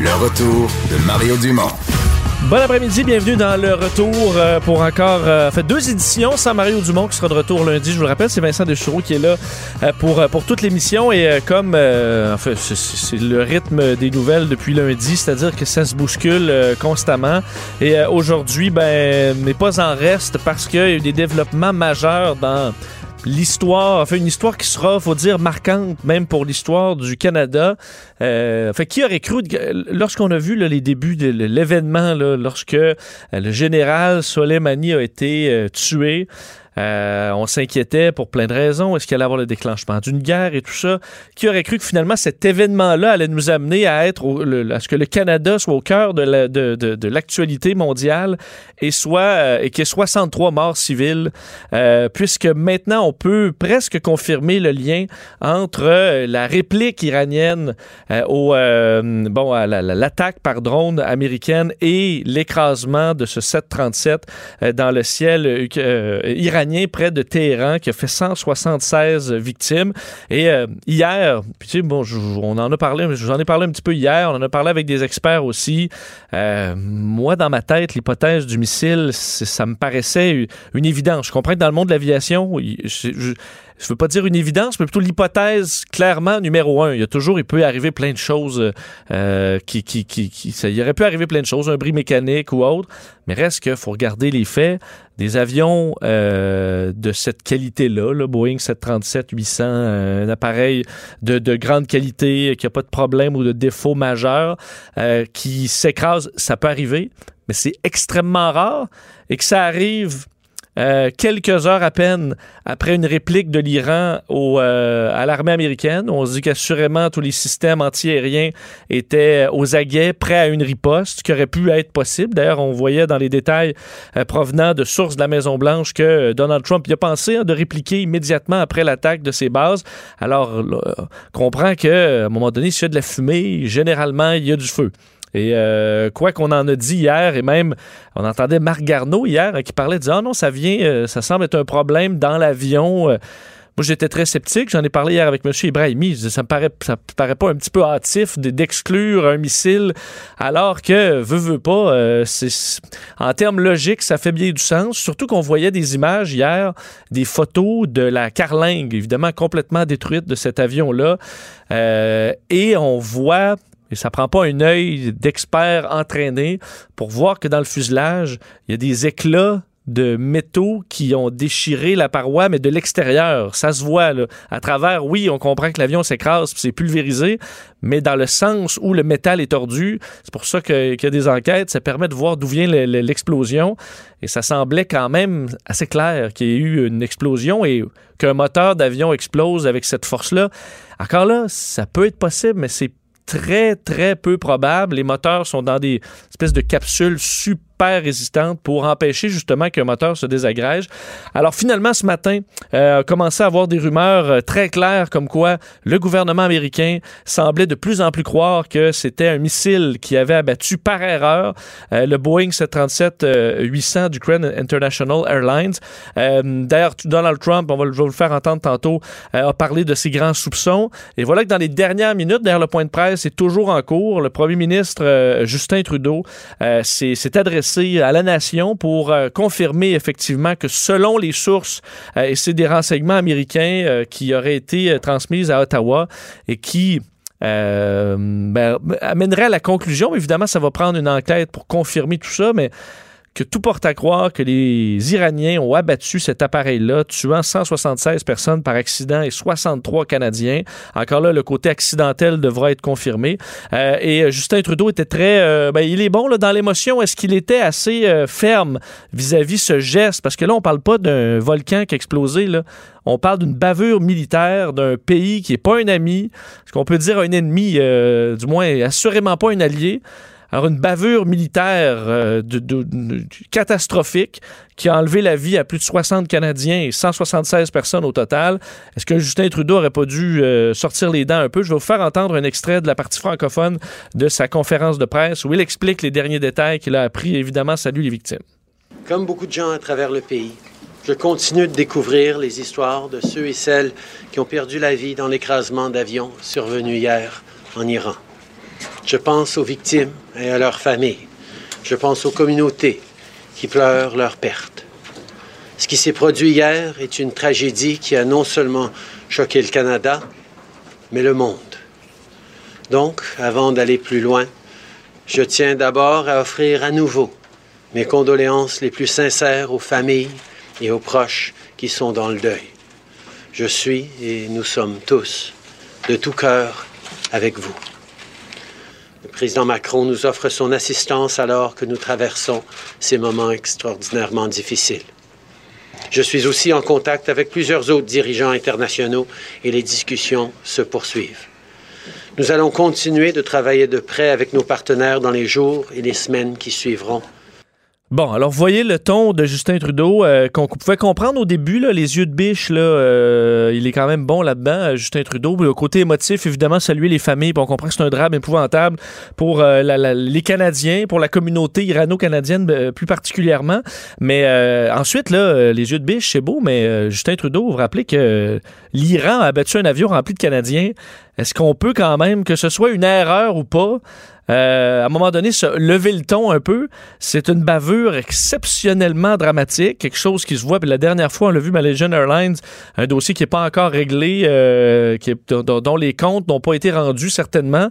Le retour de Mario Dumont. Bon après-midi, bienvenue dans le retour euh, pour encore euh, fait deux éditions sans Mario Dumont qui sera de retour lundi. Je vous le rappelle, c'est Vincent Deschoureau qui est là euh, pour, pour toute l'émission et comme c'est- le rythme des nouvelles depuis lundi, c'est-à-dire que ça se bouscule constamment et aujourd'hui, ben, mais pas en reste parce qu'il y a eu des développements majeurs dans l'histoire, enfin une histoire qui sera, faut dire, marquante même pour l'histoire du Canada. Euh, fait qui aurait cru, lorsqu'on a vu les débuts de l'événement, lorsque euh, le général Soleimani a été euh, tué, euh, on s'inquiétait pour plein de raisons. Est-ce qu'il allait avoir le déclenchement d'une guerre et tout ça? Qui aurait cru que finalement cet événement-là allait nous amener à être au- le- à ce que le Canada soit au cœur de la- de- de- de l'actualité mondiale et soit euh, et qu'il y ait 63 morts civiles, euh, puisque maintenant on peut presque confirmer le lien entre la réplique iranienne au bon à la- la- l'attaque par drone américaine et l'écrasement de ce 737 euh, dans le ciel euh, près de Téhéran qui a fait 176 victimes. Et euh, hier puis tu sais bon on en a parlé je vous en ai parlé un petit peu hier on en a parlé avec des experts aussi. Euh, moi dans ma tête l'hypothèse du missile ça me paraissait une- évidence. Je comprends que dans le monde de l'aviation je veux pas dire une évidence, mais plutôt l'hypothèse clairement numéro un. Il y a toujours, il peut arriver plein de choses euh, qui, qui, qui, qui- ça, il aurait pu arriver plein de choses, un bris mécanique ou autre, mais reste qu'il faut regarder les faits. Des avions euh, de cette qualité-là, le Boeing 737-800, euh, un appareil de, de grande qualité, qui n'a pas de problème ou de défaut majeur, euh, qui s'écrase, ça peut arriver, mais c'est extrêmement rare et que ça arrive euh, quelques heures à peine après une réplique de l'Iran euh, à l'armée américaine. On se dit qu'assurément tous les systèmes antiaériens étaient aux aguets, prêts à une riposte, qui aurait pu être possible. D'ailleurs, on voyait dans les détails euh, provenant de sources de la Maison-Blanche que euh, Donald Trump y a pensé hein, de répliquer immédiatement après l'attaque de ses bases. Alors, là, euh, comprend qu'à un moment donné, s'il y a de la fumée, généralement, il y a du feu. Et euh, quoi qu'on en a dit hier, et même on entendait Marc Garneau hier hein, qui parlait, disant ah non, ça vient, euh, ça semble être un problème dans l'avion. euh. moi, j'étais très sceptique. J'en ai parlé hier avec M. Ibrahimi. Je disais, ça me paraît, ça me paraît pas un petit peu hâtif de- d'exclure un missile, alors que, veut, veut pas, en termes logiques, ça fait bien du sens. Surtout qu'on voyait des images hier, des photos de la carlingue, évidemment complètement détruite de cet avion-là. Et on voit et ça prend pas un œil d'expert entraîné pour voir que dans le fuselage, il y a des éclats de métaux qui ont déchiré la paroi, mais de l'extérieur. Ça se voit, là. À travers, oui, on comprend que l'avion s'écrase puis c'est pulvérisé, mais dans le sens où le métal est tordu, c'est pour ça qu'il y a des enquêtes, ça permet de voir d'où vient le- le- l'explosion. Et ça semblait quand même assez clair qu'il y ait eu une explosion et qu'un moteur d'avion explose avec cette force-là. Encore là, ça peut être possible, mais c'est très, très peu probable. Les moteurs sont dans des espèces de capsules super résistantes pour empêcher justement qu'un moteur se désagrège. Alors finalement, ce matin, euh, a à avoir des rumeurs euh, très claires comme quoi le gouvernement américain semblait de plus en plus croire que c'était un missile qui avait abattu par erreur euh, le Boeing 737-800 du Crane International Airlines. Euh, D'ailleurs, Donald Trump, on va, vous le faire entendre tantôt, euh, a parlé de ses grands soupçons. Et voilà que dans les dernières minutes, derrière le point de presse, c'est toujours en cours. Le premier ministre euh, Justin Trudeau euh, s'est s'est à la nation pour euh, confirmer effectivement que selon les sources, euh, et c'est des renseignements américains euh, qui auraient été transmises à Ottawa et qui ben, amènerait à la conclusion, évidemment, ça va prendre une enquête pour confirmer tout ça, mais que tout porte à croire que les Iraniens ont abattu cet appareil-là, tuant 176 personnes par accident et 63 Canadiens. Encore là, le côté accidentel devra être confirmé. Euh, et Justin Trudeau était très... Euh, ben, il est bon là, dans l'émotion. Est-ce qu'il était assez euh, ferme vis-à-vis ce geste? Parce que là, on parle pas d'un volcan qui a explosé. Là. On parle d'une bavure militaire d'un pays qui n'est pas un ami, ce qu'on peut dire un ennemi, du moins assurément pas un allié. Alors, une bavure militaire euh, catastrophique qui a enlevé la vie à plus de 60 Canadiens et 176 personnes au total. Est-ce que Justin Trudeau aurait pas dû euh, sortir les dents un peu? Je vais vous faire entendre un extrait de la partie francophone de sa conférence de presse où il explique les derniers détails qu'il a appris. Évidemment, salut les victimes. Comme beaucoup de gens à travers le pays, je continue de découvrir les histoires de ceux et celles qui ont perdu la vie dans l'écrasement d'avions survenu hier en Iran. Je pense aux victimes et à leurs familles. Je pense aux communautés qui pleurent leur perte. Ce qui s'est produit hier est une tragédie qui a non seulement choqué le Canada, mais le monde. Donc, avant d'aller plus loin, je tiens d'abord à offrir à nouveau mes condoléances les plus sincères aux familles et aux proches qui sont dans le deuil. Je suis, et nous sommes tous, de tout cœur avec vous. Le président Macron nous offre son assistance alors que nous traversons ces moments extraordinairement difficiles. Je suis aussi en contact avec plusieurs autres dirigeants internationaux et les discussions se poursuivent. Nous allons continuer de travailler de près avec nos partenaires dans les jours et les semaines qui suivront Bon, alors voyez le ton de Justin Trudeau euh, qu'on pouvait comprendre au début, là, les yeux de biche, là, euh, il est quand même bon là-dedans, euh, Justin Trudeau. Le côté émotif, évidemment, saluer les familles, on comprend que c'est un drame épouvantable pour les Canadiens, pour la communauté irano-canadienne plus particulièrement. Mais ensuite, là, les yeux de biche, c'est beau, mais Justin Trudeau, vous vous rappelez que l'Iran a abattu un avion rempli de Canadiens. Est-ce qu'on peut quand même, que ce soit une erreur ou pas, euh, à un moment donné, lever le ton un peu. C'est une bavure exceptionnellement dramatique, quelque chose qui se voit. Puis la dernière fois, on l'a vu, Malaysian Airlines, un dossier qui n'est pas encore réglé, euh, dont, les comptes n'ont pas été rendus certainement.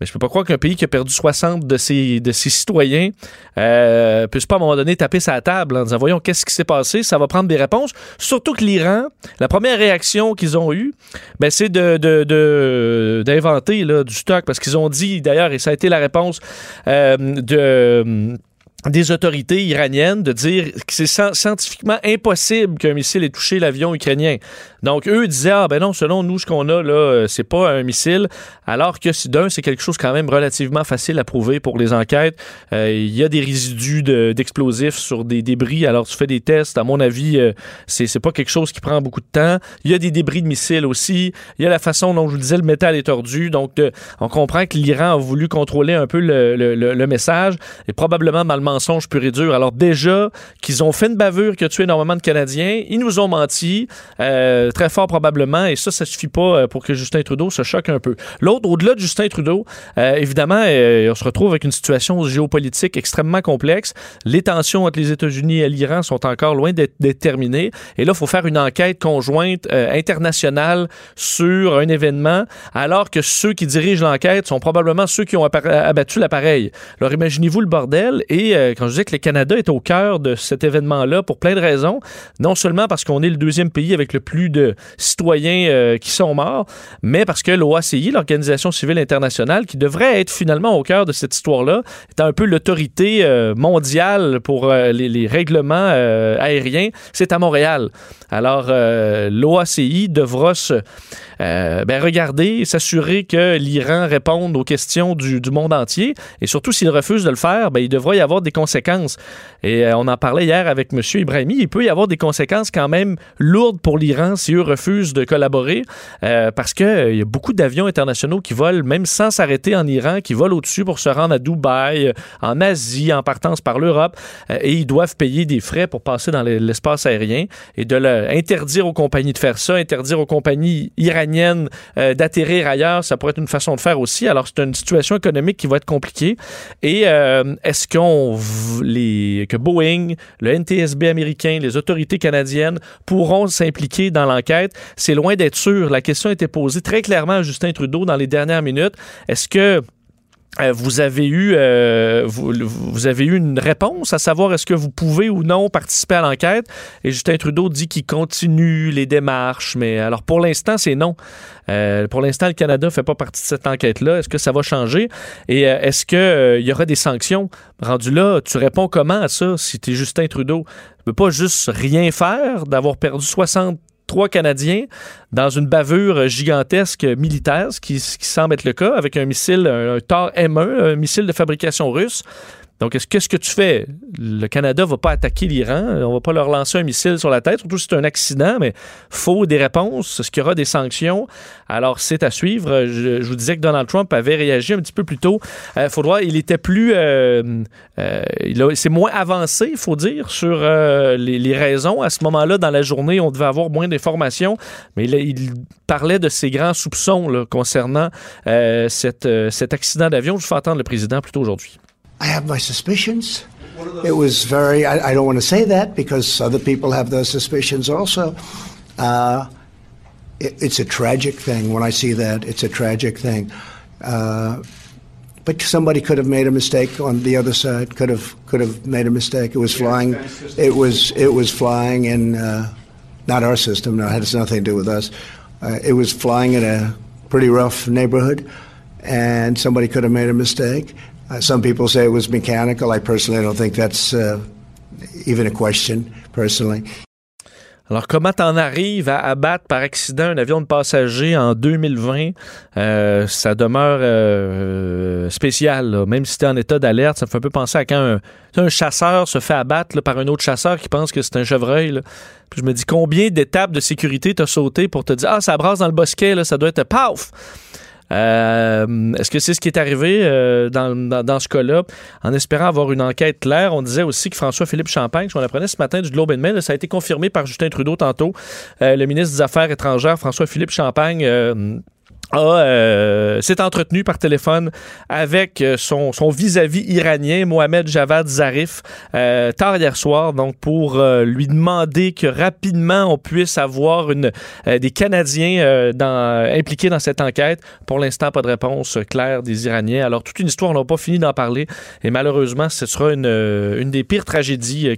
Mais je peux pas croire qu'un pays qui a perdu 60 de ses, de ses citoyens euh, puisse pas à un moment donné taper sa table en disant voyons qu'est-ce qui s'est passé, ça va prendre des réponses. Surtout que l'Iran, la première réaction qu'ils ont eue, ben, c'est de, d'inventer du stock parce qu'ils ont dit d'ailleurs et ça a été la réponse euh, de des autorités iraniennes de dire que c'est scientifiquement impossible qu'un missile ait touché l'avion ukrainien. Donc, eux disaient, ah ben non, selon nous, ce qu'on a là, euh, c'est pas un missile, alors que d'un, c'est quelque chose quand même relativement facile à prouver pour les enquêtes. Euh, il y a des résidus d'explosifs sur des débris, alors tu fais des tests, à mon avis, euh, c'est pas quelque chose qui prend beaucoup de temps. Il y a des débris de missiles aussi. Il y a la façon dont, je vous disais, le métal est tordu. Donc, on comprend que l'Iran a voulu contrôler un peu le, le, message et probablement mal mensonge pur et dur. Alors déjà, qu'ils ont fait une bavure qui a tué énormément de Canadiens, ils nous ont menti, euh, très fort probablement, et ça, ça suffit pas euh, pour que Justin Trudeau se choque un peu. L'autre, au-delà de Justin Trudeau, euh, évidemment, on se retrouve avec une situation géopolitique extrêmement complexe. Les tensions entre les États-Unis et l'Iran sont encore loin d'être terminées, et là, il faut faire une enquête conjointe internationale sur un événement, alors que ceux qui dirigent l'enquête sont probablement ceux qui ont abattu l'appareil. Alors imaginez-vous le bordel, et quand je que le Canada est au cœur de cet événement-là pour plein de raisons. Non seulement parce qu'on est le deuxième pays avec le plus de citoyens euh, qui sont morts, mais parce que l'OACI, l'Organisation civile internationale, qui devrait être finalement au cœur de cette histoire-là, est un peu l'autorité euh, mondiale pour euh, les, règlements aériens, c'est à Montréal. Alors, l'OACI devra se ben, regarder s'assurer que l'Iran réponde aux questions du, monde entier. Et surtout, s'il refuse de le faire, ben, il devra y avoir des conséquences et on en parlait hier avec M. Ibrahimi. Il peut y avoir des conséquences quand même lourdes pour l'Iran si eux refusent de collaborer euh, parce qu'il euh, y a beaucoup d'avions internationaux qui volent, même sans s'arrêter en Iran, qui volent au-dessus pour se rendre à Dubaï, en Asie, en partance par l'Europe. et ils doivent payer des frais pour passer dans l'espace aérien et de le, interdire aux compagnies de faire ça, interdire aux compagnies iraniennes d'atterrir ailleurs, ça pourrait être une façon de faire aussi. Alors, c'est une situation économique qui va être compliquée. Et est-ce qu'on les, que Boeing, le NTSB américain, les autorités canadiennes pourront s'impliquer dans l'enquête. C'est loin d'être sûr. La question a été posée très clairement à Justin Trudeau dans les dernières minutes. Est-ce que euh, vous avez eu euh, vous, avez eu une réponse à savoir est-ce que vous pouvez ou non participer à l'enquête? Et Justin Trudeau dit qu'il continue les démarches mais alors pour l'instant c'est non. Euh, pour l'instant le Canada fait pas partie de cette enquête là est-ce que ça va changer? Et est-ce que il y aura des sanctions? Rendu là tu réponds comment à ça si tu Justin Trudeau? Tu peux pas juste rien faire d'avoir perdu 60 trois Canadiens dans une bavure gigantesque militaire, ce qui, semble être le cas, avec un missile, un, un TAR M1, un missile de fabrication russe. Donc, qu'est-ce que tu fais? Le Canada va pas attaquer l'Iran. On va pas leur lancer un missile sur la tête, surtout si c'est un accident, mais faut des réponses. Est-ce qu'il y aura des sanctions? Alors, c'est à suivre. Je, vous disais que Donald Trump avait réagi un petit peu plus tôt. Il euh, faudra, il était plus, euh, euh, c'est moins avancé, il faut dire, sur les, raisons. À ce moment-là, dans la journée, on devait avoir moins d'informations, mais il, parlait de ses grands soupçons concernant cet accident d'avion. Je fais entendre le président plus tôt aujourd'hui. I have my suspicions. It was very, I, I, don't want to say that because other people have those suspicions also. Uh, it, it's a tragic thing when I see that. It's a tragic thing. Uh, but somebody could have made a mistake on the other side. Could have could have made a mistake. It was flying. It was it was flying in uh, not our system. No, it has nothing to do with us. Uh, it was flying in a pretty rough neighborhood, and somebody could have made a mistake. Uh, some people say it was mechanical. I personally don't think that's uh, even a question, personally. Alors, comment t'en arrives à abattre par accident un avion de passagers en 2020? Euh, ça demeure euh, spécial. Là. Même si t'es en état d'alerte, ça me fait un peu penser à quand un, chasseur se fait abattre par un autre chasseur qui pense que c'est un chevreuil. Puis je me dis, combien d'étapes de sécurité t'as sauté pour te dire « Ah, ça brasse dans le bosquet, là, ça doit être... Paf! » Euh, est-ce que c'est ce qui est arrivé euh, dans, dans, ce cas-là? En espérant avoir une enquête claire, on disait aussi que François-Philippe Champagne, qu'on apprenait ce matin du Globe and Mail, ça a été confirmé par Justin Trudeau tantôt, euh, le ministre des Affaires étrangères, François-Philippe Champagne, euh, s'est entretenu par téléphone avec euh, son, vis-à-vis iranien, Mohamed Javad Zarif, euh, tard hier soir, donc pour lui demander que rapidement on puisse avoir une, des Canadiens impliqués dans cette enquête. Pour l'instant, pas de réponse claire des Iraniens. Alors, toute une histoire, on n'a pas fini d'en parler. Et malheureusement, ce sera une, une des pires tragédies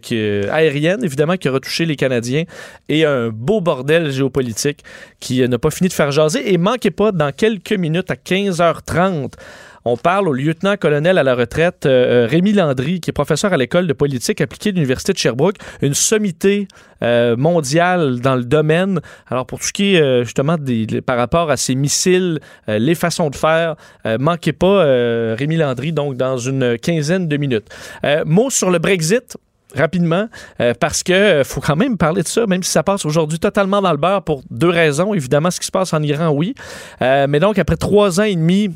aériennes, évidemment, qui aura touché les Canadiens et un beau bordel géopolitique qui n'a pas fini de faire jaser. Et manquez pas dans quelques minutes à 15h30. On parle au lieutenant-colonel à la retraite euh, euh, Rémi Landry, qui est professeur à l'école de politique appliquée de l'Université de Sherbrooke, une sommité euh, mondiale dans le domaine. Alors pour tout ce qui est justement par rapport à ces missiles, les façons de faire, manquez pas Rémi Landry donc dans une quinzaine de minutes. mot sur le Brexit rapidement, euh, parce que euh, faut quand même parler de ça, même si ça passe aujourd'hui totalement dans le beurre pour deux raisons. Évidemment, ce qui se passe en Iran, oui. Euh, mais donc, après trois ans et demi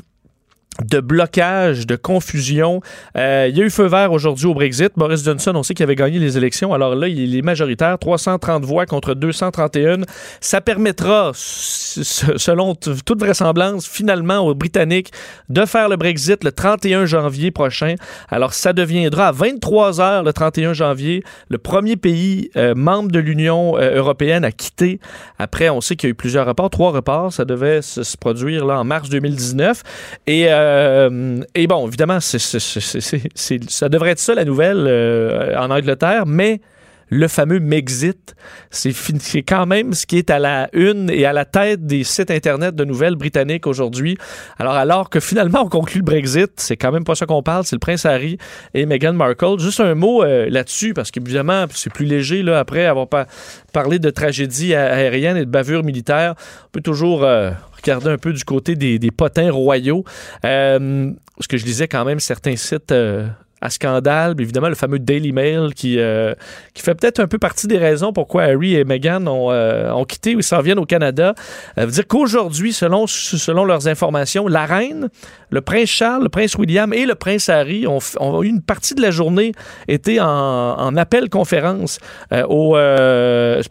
de blocage, de confusion. Euh, il y a eu feu vert aujourd'hui au Brexit. Boris Johnson, on sait qu'il avait gagné les élections. Alors là, il est majoritaire, 330 voix contre 231. Ça permettra, selon toute vraisemblance, finalement aux Britanniques de faire le Brexit le 31 janvier prochain. Alors ça deviendra à 23 heures le 31 janvier le premier pays euh, membre de l'Union euh, européenne à quitter. Après, on sait qu'il y a eu plusieurs reports, trois reports. Ça devait se, produire là en mars 2019. Et euh, et bon, évidemment, ça devrait être ça la nouvelle euh, en Angleterre, mais le fameux Mexit, c'est quand même ce qui est à la une et à la tête des sites Internet de nouvelles britanniques aujourd'hui. Alors, alors que finalement, on conclut le Brexit, c'est quand même pas ça qu'on parle, c'est le prince Harry et Meghan Markle. Juste un mot euh, là-dessus, parce qu'évidemment, c'est plus léger, là, après avoir parlé de tragédie aérienne et de bavure militaire. On peut toujours regarder un peu du côté des, potins royaux. Euh, ce que je disais quand même, certains sites euh, scandale, évidemment le fameux Daily Mail qui, euh, qui fait peut-être un peu partie des raisons pourquoi Harry et Meghan ont, ont quitté ou s'en viennent au Canada. Ça veut dire qu'aujourd'hui, selon, selon leurs informations, la reine, le prince Charles, le prince William et le prince Harry ont, ont eu une partie de la journée été en, en appel conférence au,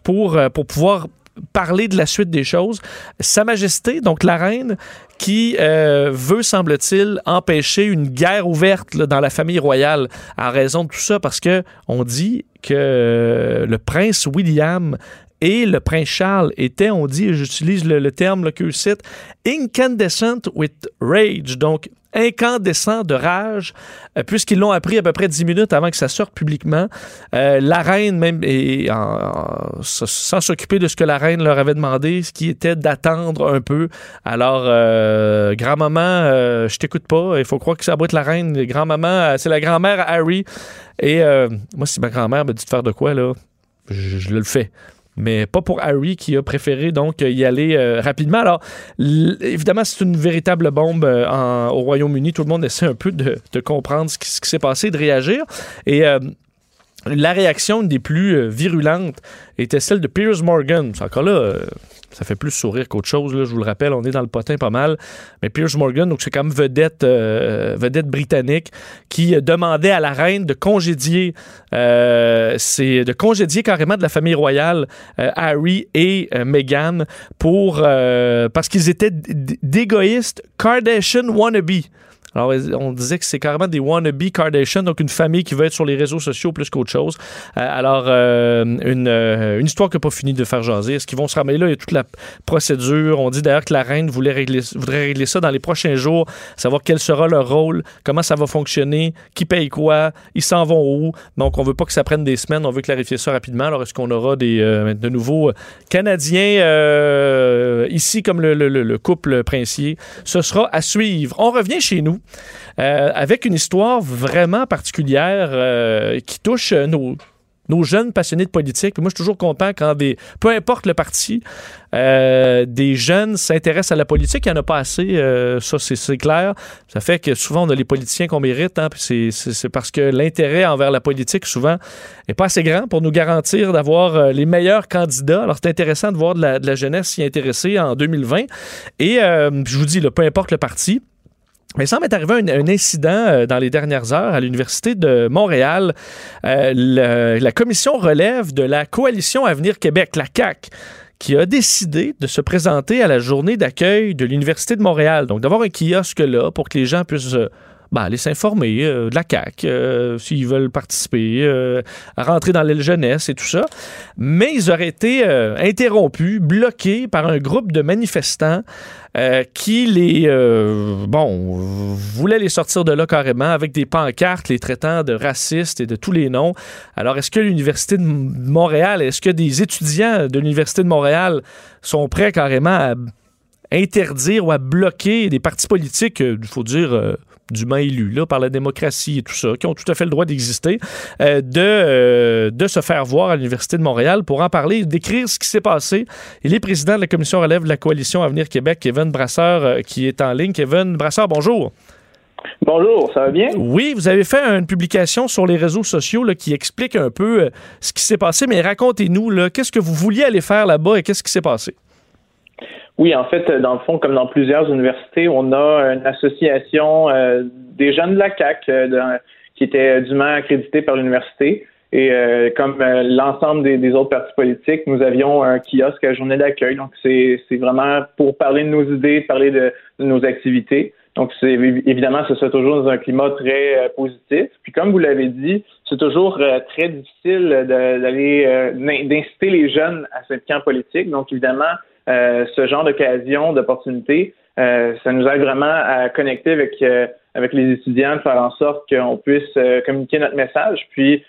pour, pour pouvoir parler de la suite des choses. Sa Majesté, donc la reine, qui euh, veut, semble-t-il, empêcher une guerre ouverte dans la famille royale à raison de tout ça, parce que on dit que euh, le prince William et le prince Charles étaient, on dit, j'utilise le, terme que je cite, incandescent with rage, donc incandescent de rage, euh, puisqu'ils l'ont appris à peu près 10 minutes avant que ça sorte publiquement. Euh, la reine, même, et sans s'occuper de ce que la reine leur avait demandé, ce qui était d'attendre un peu. Alors, euh, grand-maman, je t'écoute pas, il faut croire que ça être la reine. Grand-maman, c'est la grand-mère Harry. Et moi, si ma grand-mère me dit de faire de quoi, là, je le fais mais pas pour Harry qui a préféré donc y aller euh, rapidement. Alors, évidemment, c'est une véritable bombe euh, au Royaume-Uni. Tout le monde essaie un peu de, comprendre ce qui, s'est passé, de réagir. Et euh, la réaction des plus virulentes était celle de Piers Morgan. Encore là, ça fait plus sourire qu'autre chose. Là, je vous le rappelle, on est dans le potin pas mal. Mais Piers Morgan, donc c'est comme vedette, euh, vedette britannique, qui demandait à la reine de congédier, euh, c'est de congédier carrément de la famille royale euh, Harry et Meghan pour parce qu'ils étaient d'égoïstes Kardashian wannabe. Alors, on disait que c'est carrément des wannabe Kardashian, donc une famille qui veut être sur les réseaux sociaux plus qu'autre chose. Euh, alors, euh, une, euh, une, histoire qui n'a pas fini de faire jaser. Est-ce qu'ils vont se ramener là? Il y a toute la procédure. On dit d'ailleurs que la reine voulait régler, voudrait régler ça dans les prochains jours, savoir quel sera leur rôle, comment ça va fonctionner, qui paye quoi, ils s'en vont où. Donc, on veut pas que ça prenne des semaines, on veut clarifier ça rapidement. Alors, est-ce qu'on aura des, de nouveaux Canadiens ici comme le, le, le couple princier? Ce sera à suivre. On revient chez nous. Euh, avec une histoire vraiment particulière euh, qui touche nos, nos jeunes passionnés de politique. moi, je suis toujours content quand des, peu importe le parti, euh, des jeunes s'intéressent à la politique. Il n'y en a pas assez, ça c'est clair. Ça fait que souvent on a les politiciens qu'on mérite. Hein, c'est parce que l'intérêt envers la politique souvent n'est pas assez grand pour nous garantir d'avoir les meilleurs candidats. Alors c'est intéressant de voir de la jeunesse s'y intéresser en 2020. Et je vous dis, peu importe le parti. Mais il semble être arrivé un, incident euh, dans les dernières heures à l'Université de Montréal. Euh, la commission relève de la coalition Avenir Québec, la CAC qui a décidé de se présenter à la journée d'accueil de l'Université de Montréal. Donc, d'avoir un kiosque là pour que les gens puissent euh, ben, aller s'informer de la CAC s'ils veulent participer, à rentrer dans l'aile jeunesse et tout ça. Mais ils auraient été interrompus, bloqués par un groupe de manifestants euh, qui les, euh, bon, voulait les sortir de là carrément avec des pancartes les traitant de racistes et de tous les noms. Alors, est-ce que l'Université de Montréal, est-ce que des étudiants de l'Université de Montréal sont prêts carrément à interdire ou à bloquer des partis politiques, il faut dire, dûment élus là, par la démocratie et tout ça, qui ont tout à fait le droit d'exister, euh, de, euh, de se faire voir à l'Université de Montréal pour en parler, décrire ce qui s'est passé. Il est président de la commission relève de la coalition Avenir Québec, Kevin Brasseur, euh, qui est en ligne. Kevin Brasseur, bonjour. Bonjour, ça va bien? Oui, vous avez fait une publication sur les réseaux sociaux là, qui explique un peu ce qui s'est passé, mais racontez-nous, qu'est-ce que vous vouliez aller faire là-bas et qu'est-ce qui s'est passé? Oui, en fait, dans le fond, comme dans plusieurs universités, on a une association euh, des jeunes de la CAC euh, qui était dûment accréditée par l'université. Et euh, comme l'ensemble des, autres partis politiques, nous avions un kiosque à journée d'accueil. Donc, c'est vraiment pour parler de nos idées, parler de, nos activités. Donc, c'est évidemment, ce sera toujours dans un climat très positif. Puis, comme vous l'avez dit, c'est toujours très difficile d'aller d'inciter les jeunes à s'impliquer en politique. Donc, évidemment, euh, ce genre d'occasion, d'opportunité, euh, ça nous aide vraiment à connecter avec euh, avec les étudiants, de faire en sorte qu'on puisse communiquer notre message. Puis,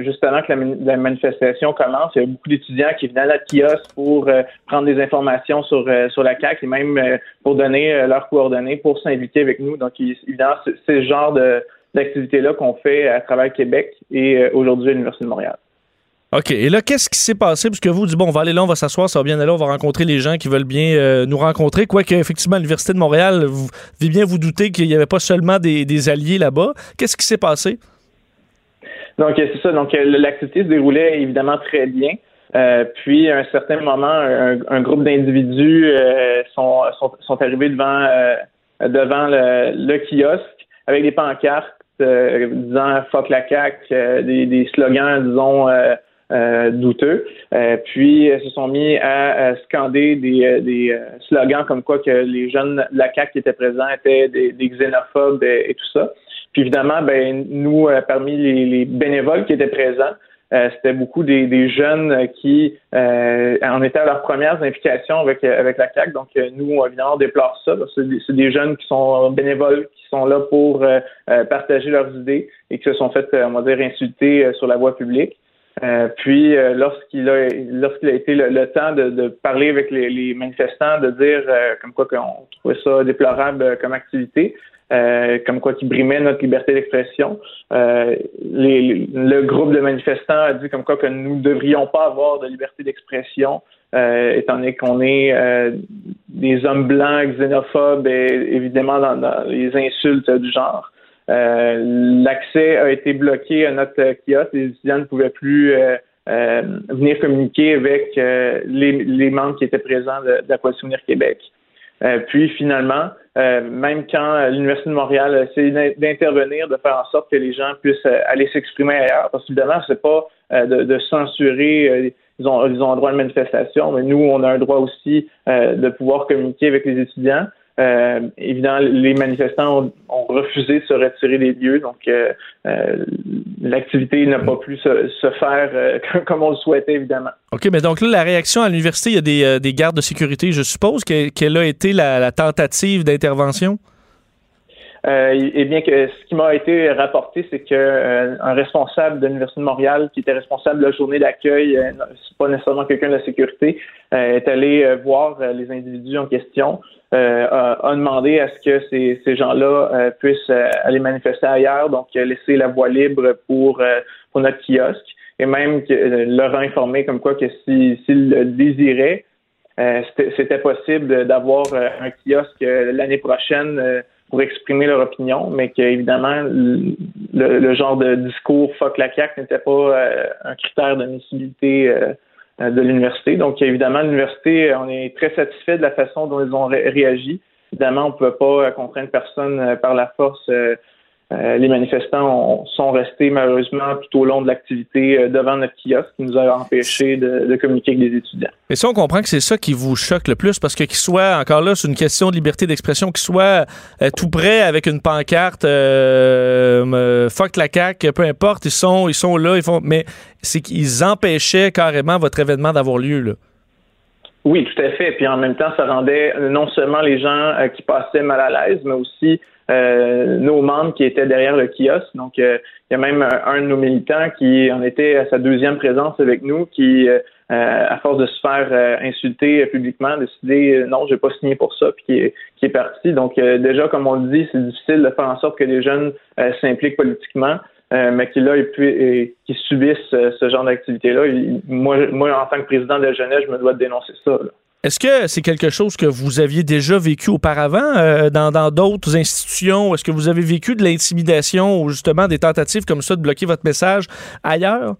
justement, que la, manifestation commence, il y a beaucoup d'étudiants qui viennent à la kiosque pour prendre des informations sur sur la CAC et même pour donner leurs coordonnées pour s'inviter avec nous. Donc, évidemment, c'est ce genre d'activité-là qu'on fait à travers Québec et aujourd'hui à l'Université de Montréal. OK. Et là, qu'est-ce qui s'est passé? Parce que vous dites, bon, on va aller là, on va s'asseoir, ça va bien aller, on va rencontrer les gens qui veulent bien euh, nous rencontrer. Quoique, effectivement, à l'Université de Montréal, vous devez bien vous douter qu'il n'y avait pas seulement des, alliés là-bas. Qu'est-ce qui s'est passé? Donc, c'est ça. Donc, euh, l'activité se déroulait évidemment très bien. Euh, puis, à un certain moment, un, groupe d'individus sont, sont, arrivés devant, devant le, kiosque avec des pancartes disant fuck la CAQ, des, des, slogans, disons, euh, douteux. Euh, puis se sont mis à, scander des, euh, slogans comme quoi que les jeunes de la CAQ qui étaient présents étaient des, xénophobes et, tout ça. Puis évidemment, ben nous, parmi les, les, bénévoles qui étaient présents, c'était beaucoup des, jeunes qui en étaient à leurs premières implications avec avec la CAC. Donc nous, évidemment, on déplore ça. C'est des, des, jeunes qui sont bénévoles, qui sont là pour partager leurs idées et qui se sont fait, on va dire, insulter sur la voie publique. Euh, puis euh, lorsqu'il a lorsqu'il a été le, temps de, de, parler avec les, les manifestants, de dire euh, comme quoi qu'on trouvait ça déplorable comme activité, comme quoi qui brimait notre liberté d'expression, le groupe de manifestants a dit comme quoi que nous ne devrions pas avoir de liberté d'expression, étant donné qu'on est des hommes blancs, xénophobes et évidemment dans les insultes du genre. Euh, l'accès a été bloqué à notre kiosque. Les étudiants ne pouvaient plus euh, euh, venir communiquer avec les, membres qui étaient présents de, la Coalition Québec. puis finalement, même quand l'Université de Montréal a essayé d'intervenir, de faire en sorte que les gens puissent aller s'exprimer ailleurs, parce qu'évidemment, c'est pas de, censurer ils ont, ils ont un droit de manifestation, mais nous, on a un droit aussi de pouvoir communiquer avec les étudiants. Euh, évidemment, les manifestants ont, refusé de se retirer des lieux, donc euh, euh, l'activité n'a pas pu se, faire comme on le souhaitait, évidemment. OK, mais donc là, la réaction à l'université, il y a des, des gardes de sécurité. Je suppose quelle a été la, tentative d'intervention? Eh bien, que ce qui m'a été rapporté, c'est que un responsable de l'Université de Montréal, qui était responsable de la journée d'accueil, c'est pas nécessairement quelqu'un de la sécurité, est allé voir les individus en question, euh, a, demandé à ce que ces, gens-là euh, puissent euh, aller manifester ailleurs, donc laisser la voie libre pour, notre kiosque, et même leur informer comme quoi que s'ils si, le désiraient, c'était possible d'avoir un kiosque l'année prochaine pour exprimer leur opinion, mais qu'évidemment, le, le, genre de discours fuck la CAQ n'était pas un critère d'admissibilité euh, de l'université. Donc, évidemment, l'université, on est très satisfait de la façon dont ils ont réagi. Évidemment, on ne peut pas contraindre personne euh, par la force. Euh, les manifestants sont restés malheureusement tout au long de l'activité devant notre kiosque, qui nous a empêché de, communiquer avec les étudiants. Et ça, on comprend que c'est ça qui vous choque le plus, parce que qu'ils soient, encore là, c'est une question de liberté d'expression, qu'ils soient tout près avec une pancarte fuck la CAQ, peu importe, ils sont, ils sont là, ils font. Mais c'est qu'ils empêchaient carrément votre événement d'avoir lieu. Là. Oui, tout à fait. Puis en même temps, ça rendait non seulement les gens euh, qui passaient mal à l'aise, mais aussi euh, nos membres qui étaient derrière le kiosque. Donc, euh, il y a même un, de nos militants qui en était à sa deuxième présence avec nous, qui, à force de se faire insulter publiquement, a décidé non, je vais pas signer pour ça, puis qui est, qui est parti. Donc, déjà, comme on le dit, c'est difficile de faire en sorte que les jeunes s'impliquent politiquement. Euh, mais qui là et, qui subissent euh, ce genre d'activité-là. Moi, moi, en tant que président de la jeunesse, je me dois de dénoncer ça. Est-ce que c'est quelque chose que vous aviez déjà vécu auparavant euh, dans d'autres institutions? Est-ce que vous avez vécu de l'intimidation ou justement des tentatives comme ça de bloquer votre message ailleurs?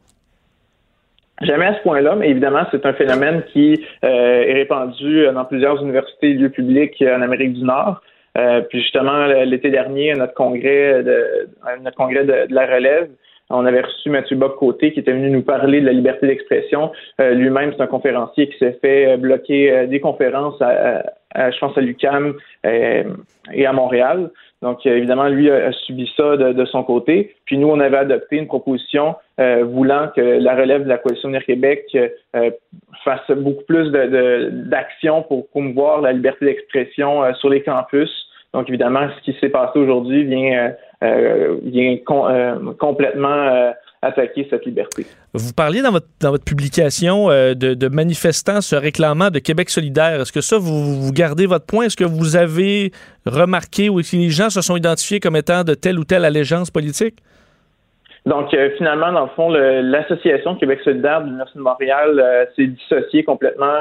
Jamais à ce point-là, mais évidemment, c'est un phénomène qui est répandu dans plusieurs universités et lieux publics en Amérique du Nord. Euh, puis justement, l'été dernier, à notre congrès de, notre congrès de, la relève, on avait reçu Mathieu Bob Côté qui était venu nous parler de la liberté d'expression. Euh, lui-même, c'est un conférencier qui s'est fait euh, bloquer des conférences à, je pense à l'UCAM et à Montréal. Donc, évidemment, lui a, subi ça de, son côté. Puis nous, on avait adopté une proposition voulant que la relève de la Coalition Unir Québec fasse beaucoup plus d'actions pour promouvoir la liberté d'expression sur les campus. Donc, évidemment, ce qui s'est passé aujourd'hui vient, euh, vient euh, complètement euh, attaquer cette liberté. Vous parliez dans votre, dans votre publication de, manifestants se réclamant de Québec solidaire. Est-ce que ça, vous, vous gardez votre point? Est-ce que vous avez remarqué ou si les gens se sont identifiés comme étant de telle ou telle allégeance politique? Donc, finalement, dans le fond, l'Association Québec solidaire de l'Université de Montréal s'est dissociée complètement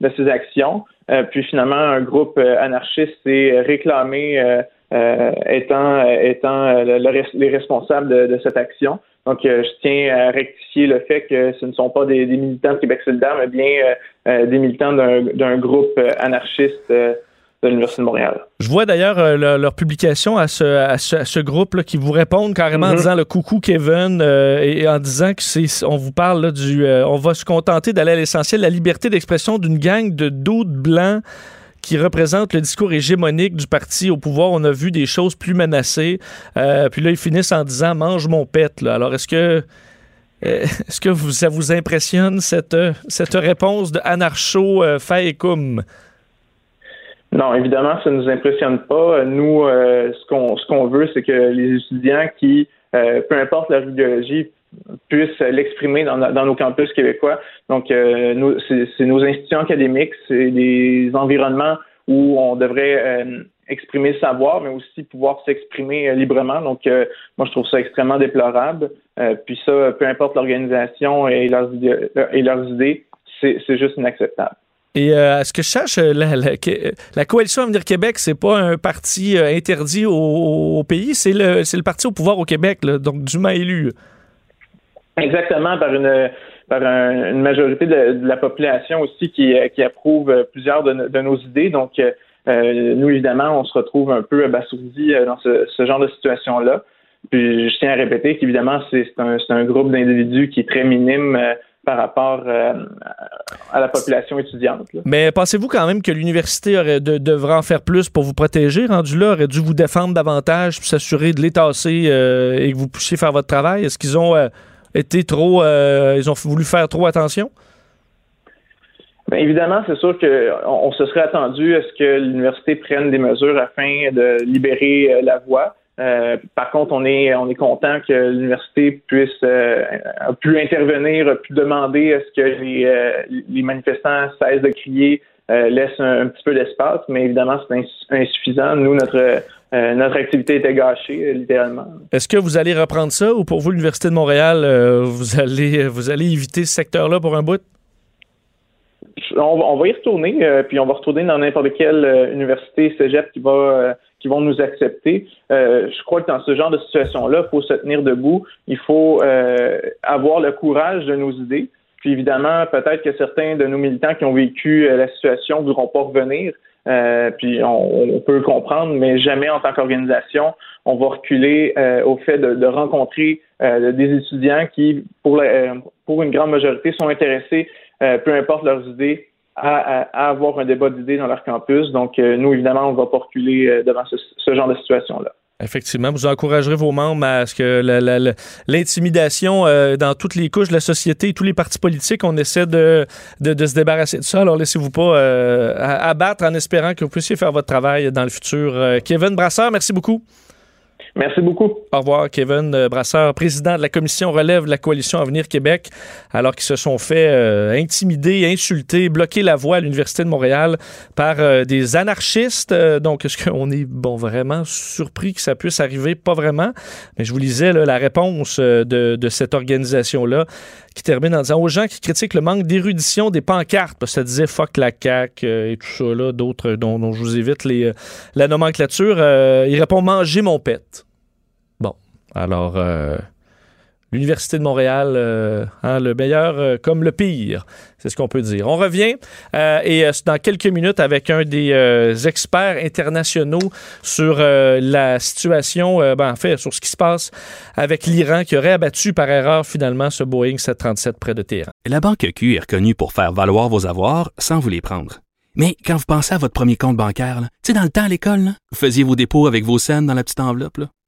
de ses actions. Euh, puis finalement, un groupe euh, anarchiste s'est réclamé euh, étant, étant les responsables de, cette action. Donc, je tiens à rectifier le fait que ce ne sont pas des, militants de Québec solidaire, mais bien des militants d'un groupe anarchiste de l'Université de Montréal. Je vois d'ailleurs euh, leur, publication à ce, à ce, groupe là, qui vous répondent carrément en mhm. disant le coucou Kevin euh, et en disant que c'est on vous parle du euh, on va se contenter d'aller à l'essentiel, la liberté d'expression d'une gang de doutes blancs qui représente le discours hégémonique du parti au pouvoir. On a vu des choses plus menacées. Euh, puis là, ils finissent en disant mange mon pet. Là. Alors, est-ce que euh, est-ce que ça vous impressionne cette, cette réponse de anarcho euh, faecum? Non, évidemment, ça ne nous impressionne pas. Nous, euh, ce qu'on ce qu'on veut, c'est que les étudiants qui, euh, peu importe leur idéologie, puissent l'exprimer dans, nos campus québécois. Donc, euh, c'est nos institutions académiques, c'est des environnements où on devrait euh, exprimer le savoir, mais aussi pouvoir s'exprimer euh, librement. Donc, moi, je trouve ça extrêmement déplorable. puis ça, peu importe l'organisation et leurs, idées, c'est juste inacceptable. Et euh, ce que je cherche, la, la, la, Coalition Avenir Québec, c'est pas un parti interdit au, au pays, c'est le, le parti au pouvoir au Québec, là, donc dûment élu. Exactement, par une par un, une majorité de, la population aussi qui, qui approuve plusieurs de, nos idées. Donc, euh, nous, évidemment, on se retrouve un peu abasourdis dans ce, ce genre de situation-là. Puis, je tiens à répéter qu'évidemment, c'est un, un, groupe d'individus qui est très minime euh, par rapport euh, à la population étudiante. Mais pensez-vous quand même que l'université de, devrait en faire plus pour vous protéger, rendu là, aurait dû vous défendre davantage, s'assurer de l'étasser euh, et que vous puissiez faire votre travail? Est-ce qu'ils ont euh, été trop, ils ont voulu faire trop attention? Bien, évidemment, c'est sûr qu'on on se serait attendu à ce que l'université prenne des mesures afin de libérer la voie. Euh, par contre, on est on est content que l'université puisse euh, intervenir, pu demander à ce que les, euh, manifestants cessent de crier, euh, laissent un, un, petit peu d'espace, mais évidemment c'est insuffisant. Nous, notre euh, notre activité était gâchée, littéralement. Est-ce que vous allez reprendre ça ou pour vous, l'Université de Montréal, vous allez vous allez éviter ce secteur-là pour un bout? On, on va y retourner, puis on va retourner dans n'importe quelle université cégep qui va qui vont nous accepter. Euh, je crois que dans ce genre de situation-là, il faut se tenir debout. Il faut euh, avoir le courage de nos idées. Puis évidemment, peut-être que certains de nos militants qui ont vécu euh, la situation ne voudront pas revenir. Euh, puis on, on, peut comprendre, mais jamais en tant qu'organisation, on va reculer euh, au fait de, de rencontrer euh, des étudiants qui, pour, la, pour une grande majorité, sont intéressés, peu importe leurs idées, à, à, avoir un débat d'idées dans leur campus. Donc, euh, nous, évidemment, on ne va pas reculer euh, devant ce, ce genre de situation-là. Effectivement, vous encouragerez vos membres à ce que l'intimidation euh, dans toutes les couches de la société, tous les partis politiques, on essaie de, se débarrasser de ça. Alors laissez-vous pas euh, abattre en espérant que vous puissiez faire votre travail dans le futur. Euh, Kevin Brasseur, merci beaucoup. Merci beaucoup. Au revoir, Kevin euh, Brasseur, président de la commission relève de la coalition Avenir Québec, alors qu'ils se sont fait euh, intimider, insulter, bloquer la voie à l'Université de Montréal par euh, des anarchistes. Euh, donc, est-ce qu'on est bon vraiment surpris que ça puisse arriver? Pas vraiment. Mais je vous lisais là, la réponse de, de cette organisation-là qui termine en disant aux gens qui critiquent le manque d'érudition des pancartes, parce que ça disait fuck la CAQ et tout ça, là, d'autres dont, dont, je vous évite les, la nomenclature, il répond manger mon pet. Alors, euh, l'Université de Montréal, euh, hein, le meilleur euh, comme le pire, c'est ce qu'on peut dire. On revient euh, et dans quelques minutes avec un des experts internationaux sur la situation, ben, en fait, sur ce qui se passe avec l'Iran qui aurait abattu par erreur finalement ce Boeing 737 près de Téhéran. La Banque Q est reconnue pour faire valoir vos avoirs sans vous les prendre. Mais quand vous pensez à votre premier compte bancaire, tu sais, dans le temps à l'école, vous faisiez vos dépôts avec vos scènes dans la petite enveloppe. Là.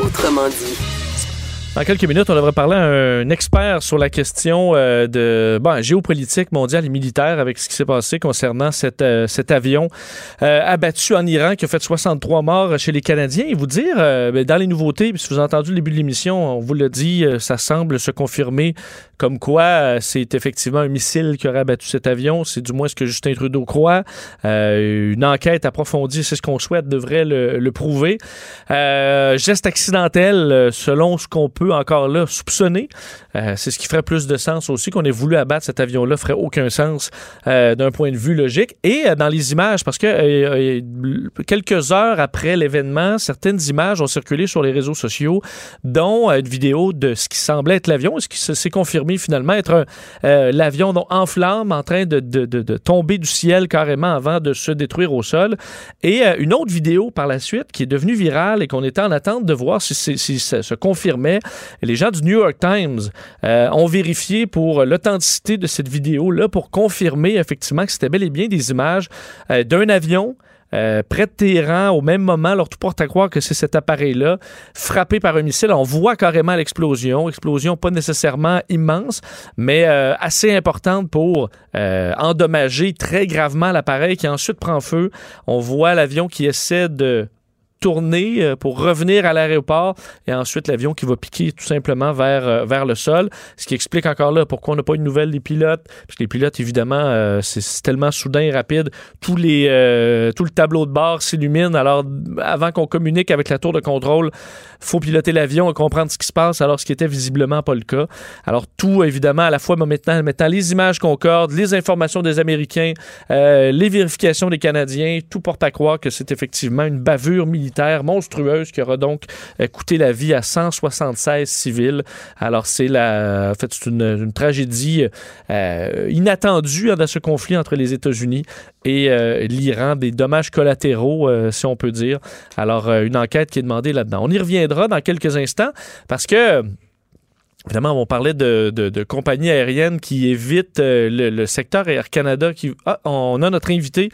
Autrement dit. Dans quelques minutes, on devrait parler à un expert sur la question euh, de bon, géopolitique mondiale et militaire avec ce qui s'est passé concernant cet, euh, cet avion euh, abattu en Iran qui a fait 63 morts chez les Canadiens. Et vous dire, ben, dans les nouveautés, si vous avez entendu le début de l'émission, on vous l'a dit, ça semble se confirmer comme quoi c'est effectivement un missile qui aurait abattu cet avion. C'est du moins ce que Justin Trudeau croit. une enquête approfondie, c'est ce qu'on souhaite, devrait le, le prouver. geste accidentel, selon ce qu'on peut encore là soupçonner. Euh, c'est ce qui ferait plus de sens aussi qu'on ait voulu abattre cet avion-là ferait aucun sens euh, d'un point de vue logique. Et euh, dans les images, parce que quelques heures après l'événement, certaines images ont circulé sur les réseaux sociaux, dont une vidéo de ce qui semblait être l'avion, ce qui s'est confirmé finalement être l'avion en flamme en train de, de, tomber du ciel carrément avant de se détruire au sol. Et une autre vidéo par la suite qui est devenue virale et qu'on était en attente de voir si, si ça se confirmait. Les gens du New York Times ont vérifié pour l'authenticité de cette vidéo-là pour confirmer effectivement que c'était bel et bien des images euh, d'un avion euh, près de Téhéran au même moment. Alors, tout porte à croire que c'est cet appareil-là frappé par un missile. On voit carrément l'explosion. Explosion pas nécessairement immense, mais euh, assez importante pour endommager très gravement l'appareil qui ensuite prend feu. On voit l'avion qui essaie de euh, pour revenir à l'aéroport et ensuite l'avion qui va piquer tout simplement vers, euh, vers le sol. Ce qui explique encore là pourquoi on n'a pas une nouvelle des pilotes. Parce que les pilotes, évidemment, euh, c'est tellement soudain et rapide. Tous les, tout le tableau de bord s'illumine. Alors, avant qu'on communique avec la tour de contrôle, faut piloter l'avion et comprendre ce qui se passe, alors ce qui était visiblement pas le cas. Alors, tout, évidemment, à la fois maintenant, les images concordent, les informations des Américains, les vérifications des Canadiens, tout porte à croire que c'est effectivement une bavure militaire monstrueuse qui aura donc euh, coûté la vie à 176 civils. Alors, c'est la, une, tragédie euh, inattendue hein, dans ce conflit entre les États-Unis et euh, l'Iran, des dommages collatéraux, si on peut dire. Alors, une enquête qui est demandée là-dedans. On y reviendra dans quelques instants parce que Évidemment, on parlait de, compagnies aériennes qui évitent euh, le, secteur Air Canada. Ah, on a notre invité.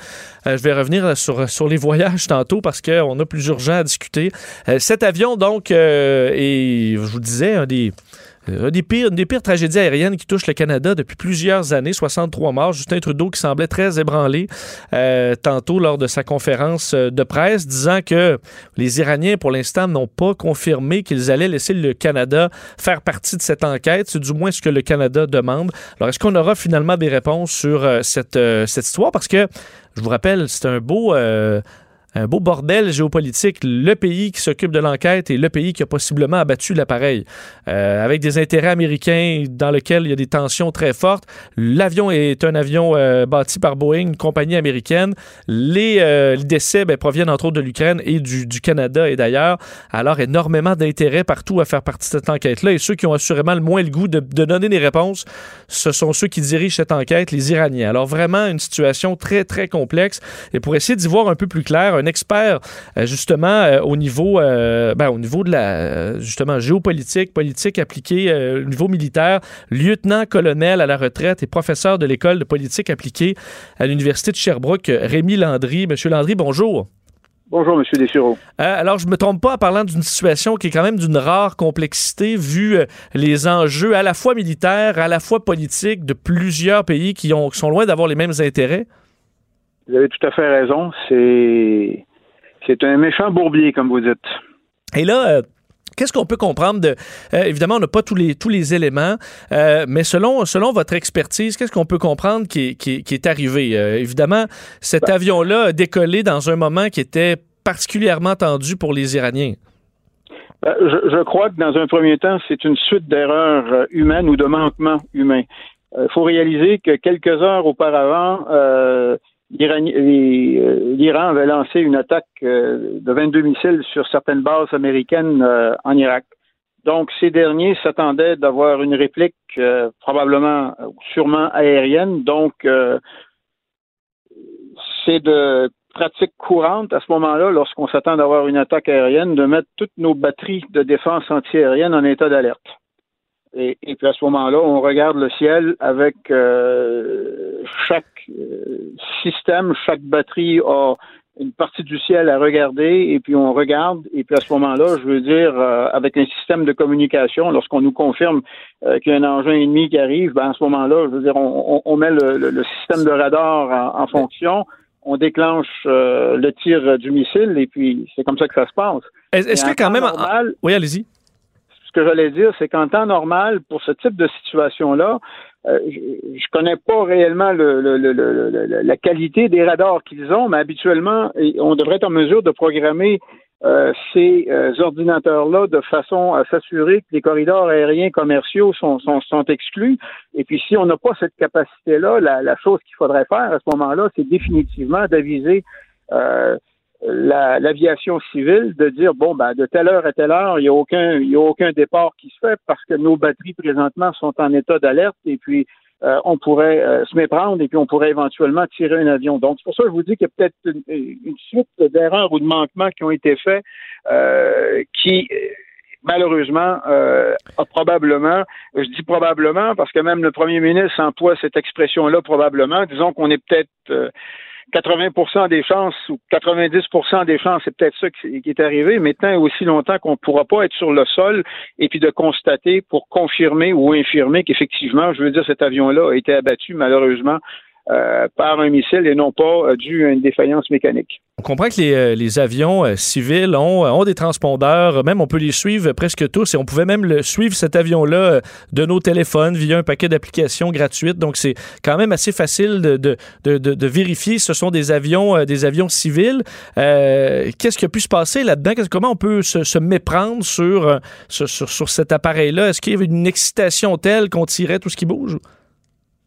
Euh, je vais revenir sur, les voyages tantôt parce qu'on a plus urgent à discuter. Euh, cet avion, donc, et je vous disais, un des euh, une des, pires, tragédies aériennes qui touchent le Canada depuis plusieurs années, 63 morts. Justin Trudeau qui semblait très ébranlé euh, tantôt lors de sa conférence euh, de presse, disant que les Iraniens, pour l'instant, n'ont pas confirmé qu'ils allaient laisser le Canada faire partie de cette enquête. C'est du moins ce que le Canada demande. Alors, est-ce qu'on aura finalement des réponses sur cette, cette histoire? Parce que, je vous rappelle, c'est un beau un beau bordel géopolitique. Le pays qui s'occupe de l'enquête et le pays qui a possiblement abattu l'appareil. Euh, avec des intérêts américains dans lesquels il y a des tensions très fortes. L'avion est un avion euh, bâti par Boeing, une compagnie américaine. Les, euh, décès ben, proviennent entre autres de l'Ukraine et du, Canada et d'ailleurs. Alors, énormément d'intérêts partout à faire partie de cette enquête-là. Et ceux qui ont assurément le moins le goût de, de donner des réponses, ce sont ceux qui dirigent cette enquête, les Iraniens. Alors, vraiment, une situation très, très complexe. Et pour essayer d'y voir un peu plus clair, un expert euh, justement euh, au niveau euh, ben, au niveau de la justement géopolitique, politique appliquée au niveau militaire, lieutenant-colonel à la retraite et professeur de l'école de politique appliquée à l'université de Sherbrooke, Rémi Landry. Monsieur Landry, bonjour. Bonjour, Monsieur Dessureau. alors, je me trompe pas en parlant d'une situation qui est quand même d'une rare complexité vu les enjeux à la fois militaires, à la fois politiques de plusieurs pays qui, ont, qui sont loin d'avoir les mêmes intérêts. Vous avez tout à fait raison. C'est c'est un méchant bourbier, comme vous dites. Et là, euh, Qu'est-ce qu'on peut comprendre de. Euh, évidemment, on n'a pas tous les, tous les éléments, euh, mais selon, selon votre expertise, qu'est-ce qu'on peut comprendre qui, qui, est arrivé? évidemment, cet ben avion-là a décollé dans un moment qui était particulièrement tendu pour les Iraniens. Ben, je, je, crois que dans un premier temps, c'est une suite d'erreurs humaines ou de manquements humains. Il faut réaliser que quelques heures auparavant, l'Iran avait lancé une attaque euh, de 22 missiles sur certaines bases américaines euh, en Irak. Donc, ces derniers s'attendaient d'avoir une réplique probablement, sûrement aérienne. Donc, c'est de pratique courante à ce moment-là, lorsqu'on s'attend d'avoir une attaque aérienne, de mettre toutes nos batteries de défense antiaérienne en état d'alerte. Et, puis à ce moment-là, on regarde le ciel avec euh, chaque euh, système, chaque batterie a une partie du ciel à regarder et puis on regarde. Et puis à ce moment-là, je veux dire, euh, avec un système de communication, lorsqu'on nous confirme qu'il y a un engin ennemi qui arrive, ben à ce moment-là, je veux dire, on, met le, système de radar en, fonction, on déclenche le tir du missile et puis c'est comme ça que ça se passe. Est-ce que quand même, normal, oui, allez-y ce que j'allais dire, c'est qu'en temps normal, pour ce type de situation-là, euh, je, ne connais pas réellement la qualité des radars qu'ils ont, mais habituellement, on devrait être en mesure de programmer euh, ces euh, ordinateurs-là de façon à s'assurer que les corridors aériens commerciaux sont, exclus. Et puis, si on n'a pas cette capacité-là, la, chose qu'il faudrait faire à ce moment-là, c'est définitivement d'aviser la- l'aviation civile de dire bon ben de telle heure à telle heure il n'y a aucun il y a aucun départ qui se fait parce que nos batteries présentement sont en état d'alerte et puis euh, on pourrait euh, se méprendre et puis on pourrait éventuellement tirer un avion. Donc, c'est pour ça que je vous dis qu'il y a peut-être une, une suite d'erreurs ou de manquements qui ont été faits euh, qui, malheureusement, euh, a probablement, je dis probablement parce que même le premier ministre emploie cette expression-là probablement, disons qu'on est peut-être... euh, 80% des chances ou 90% des chances, c'est peut-être ça qui est arrivé, mais tant et aussi longtemps qu'on ne pourra pas être sur le sol et puis de constater pour confirmer ou infirmer qu'effectivement, je veux dire, cet avion-là a été abattu malheureusement euh, par un missile et non pas euh, dû à une défaillance mécanique. On comprend que les, euh, avions civils ont, des transpondeurs, même on peut les suivre presque tous et on pouvait même le suivre cet avion-là de nos téléphones via un paquet d'applications gratuites. Donc c'est quand même assez facile de, de, de, vérifier ce sont des avions, des avions civils. Qu'est-ce qui a pu se passer là-dedans? Comment on peut se, méprendre sur, sur cet appareil-là? Est-ce qu'il y avait une excitation telle qu'on tirait tout ce qui bouge?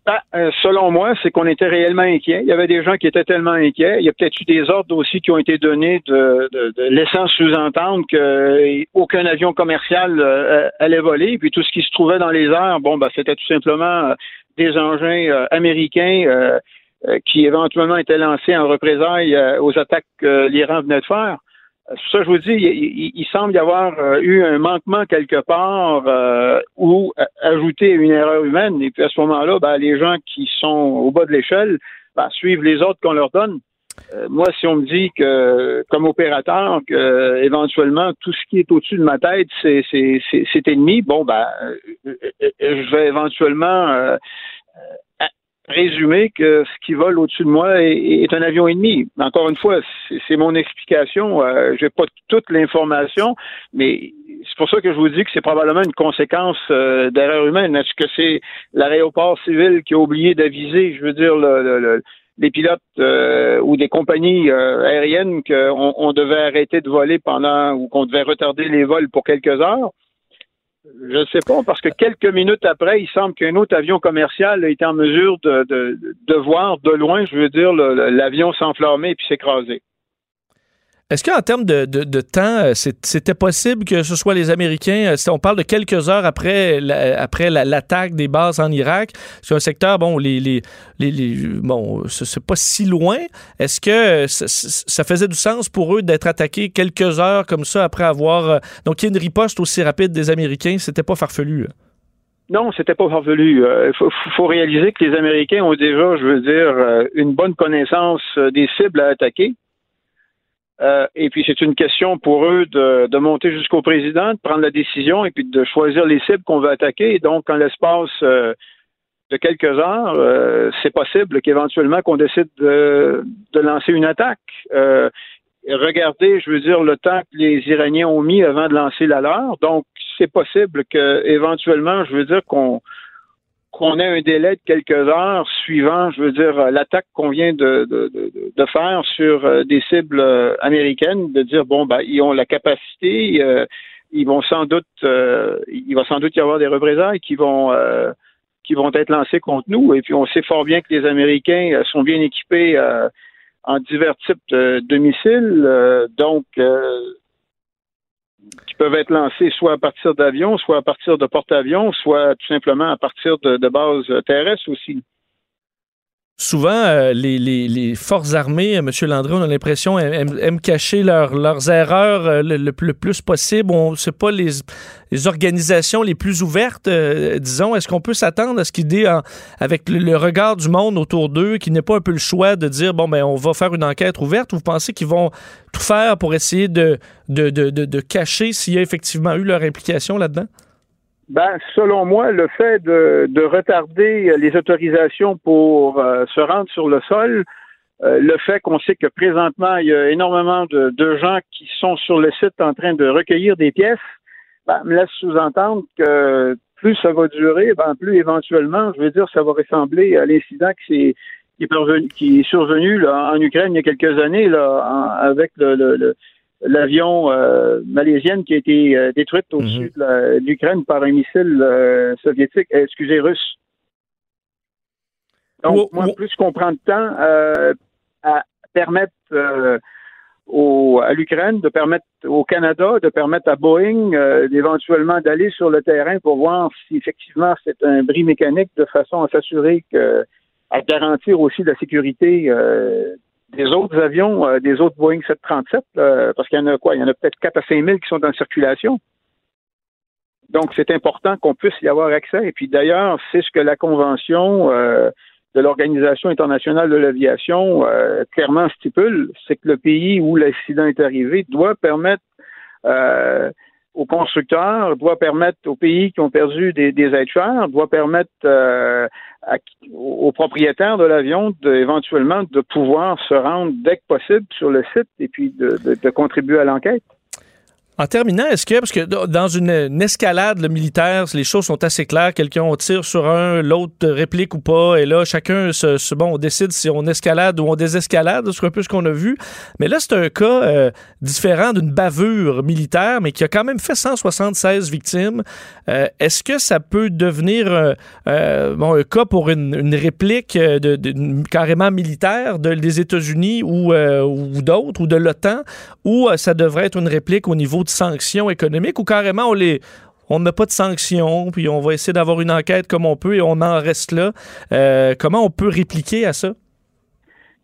Ben, euh, selon moi, c'est qu'on était réellement inquiets. Il y avait des gens qui étaient tellement inquiets. Il y a peut-être eu des ordres aussi qui ont été donnés de, de, de laissant sous-entendre qu'aucun avion commercial euh, allait voler. Puis tout ce qui se trouvait dans les airs, bon, ben, c'était tout simplement euh, des engins euh, américains euh, euh, qui éventuellement étaient lancés en représailles euh, aux attaques que l'Iran venait de faire. Euh, ça je vous dis, il, semble y avoir euh, eu un manquement quelque part euh, ou euh, ajouté une erreur humaine. Et puis à ce moment-là, ben, les gens qui sont au bas de l'échelle ben, suivent les ordres qu'on leur donne. Moi, si on me dit que, comme opérateur, que éventuellement tout ce qui est au-dessus de ma tête, c'est c'est- c'est- c'est ennemi, bon, ben, je vais éventuellement résumer que ce qui vole au-dessus de moi est, un avion ennemi. Encore une fois, c'est mon explication. Euh, J'ai pas toute l'information, mais c'est pour ça que je vous dis que c'est probablement une conséquence euh, d'erreur humaine. Est-ce que c'est l'aéroport civil qui a oublié d'aviser, je veux dire, le, pilotes euh, ou des compagnies euh, aériennes qu'on on devait arrêter de voler pendant ou qu'on devait retarder les vols pour quelques heures? Je ne sais pas, parce que quelques minutes après, il semble qu'un autre avion commercial été en mesure de, de, voir de loin, je veux dire, l'avion s'enflammer et puis s'écraser. Est-ce qu'en termes de, de- temps, euh, c'était possible que ce soit les Américains, euh, on parle de quelques heures après après la- l'attaque des bases en Irak, c'est un secteur, bon, les, les, bon, c'est pas si loin. Est-ce que euh, ça, faisait du sens pour eux d'être attaqués quelques heures comme ça après avoir... donc, il y a une riposte aussi rapide des Américains, c'était pas farfelu. là. Non, c'était pas parvenu. Il faut, réaliser que les Américains ont déjà, je veux dire, une bonne connaissance des cibles à attaquer. Euh, et puis c'est une question pour eux de, monter jusqu'au président, de prendre la décision et puis de choisir les cibles qu'on veut attaquer. Donc, en l'espace euh, de quelques heures, euh, c'est possible qu'éventuellement qu'on décide de, lancer une attaque. Regardez, je veux dire, le temps que les Iraniens ont mis avant de lancer la leur. Donc, c'est possible que éventuellement, je veux dire qu'on qu'on ait un délai de quelques heures suivant, je veux dire, l'attaque qu'on vient de, de, de, faire sur euh, des cibles euh, américaines, de dire bon, ben, ils ont la capacité, euh, ils vont sans doute, il va sans doute y avoir des représailles qui vont qui vont être lancées contre nous. Et puis, on sait fort bien que les Américains sont bien équipés en divers types de, missiles, donc qui peuvent être lancés soit à partir d'avions, soit à partir de porte-avions, soit tout simplement à partir de, de bases terrestres aussi. Souvent, euh, les, forces armées, euh, M. Landry, on a l'impression, aiment, cacher leurs- erreurs euh, le, plus possible. On sait pas les, organisations les plus ouvertes, disons. Est-ce qu'on peut s'attendre à ce en- avec le, regard du monde autour d'eux, qu'ils n'aient pas un peu le choix de dire, bon, ben, on va faire une enquête ouverte, ou vous pensez qu'ils vont tout faire pour essayer de cacher s'il y a effectivement eu leur implication là-dedans? Ben, selon moi, le fait de, de retarder les autorisations pour euh, se rendre sur le sol, euh, le fait qu'on sait que présentement, il y a énormément de, de gens qui sont sur le site en train de recueillir des pièces, ben, me laisse sous-entendre que plus ça va durer, ben, plus éventuellement, je veux dire, ça va ressembler à l'incident qui, qui est survenu là, en Ukraine il y a quelques années là, en- avec le, le- le- l'avion euh, malaisienne qui a été euh, détruite au-dessus de la- de l'Ukraine par un missile euh, soviétique, euh, excusez, russe. Donc, Ou- moi, plus je comprends de temps à permettre au, à l'Ukraine, de permettre au Canada, de permettre à Boeing d'éventuellement d'aller sur le terrain pour voir si effectivement c'est un bris mécanique de façon à s'assurer que à garantir aussi la sécurité des autres avions, euh, des autres Boeing 737, là, parce qu'il y en a quoi? Il y en a peut-être 4 à 5 000 qui sont en circulation. Donc, c'est important qu'on puisse y avoir accès. Et puis, d'ailleurs, c'est ce que la Convention euh, de l'Organisation internationale de l'aviation euh, clairement stipule, c'est que le pays où l'accident est arrivé doit permettre euh, aux constructeurs, doit permettre aux pays qui ont perdu des, des êtres chers, doit permettre euh, à- aux propriétaires de l'avion éventuellement de pouvoir se rendre dès que possible sur le site et puis de, de- de contribuer à l'enquête. En terminant, est-ce que, parce que dans une, escalade là, militaire, les choses sont assez claires, quelqu'un tire sur un, l'autre réplique ou pas, et là, chacun, se, bon, on décide si on escalade ou on désescalade, c'est un peu ce qu'on a vu. Mais là, c'est un cas euh, différent d'une bavure militaire, mais qui a quand même fait 176 victimes. Euh, est-ce que ça peut devenir euh, bon, un cas pour une, réplique carrément militaire de, des États-Unis ou, ou d'autres, ou de l'OTAN, ou ça devrait être une réplique au niveau de sanctions économiques, ou carrément on les on met pas de sanctions, puis on va essayer d'avoir une enquête comme on peut et on en reste là. Euh, comment on peut répliquer à ça?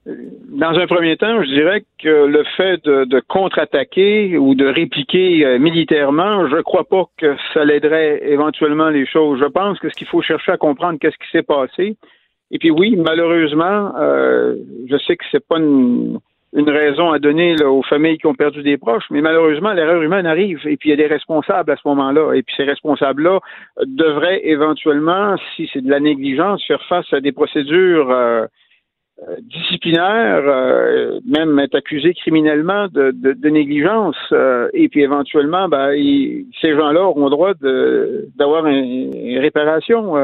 Dans un premier temps, je dirais que le fait de, de contre-attaquer ou de répliquer euh, militairement, je ne crois pas que ça l'aiderait éventuellement les choses. Je pense que ce qu'il faut chercher à comprendre, qu'est-ce qui s'est passé. Et puis oui, malheureusement, euh, je sais que c'est pas une, une raison à donner aux familles qui ont perdu des proches, mais malheureusement, l'erreur humaine arrive. Et puis il y a des responsables à ce moment-là. Et puis ces responsables-là devraient éventuellement, si c'est de la négligence, faire face à des procédures euh, euh, disciplinaires, euh, même être accusés criminellement de, de- négligence. et puis éventuellement, ben, ces gens-là auront droit d'avoir une réparation.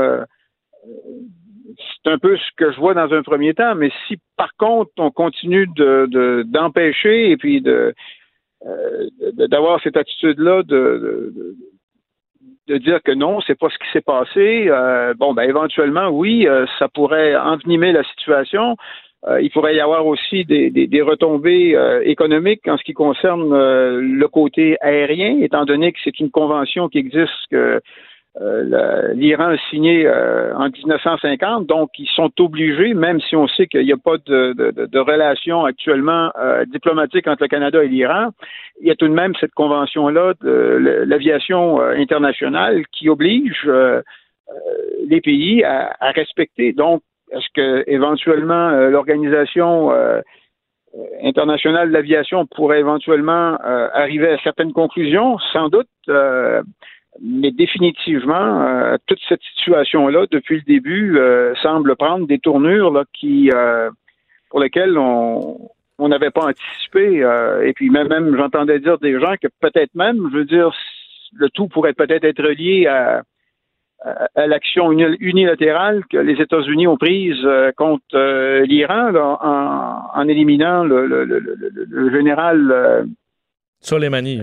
C'est un peu ce que je vois dans un premier temps, mais si par contre on continue de de- d'empêcher et puis de euh, d'avoir cette attitude-là de, de, de- de dire que non, c'est pas ce qui s'est passé, euh, bon ben éventuellement oui, euh, ça pourrait envenimer la situation. Euh, il pourrait y avoir aussi des, des, des retombées euh, économiques en ce qui concerne euh, le côté aérien, étant donné que c'est une convention qui existe que euh, l'Iran a signé euh, en 1950, donc ils sont obligés, même si on sait qu'il n'y a pas de, de, de- relation actuellement euh, diplomatique entre le Canada et l'Iran, il y a tout de même cette convention-là de l'aviation euh, internationale qui oblige euh, euh, les pays à, à respecter. Donc, est-ce que éventuellement l'organisation internationale de l'aviation pourrait éventuellement arriver à certaines conclusions, sans doute. Mais définitivement, euh, toute cette situation-là, depuis le début, euh, semble prendre des tournures qui, euh, pour lesquelles on on n'avait pas anticipé. et puis même, j'entendais dire des gens que peut-être même, je veux dire, le tout pourrait peut-être être lié à, l'action uni- unilatérale que les États-Unis ont prise contre l'Iran en, en éliminant le, le, général manies.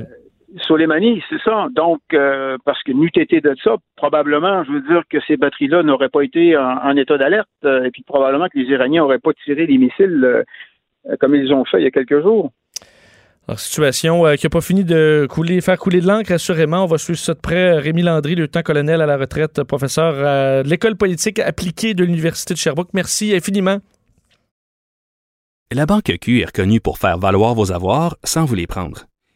Soleimani, c'est ça. Donc, euh, parce que n'eût été de ça, probablement, je veux dire que ces batteries-là n'auraient pas été en, en état d'alerte, euh, et puis probablement que les Iraniens n'auraient pas tiré les missiles euh, comme ils ont fait il y a quelques jours. Alors, situation euh, qui n'a pas fini de couler, faire couler de l'encre, assurément. On va suivre ça de près. Rémi Landry, lieutenant-colonel à la retraite, professeur euh, de l'école politique appliquée de l'Université de Sherbrooke. Merci infiniment. La Banque Q est reconnue pour faire valoir vos avoirs sans vous les prendre.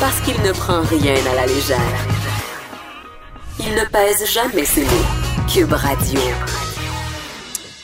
Parce qu'il ne prend rien à la légère. Il ne pèse jamais ses mots. Cube Radio.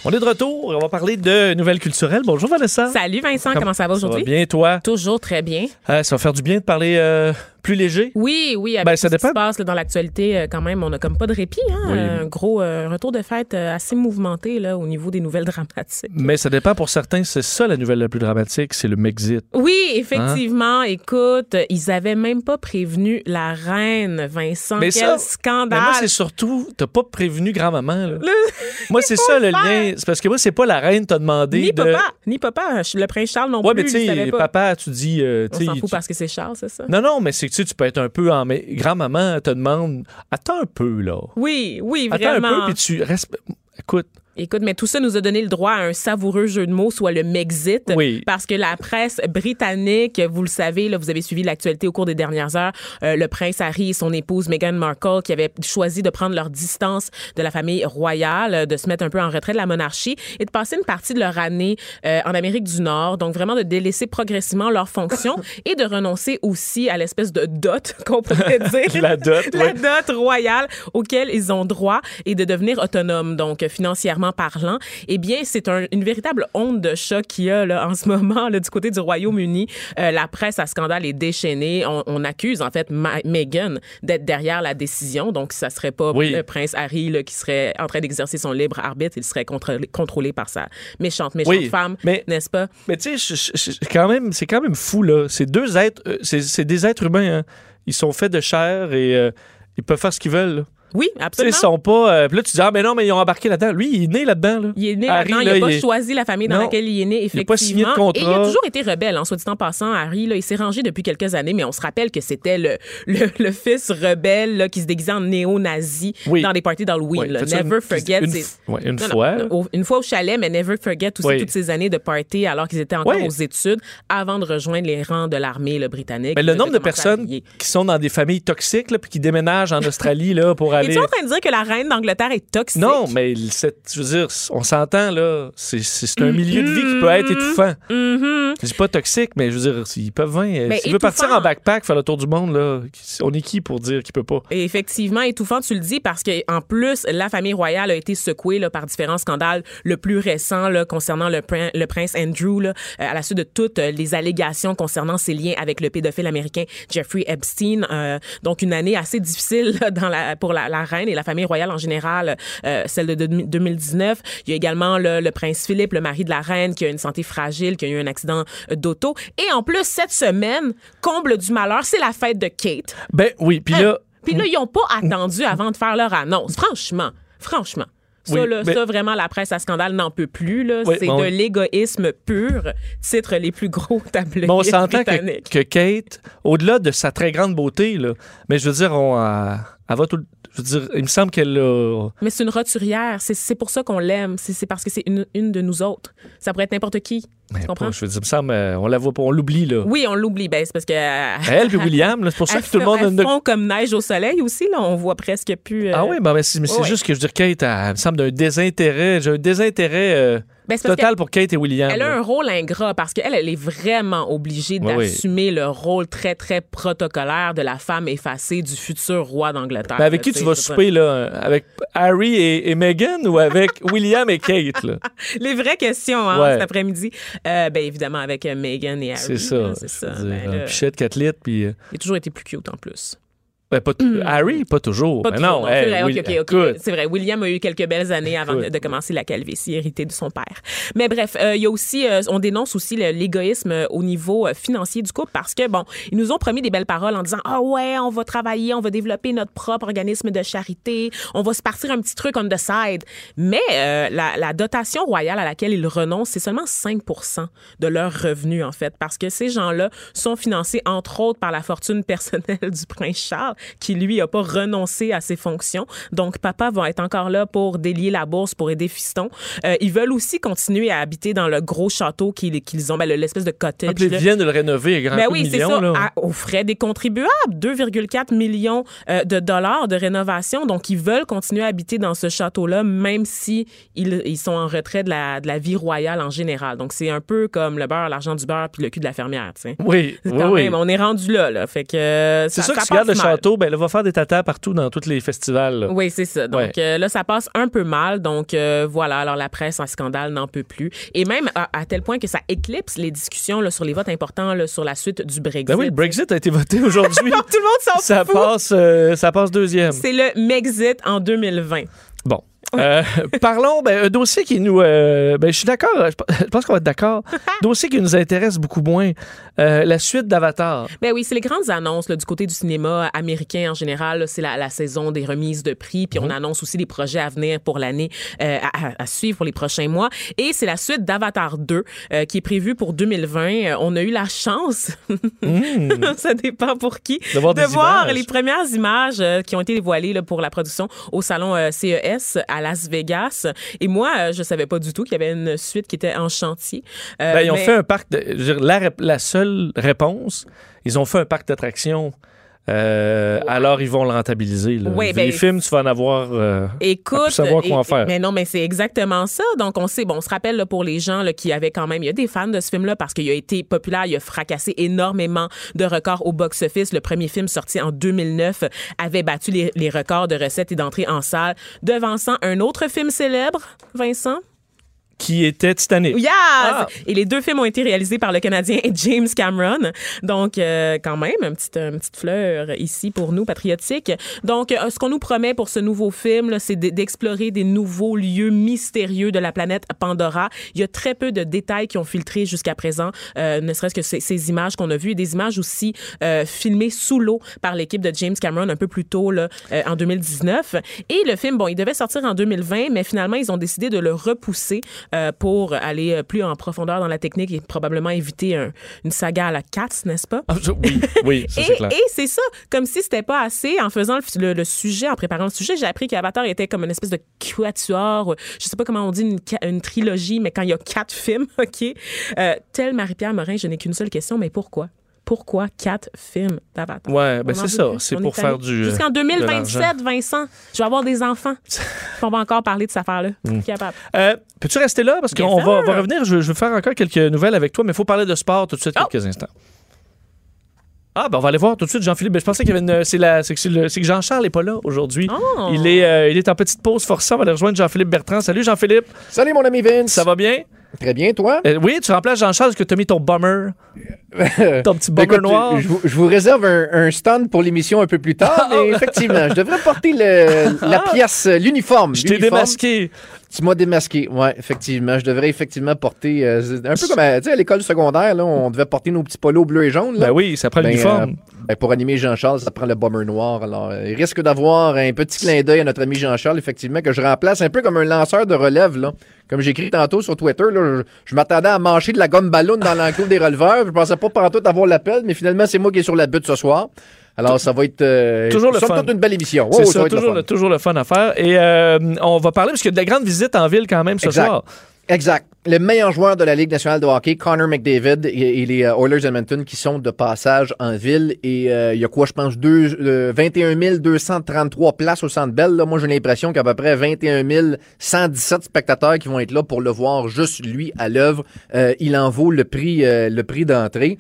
On est de retour. On va parler de nouvelles culturelles. Bonjour Vanessa. Salut Vincent, comment, ça va Ça va aujourd'hui? bien, toi? Toujours très bien. Euh, ça va faire du bien de parler euh, plus léger? Oui, oui, avec Ben, tout ça ce qui dépend. se passe là, dans l'actualité, euh, quand même, on a comme pas de répit. Hein? Oui. Un gros euh, retour de fête euh, assez mouvementé là, au niveau des nouvelles dramatiques. Mais ça dépend pour certains. C'est ça la nouvelle la plus dramatique, c'est le Mexit. Oui, effectivement. Hein? Écoute, ils avaient même pas prévenu la reine, Vincent. Mais Quel ça, scandale! Mais moi, c'est surtout, t'as pas prévenu grand-maman. Moi, c'est ça le lien. C'est parce que moi, c'est pas la reine t'a demandé Ni de. papa, ni papa. Le prince Charles non Ouais, plus. mais tu sais, papa, tu dis. euh, On s'en fout tu- parce que c'est Charles, c'est ça? Non, non, mais c'est que tu sais, tu peux être un peu en. Mais grand-maman te demande. Attends un peu, là. Oui, oui, Attends vraiment. un peu, puis tu. Écoute, Écoute, mais tout ça nous a donné le droit à un savoureux jeu de mots, soit le Mexit. Oui. Parce que la presse britannique, vous le savez, là, vous avez suivi l'actualité au cours des dernières heures, euh, le prince Harry et son épouse Meghan Markle qui avaient choisi de prendre leur distance de la famille royale, euh, de se mettre un peu en retrait de la monarchie et de passer une partie de leur année euh, en Amérique du Nord. Donc vraiment de délaisser progressivement leurs fonctions et de renoncer aussi à l'espèce de dot qu'on pourrait dire. La dot, La dot royale auquel ils ont droit et de devenir autonomes, donc euh, financièrement parlant, eh bien, c'est un- une véritable onde de choc qu'il y a là, en ce moment là, du côté du Royaume-Uni. Euh, la presse à scandale est déchaînée. On, on accuse en fait Ma- Meghan d'être derrière la décision, donc ça serait pas Oui. le prince Harry là, qui serait en train d'exercer son libre arbitre, il serait contrôlé, contrôlé par sa méchante, méchante Oui, femme, n'est-ce pas? Mais tu sais, quand même, c'est quand même fou là. C'est deux êtres, euh, c'est c'est des êtres humains. hein. Ils sont faits de chair et euh, ils peuvent faire ce qu'ils veulent. Là. Oui, absolument. ils sont pas. euh, puis là, tu dis ah mais non, mais ils ont embarqué là-dedans. Lui, il est né là-dedans. Là. Il est né Harry, là-dedans, il là, n'a pas il est- choisi la famille dans Non. laquelle il est né, Il effectivement. a pas signé de contrat. Et il a toujours été rebelle, en soit dit en passant. Harry, là, il s'est rangé depuis quelques années, mais on se rappelle que c'était le, le, le fils rebelle là, qui se déguisait en néo-nazi Oui. dans des parties d'Halloween. Ouais, là. Never une- forget. une, ouais, une Non, fois. là. au- une fois au chalet, mais never forget aussi Oui. toutes ces années de party alors qu'ils étaient encore Oui. aux études avant de rejoindre les rangs de l'armée là, britannique. Mais le nombre de personnes qui sont dans des familles toxiques là, puis qui déménagent en Australie là, pour aller. Es-tu en train de dire que la reine d'Angleterre est toxique? Non, mais je veux dire, on s'entend là. C'est un milieu de vie qui peut être étouffant. Mhm. Je dis pas toxique, mais je veux dire, ils peuvent venir. Mais S'il veut partir en backpack, faire le tour du monde, là, on est qui pour dire qu'il peut pas? Et effectivement, étouffant, tu le dis, parce que en plus, la famille royale a été secouée là, par différents scandales. Le plus récent là, concernant le, prin- le prince Andrew, là, euh, à la suite de toutes euh, les allégations concernant ses liens avec le pédophile américain Jeffrey Epstein. Euh, donc, une année assez difficile là, dans la, pour la, la reine et la famille royale en général, euh, celle de 2019. Il y a également le, le prince Philippe, le mari de la reine, qui a une santé fragile, qui a eu un accident euh, d'auto. Et en plus, cette semaine, comble du malheur, c'est la fête de Kate. Ben oui, puis Hein? là, Puis là, ils n'ont pas attendu avant de faire leur annonce. Franchement, franchement. Ça, Oui, là, mais- ça, vraiment, la presse à scandale n'en peut plus. là. Oui, c'est bon, de l'égoïsme pur. Titre les plus gros tableaux mais on s'entend que, que Kate, au-delà de sa très grande beauté, là, mais je veux dire, on, euh, elle va tout le- Je veux dire, il me semble qu'elle a. Mais c'est une roturière. C'est, pour ça qu'on l'aime. C'est parce que c'est une, une de nous autres. Ça pourrait être n'importe qui. Pas, je veux dire, il me semble, euh, on la voit pas, on l'oublie, là. Oui, on l'oublie. Ben, c'est parce que. euh, Elle puis William, c'est pour ça que tout le monde elles font comme neige au soleil aussi. Là. On voit presque plus. euh, Ah oui, ben, mais c'est ouais. juste que je veux dire, Kate, elle, me semble d'un désintérêt. J'ai un désintérêt euh, Ben, total pour Kate et William. Elle a là. un rôle ingrat parce qu'elle, elle est vraiment obligée Oui, oui. d'assumer le rôle très, très protocolaire de la femme effacée du futur roi d'Angleterre. Ben, avec là, qui tu vas souper, là? Avec Harry et, et Meghan ou avec William et Kate, là? Les vraies questions, hein, Ouais. cet après-midi. Euh, ben, évidemment, avec euh, Meghan et Harry. C'est ça. là, C'est ça. Ben, là, Pichette, 4 litres, puis... euh, il a toujours été plus cute en plus. Ben, pas t- Harry, pas toujours. Pas Ben toujours, non, c'est hey, vrai, Will-. William a eu quelques belles années avant de commencer la calvitie héritée de son père. Mais bref, euh, il y a aussi, euh, on dénonce aussi l'égoïsme euh, au niveau financier du couple parce que bon, ils nous ont promis des belles paroles en disant ah ouais, on va travailler, on va développer notre propre organisme de charité, on va se partir un petit truc on the side. Mais euh, la, la dotation royale à laquelle ils renoncent, c'est seulement 5% de leurs revenus en fait, parce que ces gens-là sont financés entre autres par la fortune personnelle du prince Charles, qui lui a pas renoncé à ses fonctions. Donc papa va être encore là pour délier la bourse, pour aider fiston. Euh, ils veulent aussi continuer à habiter dans le gros château qu'ils qu'ils ont, ben, le- l'espèce de cottage. ah, puis ils viennent de le rénover grand Ben oui, c'est ça, à- aux frais des contribuables, 2,4 millions euh, de dollars de rénovation. Donc, ils veulent continuer à habiter dans ce château-là, même si ils, ils sont en retrait de la, de la vie royale en général. Donc, c'est un peu comme le beurre, l'argent du beurre, puis le cul de la fermière, tu sais. Oui, oui, Quand oui. même, on est rendu là, là. Fait que euh, C'est ça, ça, que tu le mal. château ben, elle va faire des tatas partout dans tous les festivals. là. Oui, c'est ça. Donc Ouais. euh, là, ça passe un peu mal. Donc euh, voilà, alors la presse en scandale n'en peut plus. Et même à, à tel point que ça éclipse les discussions là, sur les votes importants là, sur la suite du Brexit. Ben oui, le Brexit a été voté aujourd'hui. Tout le monde s'en ça fout. passe, euh, ça passe deuxième. C'est le Mexit en 2020. Bon. Euh, parlons, ben, un dossier qui nous. euh, ben, je suis d'accord, je pense qu'on va être d'accord. dossier qui nous intéresse beaucoup moins. Euh, la suite d'Avatar. Ben oui, c'est les grandes annonces là, du côté du cinéma américain en général. C'est la, la saison des remises de prix. Puis on annonce aussi des projets à venir pour l'année euh, à, suivre pour les prochains mois. Et c'est la suite d'Avatar 2 euh, qui est prévue pour 2020. Euh, on a eu la chance, ça dépend pour qui, De voir des voir les premières images qui ont été dévoilées là, pour la production au salon CES à Las Vegas. Et moi, je savais pas du tout qu'il y avait une suite qui était en chantier. Ben, ils ont mais- fait un parc. De, la, la seule réponse, ils ont fait un parc d'attractions. Euh, alors, ils vont le rentabiliser. Là. Les ben, films, tu vas en avoir. euh, Écoute, savoir quoi en faire. mais non, mais c'est exactement ça. Donc on sait, bon, on se rappelle là, pour les gens là, qui avaient quand même, il y a des fans de ce film-là parce qu'il a été populaire, il a fracassé énormément de records au box-office. Le premier film sorti en 2009 avait battu les, les records de recettes et d'entrée en salle, devançant un autre film célèbre, Vincent? Qui était Titanic. Yes! Ah. Et les deux films ont été réalisés par le Canadien James Cameron. Donc, euh, quand même, une petite, une petite fleur ici pour nous, patriotiques. Donc, euh, ce qu'on nous promet pour ce nouveau film, c'est d'explorer des nouveaux lieux mystérieux de la planète Pandora. Il y a très peu de détails qui ont filtré jusqu'à présent, euh, ne serait-ce que ces, ces images qu'on a vues et des images aussi euh, filmées sous l'eau par l'équipe de James Cameron un peu plus tôt, là, euh, en 2019. Et le film, bon, il devait sortir en 2020, mais finalement, ils ont décidé de le repousser euh, pour aller euh, plus en profondeur dans la technique et probablement éviter un- une saga à la Cats, n'est-ce pas? Ah, je- oui, oui, ça c'est Et, clair. et c'est ça, comme si c'était pas assez. En faisant le, le- le sujet, en préparant le sujet, j'ai appris qu'Avatar était comme une espèce de quatuor, je sais pas comment on dit, une, trilogie, mais quand il y a quatre films, OK? Euh, tel Marie-Pierre Morin, je n'ai qu'une seule question, mais pourquoi? Pourquoi quatre films d'Avatar? Ouais, ben c'est ça. C'est pour faire allé. du. euh, Jusqu'en de 2027, l'argent. Vincent, je vais avoir des enfants. Puis on va encore parler de cette affaire-là. Mm. Capable. Euh, Peux-tu rester là? Parce qu'on va, revenir. Je, je veux faire encore quelques nouvelles avec toi, mais il faut parler de sport tout de suite, Oh. quelques instants. Ah, ben on va aller voir tout de suite Jean-Philippe. Ben, je pensais qu'il y avait une. C'est, la, c'est, que, c'est le- c'est que Jean-Charles n'est pas là aujourd'hui. Oh. Il, est, euh, il est en petite pause forçant. On va aller rejoindre Jean-Philippe Bertrand. Salut Jean-Philippe. Salut mon ami Vince. Ça va bien? Très bien, toi? Euh, oui, tu remplaces Jean-Charles que tu as mis ton bummer. ton petit Ben, bummer écoute, noir. Je, vous- je vous réserve un, un stand pour l'émission un peu plus tard, mais effectivement, je devrais porter le- la pièce, euh, l'uniforme. Je t'ai démasqué. Tu m'as démasqué, ouais, effectivement. Je devrais effectivement porter, euh, un peu comme à, à l'école secondaire, là, on devait porter nos petits polos bleus et jaunes. Là. Ben oui, ça prend Ben, l'uniforme. euh, ben, pour animer Jean-Charles, ça prend le bomber noir. Alors, euh, il risque d'avoir un petit clin d'œil à notre ami Jean-Charles, effectivement, que je remplace un peu comme un lanceur de relève, là. Comme j'ai écrit tantôt sur Twitter, là, je, je m'attendais à manger de la gomme ballon dans l'enclos des releveurs. Je pensais pas partout avoir l'appel, mais finalement, c'est moi qui est sur la butte ce soir. Alors, ça va être euh, Toujours le fun. une belle émission. C'est Oh, ça, le toujours, fun. le, toujours le fun à faire. Et euh, on va parler, parce qu'il y a de la grande visite en ville quand même ce Exact. soir. Exact. Le meilleur joueur de la Ligue nationale de hockey, Connor McDavid, et, les euh, Oilers Edmonton qui sont de passage en ville. Et euh, il y a quoi, je pense, deux, euh, 21 233 places au Centre Bell. Là. Moi, j'ai l'impression qu'il y a à peu près 21 117 spectateurs qui vont être là pour le voir juste lui à l'œuvre. Euh, il en vaut le prix, le prix d'entrée.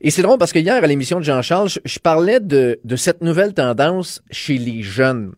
Et c'est drôle parce que hier, à l'émission de Jean-Charles, je, je parlais de cette nouvelle tendance chez les jeunes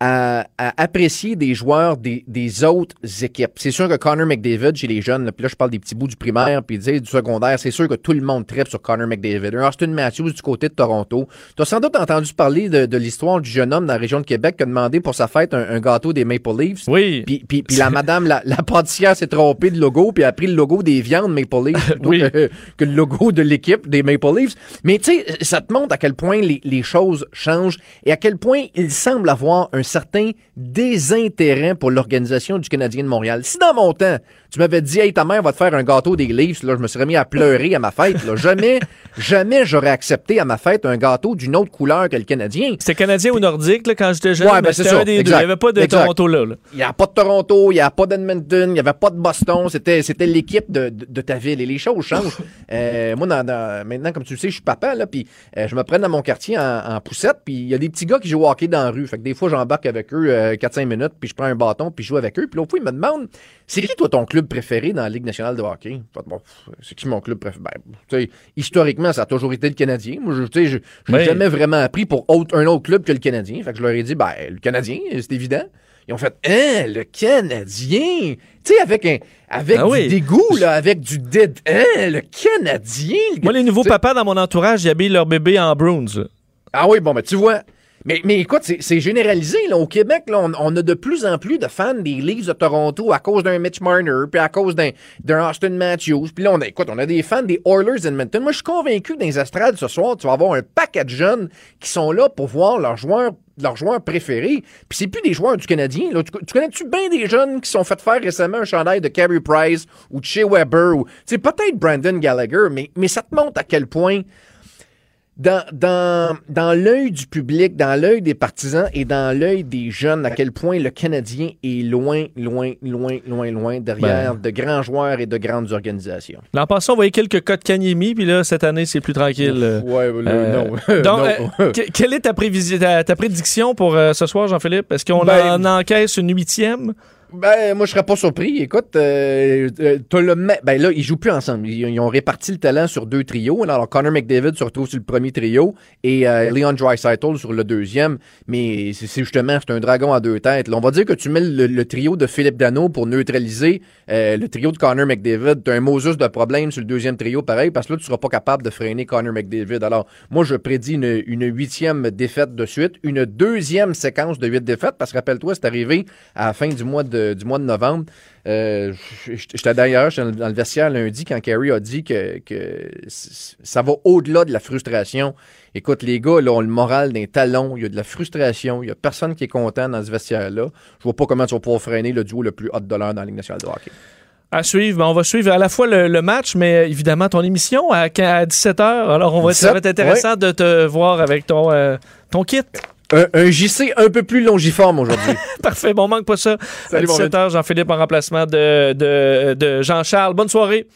à, à apprécier des joueurs des, des autres équipes. C'est sûr que Connor McDavid, chez les jeunes, là, puis là, je parle des petits bouts du primaire, puis du secondaire, c'est sûr que tout le monde tripe sur Connor McDavid. Un Austin Matthews du côté de Toronto. Tu as sans doute entendu parler de, de l'histoire du jeune homme dans la région de Québec qui a demandé pour sa fête un, un gâteau des Maple Leafs. Oui. Puis, puis, puis la madame, la, la pâtissière s'est trompée de logo, puis a pris le logo des viandes Maple Leafs plutôt Oui. que, que le logo de l'équipe des Maple Leafs. Mais tu sais, ça te montre à quel point les, les choses changent et à quel point il semble avoir un certain désintérêt pour l'organisation du Canadien de Montréal. Si dans mon temps, tu m'avais dit, hey, ta mère va te faire un gâteau des Leafs, là, je me serais mis à pleurer à ma fête. Là. Jamais, jamais j'aurais accepté à ma fête un gâteau d'une autre couleur que le Canadien. C'était canadien ou nordique là, quand j'étais jeune. Ouais, ben, c'est ça, des Il n'y avait pas de exact. Toronto là. Il n'y a pas de Toronto, il n'y a pas d'Edmonton, il n'y avait pas de Boston. C'était, c'était l'équipe de, de, de ta ville. Et les choses changent. Euh, moi, dans- dans- maintenant, comme tu le sais, je suis papa, là, puis euh, je me prends dans mon quartier en, en poussette, puis il y a des petits gars qui jouent au hockey dans la rue. Fait que des fois, j'embarque j'embarque avec eux euh, 4-5 minutes, puis je prends un bâton, puis je joue avec eux. Puis l'autre fois, il me demande c'est qui, toi, ton club préféré dans la Ligue nationale de hockey? Bon, c'est qui mon club préféré? Ben, historiquement, ça a toujours été le Canadien. Moi, je je je n'ai Oui. jamais vraiment appris pour autre- un autre club que le Canadien. Fait que je leur ai dit ben, le Canadien, c'est évident. Ils ont fait Hein, le Canadien? Tu sais, avec, un, avec Ah du oui. dégoût, là, avec du dead. Hein, le Canadien le Moi, les nouveaux papas dans mon entourage, ils habillent leur bébé en Bruins. ah oui, bon, ben tu vois. Mais, mais écoute, c'est généralisé. Là. Au Québec, là, on, a de plus en plus de fans des Leafs de Toronto à cause d'un Mitch Marner, puis à cause d'un Austin Matthews. Puis là, on a, écoute, on a des fans des Oilers d'Edmonton. Moi, je suis convaincu dans les estrades ce soir, tu vas avoir un paquet de jeunes qui sont là pour voir leurs joueurs leurs joueurs préférés. Puis c'est plus des joueurs du Canadien. Là. Tu, tu connais-tu bien des jeunes qui sont fait faire récemment un chandail de Carey Price ou de Shea Weber ou, peut-être Brandon Gallagher, mais, mais ça te montre à quel point dans, dans, dans l'œil du public, dans l'œil des partisans et dans l'œil des jeunes, à quel point le Canadien est loin, loin, loin, loin, loin derrière de grands joueurs et de grandes organisations. L'an passé, on voyait quelques cas de Kanyemi, puis là, cette année, c'est plus tranquille. euh. Ouais, Euh, non. donc, Non. euh, que- quelle est ta, ta, ta prédiction pour euh, ce soir, Jean-Philippe? Est-ce qu'on Ben- en encaisse une huitième? Ben, moi, je serais pas surpris. Écoute, euh, euh, t'as le ben là, ils jouent plus ensemble. Ils, ils ont réparti le talent sur deux trios. Alors, Connor McDavid se retrouve sur le premier trio et euh, Leon Draisaitl sur le deuxième. Mais c'est c'est justement, c'est un dragon à deux têtes. Là, on va dire que tu mets le, le trio de Philippe Dano pour neutraliser euh, le trio de Connor McDavid. T'as un Moses de problème sur le deuxième trio, pareil, parce que là, tu seras pas capable de freiner Connor McDavid. Alors, moi, je prédis une, une huitième défaite de suite, une deuxième séquence de huit défaites, parce que rappelle-toi, c'est arrivé à la fin du mois de, du mois de novembre. Euh, J'étais d'ailleurs dans le vestiaire lundi quand Carey a dit que, ça va au-delà de la frustration. Écoute, les gars, là, ont le moral d'un talon. Il y a de la frustration. Il y a personne qui est content dans ce vestiaire-là. Je vois pas comment tu vas pouvoir freiner le duo le plus hot de l'heure dans la Ligue nationale de hockey. À suivre, ben, on va suivre à la fois le, le match, mais euh, évidemment ton émission à, 17h. Alors, on va, ça va être 17, intéressant de te voir avec ton, euh, ton kit. Un, un JC un peu plus longiforme aujourd'hui. Parfait, bon, on manque pas ça. Salut, à mon 17h, Jean-Philippe en remplacement de, de, de Jean-Charles. Bonne soirée.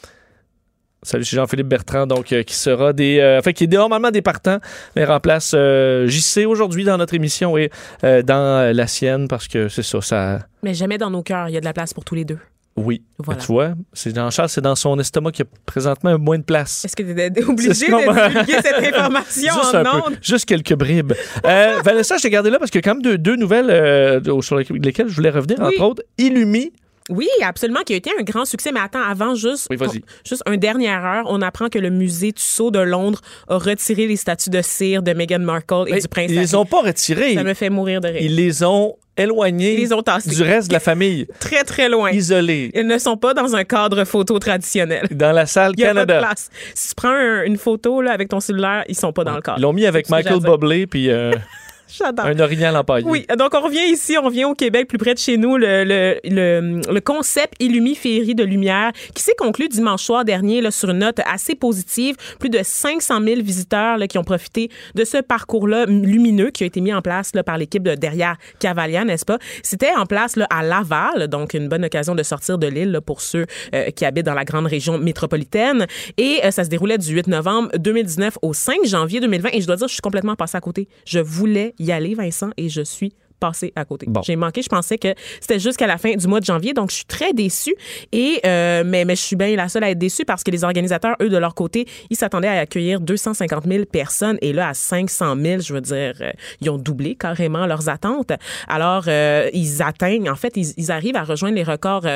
Salut, c'est Jean-Philippe Bertrand, donc, euh, qui sera des. euh, fait, qui est normalement des partants, mais remplace euh, JC aujourd'hui dans notre émission et euh, dans euh, la sienne, parce que c'est ça, ça. Mais jamais dans nos cœurs. Il y a de la place pour tous les deux. Oui. Voilà. Tu vois, c'est Jean-Charles, c'est dans son estomac qu'il y a présentement moins de place. Est-ce que tu étais obligé de divulguer cette information Juste en un peu, juste quelques bribes. Euh, Vanessa, je t'ai gardé là parce qu'il y a quand même deux, deux nouvelles euh, sur lesquelles je voulais revenir, Oui. entre autres. Illumi. Oui, absolument, qui a été un grand succès. Mais attends, avant, juste, Oui, vas-y. juste un dernière heure, on apprend que le musée Tussaud de Londres a retiré les statues de cire de Meghan Markle et Mais du prince ils les ont pas retirés. Ça me fait mourir de rire. Ils les ont éloignés Ils les ont du reste de la famille. Très, très loin. Isolés. Ils ne sont pas dans un cadre photo traditionnel. Dans la salle Il y a pas de Canada. place. Si tu prends un- une photo là, avec ton cellulaire, ils sont pas dans le cadre. Ils l'ont mis avec Michael Bublé puis euh, J'adore. un orignal empaillé. Oui, donc on revient ici, on revient au Québec, plus près de chez nous, le, le, le, le concept Illumi Féerie de lumière qui s'est conclu dimanche soir dernier là, sur une note assez positive. Plus de 500 000 visiteurs là, qui ont profité de ce parcours-là lumineux qui a été mis en place là, par l'équipe de derrière Cavalia, n'est-ce pas? C'était en place là, à Laval, donc une bonne occasion de sortir de l'île pour ceux euh, qui habitent dans la grande région métropolitaine. Et euh, ça se déroulait du 8 novembre 2019 au 5 janvier 2020. Et je dois dire, je suis complètement passée à côté. Je voulais y aller, Vincent, et je suis passé à côté. Bon. J'ai manqué. Je pensais que c'était jusqu'à la fin du mois de janvier, donc je suis très déçue. Et euh, mais mais je suis bien la seule à être déçue parce que les organisateurs, eux, de leur côté, ils s'attendaient à accueillir 250 000 personnes et là à 500 000, je veux dire, euh, ils ont doublé carrément leurs attentes. Alors euh, ils atteignent, en fait, ils, ils arrivent à rejoindre les records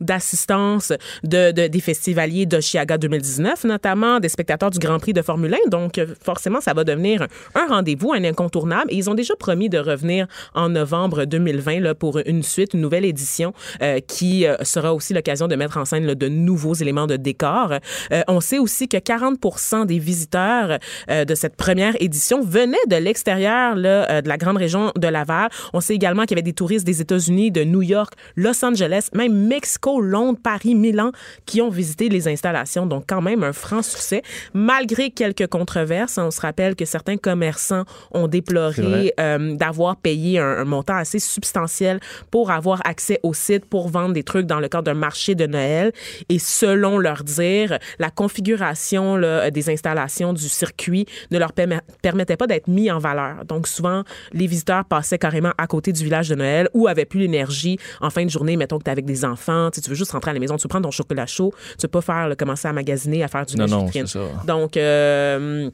d'assistance de, de- des festivaliers d'Oshiaga 2019, notamment des spectateurs du Grand Prix de Formule 1. Donc forcément, ça va devenir un, un rendez-vous, un incontournable. Et ils ont déjà promis de revenir en novembre 2020 là, pour une suite, une nouvelle édition euh, qui euh, sera aussi l'occasion de mettre en scène là, de nouveaux éléments de décor. Euh, on sait aussi que 40 des visiteurs euh, de cette première édition venaient de l'extérieur de la grande région de Laval. On sait également qu'il y avait des touristes des États-Unis, de New York, Los Angeles, même Mexico, Londres, Paris, Milan, qui ont visité les installations. Donc, quand même, un franc succès. Malgré quelques controverses, on se rappelle que certains commerçants ont déploré d'avoir payé un, un montant assez substantiel pour avoir accès au site pour vendre des trucs dans le cadre d'un marché de Noël. Et selon leur dire, la configuration là, des installations du circuit ne leur permet- permettait pas d'être mis en valeur. Donc souvent, les visiteurs passaient carrément à côté du village de Noël ou avaient plus l'énergie en fin de journée. Mettons que tu avec des enfants, tu veux juste rentrer à la maison, tu prendre ton chocolat chaud, tu veux pas faire là, commencer à magasiner, à faire du Non, non, ça. Donc, euh,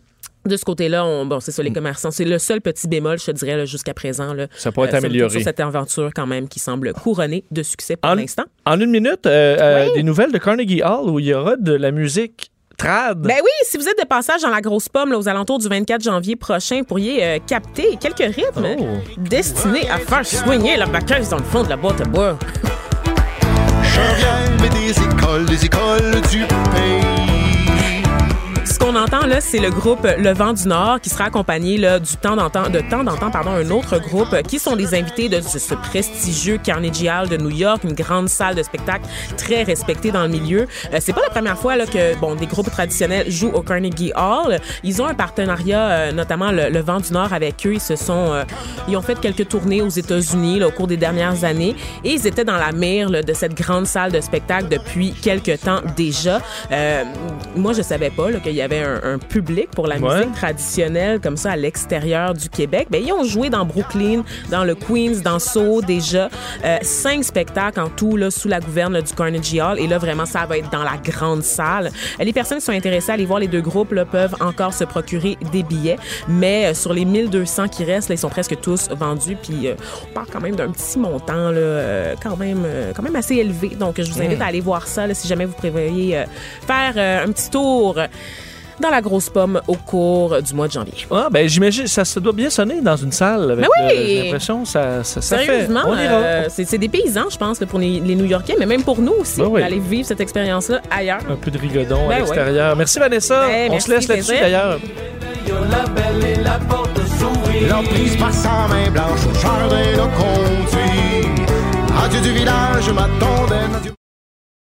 de ce côté-là, on, bon, c'est ça, Mm. les commerçants. C'est le seul petit bémol, je te dirais, là, jusqu'à présent. Là, Ça pourrait être sur- amélioré. Sur cette aventure, quand même, qui semble couronnée de succès pour En- l'instant. En une minute, euh, euh, des nouvelles de Carnegie Hall où il y aura de la musique trad. Ben oui, si vous êtes de passage dans la grosse pomme là, aux alentours du 24 janvier prochain, vous pourriez euh, capter quelques rythmes Oh. destinés à faire soigner la baqueuse dans le fond de la boîte à bois. Je viens mais des écoles, des écoles du pays. Ce qu'on entend là, c'est le groupe Le Vent du Nord qui sera accompagné là, du temps d'en temps, de temps en temps, pardon, un autre groupe qui sont des invités de ce, prestigieux Carnegie Hall de New York, une grande salle de spectacle très respectée dans le milieu. Euh, c'est pas la première fois là, que bon des groupes traditionnels jouent au Carnegie Hall. Ils ont un partenariat, euh, notamment le, Vent du Nord avec eux. Ils se sont, euh, ils ont fait quelques tournées aux États-Unis au cours des dernières années et ils étaient dans la mire là, de cette grande salle de spectacle depuis quelques temps déjà. Euh, moi, je savais pas qu'il y avait un, un public pour la Ouais. musique traditionnelle comme ça à l'extérieur du Québec. Ben, ils ont joué dans Brooklyn, dans le Queens, dans Soho déjà. Euh, cinq spectacles en tout là, sous la gouverne là, du Carnegie Hall. Et là, vraiment, ça va être dans la grande salle. Euh, Les personnes qui sont intéressées à aller voir les deux groupes là, peuvent encore se procurer des billets. Mais euh, sur les 1200 qui restent, là, ils sont presque tous vendus. Puis euh, on parle quand même d'un petit montant là, quand, même, quand même assez élevé. Donc, je vous invite Mm. à aller voir ça là, si jamais vous prévoyez faire un petit tour dans la grosse pomme au cours du mois de janvier. Ah, ben j'imagine, ça, ça doit bien sonner dans une salle. Avec Ben oui! le- J'ai l'impression ça, ça, ça fait. Sérieusement, euh, c'est c'est des paysans, je pense, pour les, les New-Yorkais, mais même pour nous aussi, Ben oui. d'aller vivre cette expérience-là ailleurs. Un peu de rigodon à Ben l'extérieur. Merci Vanessa. Ben, On merci, se laisse là-dessus d'ailleurs. L'emprise par sa main blanche au jardin le conduit. Adieu du village, ma tondaine, adieu.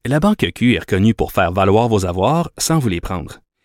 La Banque Q est reconnue pour faire valoir vos avoirs sans vous les prendre.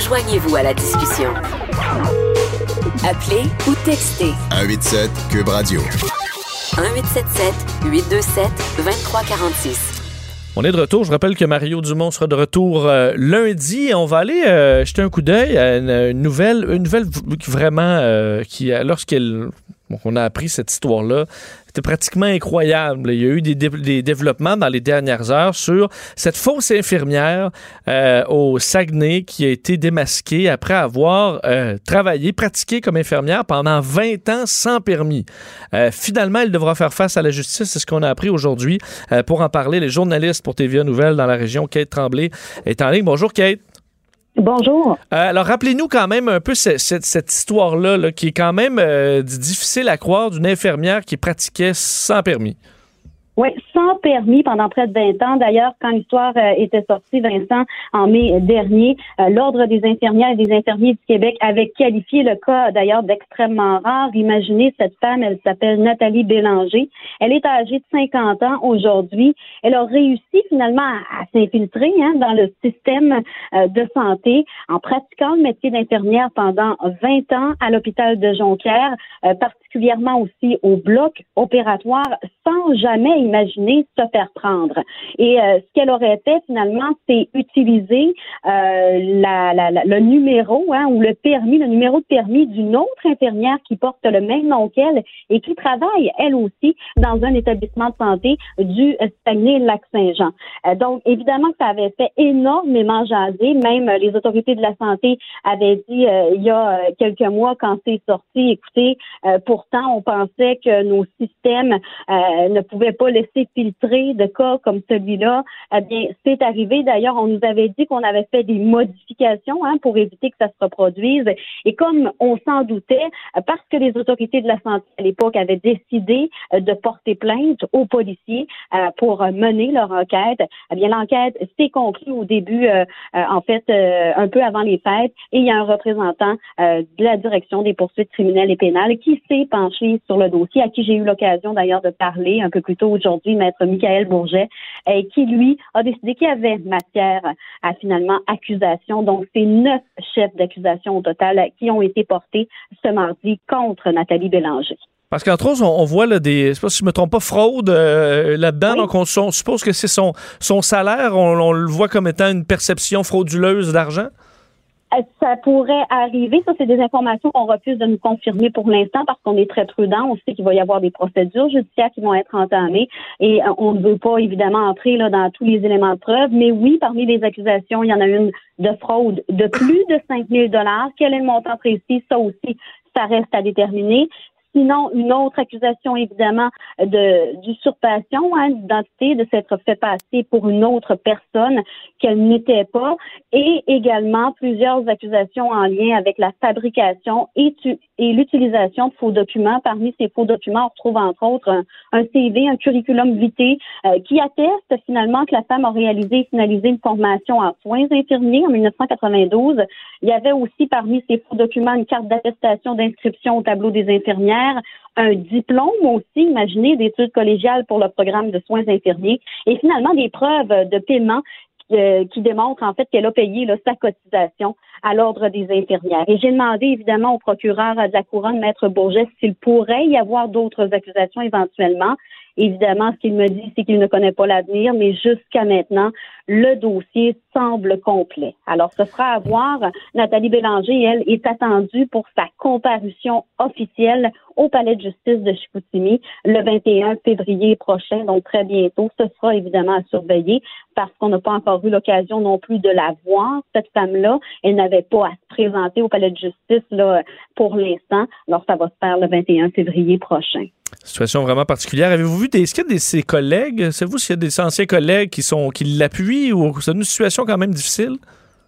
Joignez-vous à la discussion. Appelez ou textez 187 Cube Radio. 1877 827 2346. On est de retour. Je rappelle que Mario Dumont sera de retour euh, lundi. On va aller euh, jeter un coup d'œil à une, une nouvelle, une nouvelle vraiment euh, qui, euh, lorsqu'elle, bon, on a appris cette histoire-là, c'était pratiquement incroyable. Il y a eu des, dé- des développements dans les dernières heures sur cette fausse infirmière euh, au Saguenay qui a été démasquée après avoir euh, travaillé, pratiqué comme infirmière pendant 20 ans sans permis. Euh, finalement, elle devra faire face à la justice. C'est ce qu'on a appris aujourd'hui. Pour en parler, les journalistes pour TVA Nouvelles dans la région, Kate Tremblay, est en ligne. Bonjour, Kate. Bonjour. Euh, alors, rappelez-nous quand même un peu ce- cette, histoire-là, là, qui est quand même euh, difficile à croire d'une infirmière qui pratiquait sans permis. Oui, sans permis pendant près de 20 ans. D'ailleurs, quand l'histoire euh, était sortie, Vincent, en mai dernier, euh, l'Ordre des infirmières et des infirmiers du Québec avait qualifié le cas d'ailleurs d'extrêmement rare. Imaginez cette femme, elle s'appelle Nathalie Bélanger. Elle est âgée de 50 ans aujourd'hui. Elle a réussi finalement à, s'infiltrer hein, dans le système euh, de santé en pratiquant le métier d'infirmière pendant 20 ans à l'hôpital de Jonquière, euh, particulièrement aussi au bloc opératoire, sans jamais imaginer se faire prendre. Et euh, ce qu'elle aurait fait finalement, c'est utiliser euh, le numéro hein, ou le permis, le numéro de permis d'une autre infirmière qui porte le même nom qu'elle et qui travaille elle aussi dans un établissement de santé du Saguenay-Lac-Saint-Jean. Euh, donc évidemment que ça avait fait énormément jaser. Même euh, les autorités de la santé avaient dit il y a quelques mois quand c'est sorti, écoutez, pour on pensait que nos systèmes euh, ne pouvaient pas laisser filtrer de cas comme celui-là. Eh bien, c'est arrivé. D'ailleurs, on nous avait dit qu'on avait fait des modifications hein, pour éviter que ça se reproduise. Et comme on s'en doutait, parce que les autorités de la santé à l'époque avaient décidé euh, de porter plainte aux policiers euh, pour mener leur enquête, eh bien, l'enquête s'est conclue au début, euh, euh, en fait, un peu avant les fêtes, et il y a un représentant de la direction des poursuites criminelles et pénales qui s'est sur le dossier, à qui j'ai eu l'occasion d'ailleurs de parler un peu plus tôt aujourd'hui, maître Michael Bourget, et qui, lui, a décidé qu'il y avait matière à finalement accusation. Donc, c'est neuf chefs d'accusation au total qui ont été portés ce mardi contre Nathalie Bélanger. Parce qu'entre autres, on, voit là, des, je sais pas si je me trompe pas, fraude euh, là-dedans. Donc, on, on suppose que c'est son, son salaire. On, on le voit comme étant une perception frauduleuse d'argent. Euh, Ça pourrait arriver. Ça, c'est des informations qu'on refuse de nous confirmer pour l'instant parce qu'on est très prudent. On sait qu'il va y avoir des procédures judiciaires qui vont être entamées et euh, on ne veut pas évidemment entrer là, dans tous les éléments de preuve. Mais oui, parmi les accusations, il y en a une de fraude de plus de 5 000 Quel est le montant précis? Ça aussi, ça reste à déterminer. Sinon, une autre accusation, évidemment, de d'usurpation hein, d'identité, de s'être fait passer pour une autre personne qu'elle n'était pas, et également plusieurs accusations en lien avec la fabrication et, et l'utilisation de faux documents. Parmi ces faux documents, on retrouve entre autres un, CV, un curriculum vitae, euh, qui atteste finalement que la femme a réalisé et finalisé une formation en soins infirmiers en 1992. Il y avait aussi parmi ces faux documents une carte d'attestation d'inscription au tableau des infirmières, un diplôme aussi, imaginez, d'études collégiales pour le programme de soins infirmiers, et finalement des preuves de paiement euh, qui démontrent en fait qu'elle a payé là, sa cotisation à l'ordre des infirmières. Et j'ai demandé évidemment au procureur de la couronne, Maître Bourget, s'il pourrait y avoir d'autres accusations éventuellement. Évidemment, ce qu'il me dit, c'est qu'il ne connaît pas l'avenir, mais jusqu'à maintenant, le dossier semble complet. Alors, ce sera à voir. Nathalie Bélanger, elle, est attendue pour sa comparution officielle au Palais de justice de Chicoutimi le 21 février prochain, donc très bientôt. Ce sera évidemment à surveiller parce qu'on n'a pas encore eu l'occasion non plus de la voir, cette femme-là. Elle n'avait pas à se présenter au Palais de justice là, pour l'instant. Alors, ça va se faire le 21 février prochain. Situation vraiment particulière. Avez-vous vu des, est-ce qu'il y a des ses collègues, savez-vous s'il y a des anciens collègues qui sont qui l'appuient ou c'est une situation quand même difficile?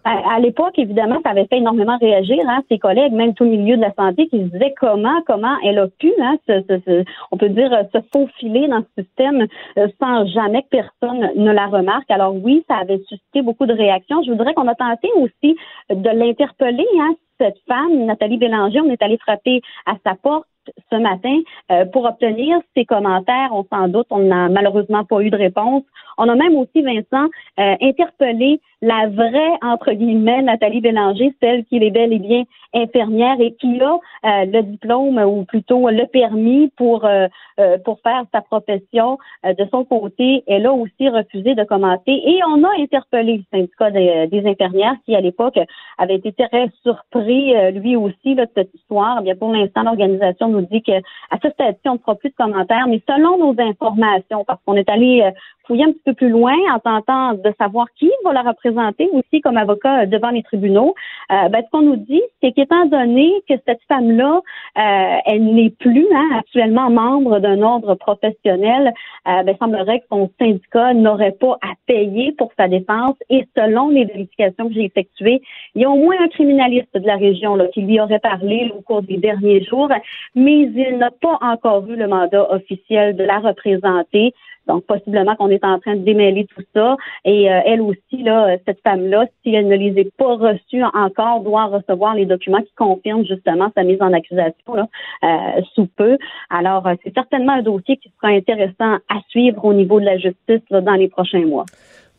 À, l'époque, évidemment, ça avait fait énormément réagir hein, ses collègues, même tout le milieu de la santé, qui se disaient comment, comment elle a pu, hein, se, se- se- on peut dire, euh, se faufiler dans ce système euh, sans jamais que personne ne la remarque. Alors oui, ça avait suscité beaucoup de réactions. Je voudrais qu'on a tenté aussi de l'interpeller, hein, cette femme, Nathalie Bélanger. On est allé frapper à sa porte ce matin euh, pour obtenir ses commentaires. On s'en doute, on n'a malheureusement pas eu de réponse. On a même aussi, Vincent, euh, interpellé la vraie, entre guillemets, Nathalie Bélanger, celle qui est bel et bien infirmière et qui a euh, le diplôme ou plutôt le permis pour euh, euh, pour faire sa profession euh, de son côté. Elle a aussi refusé de commenter et on a interpellé le syndicat des, des infirmières qui, à l'époque, avait été très surpris, euh, lui aussi, là, de cette histoire. Eh Bien, pour l'instant, l'organisation nous dit que à ce stade-ci, on ne fera plus de commentaires, mais selon nos informations, parce qu'on est allé euh, fouiller un petit peu plus loin en tentant de savoir qui va la représenter aussi comme avocat euh, devant les tribunaux. Euh, ben, ce qu'on nous dit, c'est qu'étant donné que cette femme-là, euh, elle n'est plus hein, actuellement membre d'un ordre professionnel, euh, ben, semblerait que son syndicat n'aurait pas à payer pour sa défense. Et selon les vérifications que j'ai effectuées, il y a au moins un criminaliste de la région là, qui lui aurait parlé au cours des derniers jours, mais il n'a pas encore vu le mandat officiel de la représenter. Donc, possiblement qu'on est en train de démêler tout ça. Et elle aussi, là, cette femme-là, si elle ne les a pas reçus encore, doit recevoir les documents qui confirment justement sa mise en accusation euh, sous peu. Alors, euh, c'est certainement un dossier qui sera intéressant à suivre au niveau de la justice dans les prochains mois.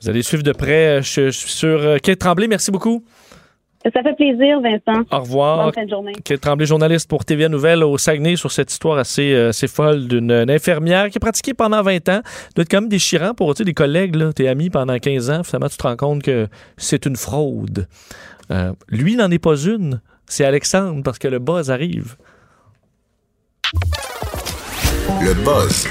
Vous allez suivre de près, euh, je, je suis sûr. Kate Tremblay, merci beaucoup. Ça fait plaisir, Vincent. Au revoir. Bonne fin de journée. Kate Tremblay, journaliste pour TVA Nouvelle au Saguenay, sur cette histoire assez, euh, assez folle d'une une infirmière qui a pratiqué pendant 20 ans. doit être quand même déchirant pour tu sais, des collègues, là, tes amis pendant 15 ans. Finalement, tu te rends compte que c'est une fraude. Euh, lui n'en est pas une. C'est Alexandre parce que le buzz arrive. Le buzz.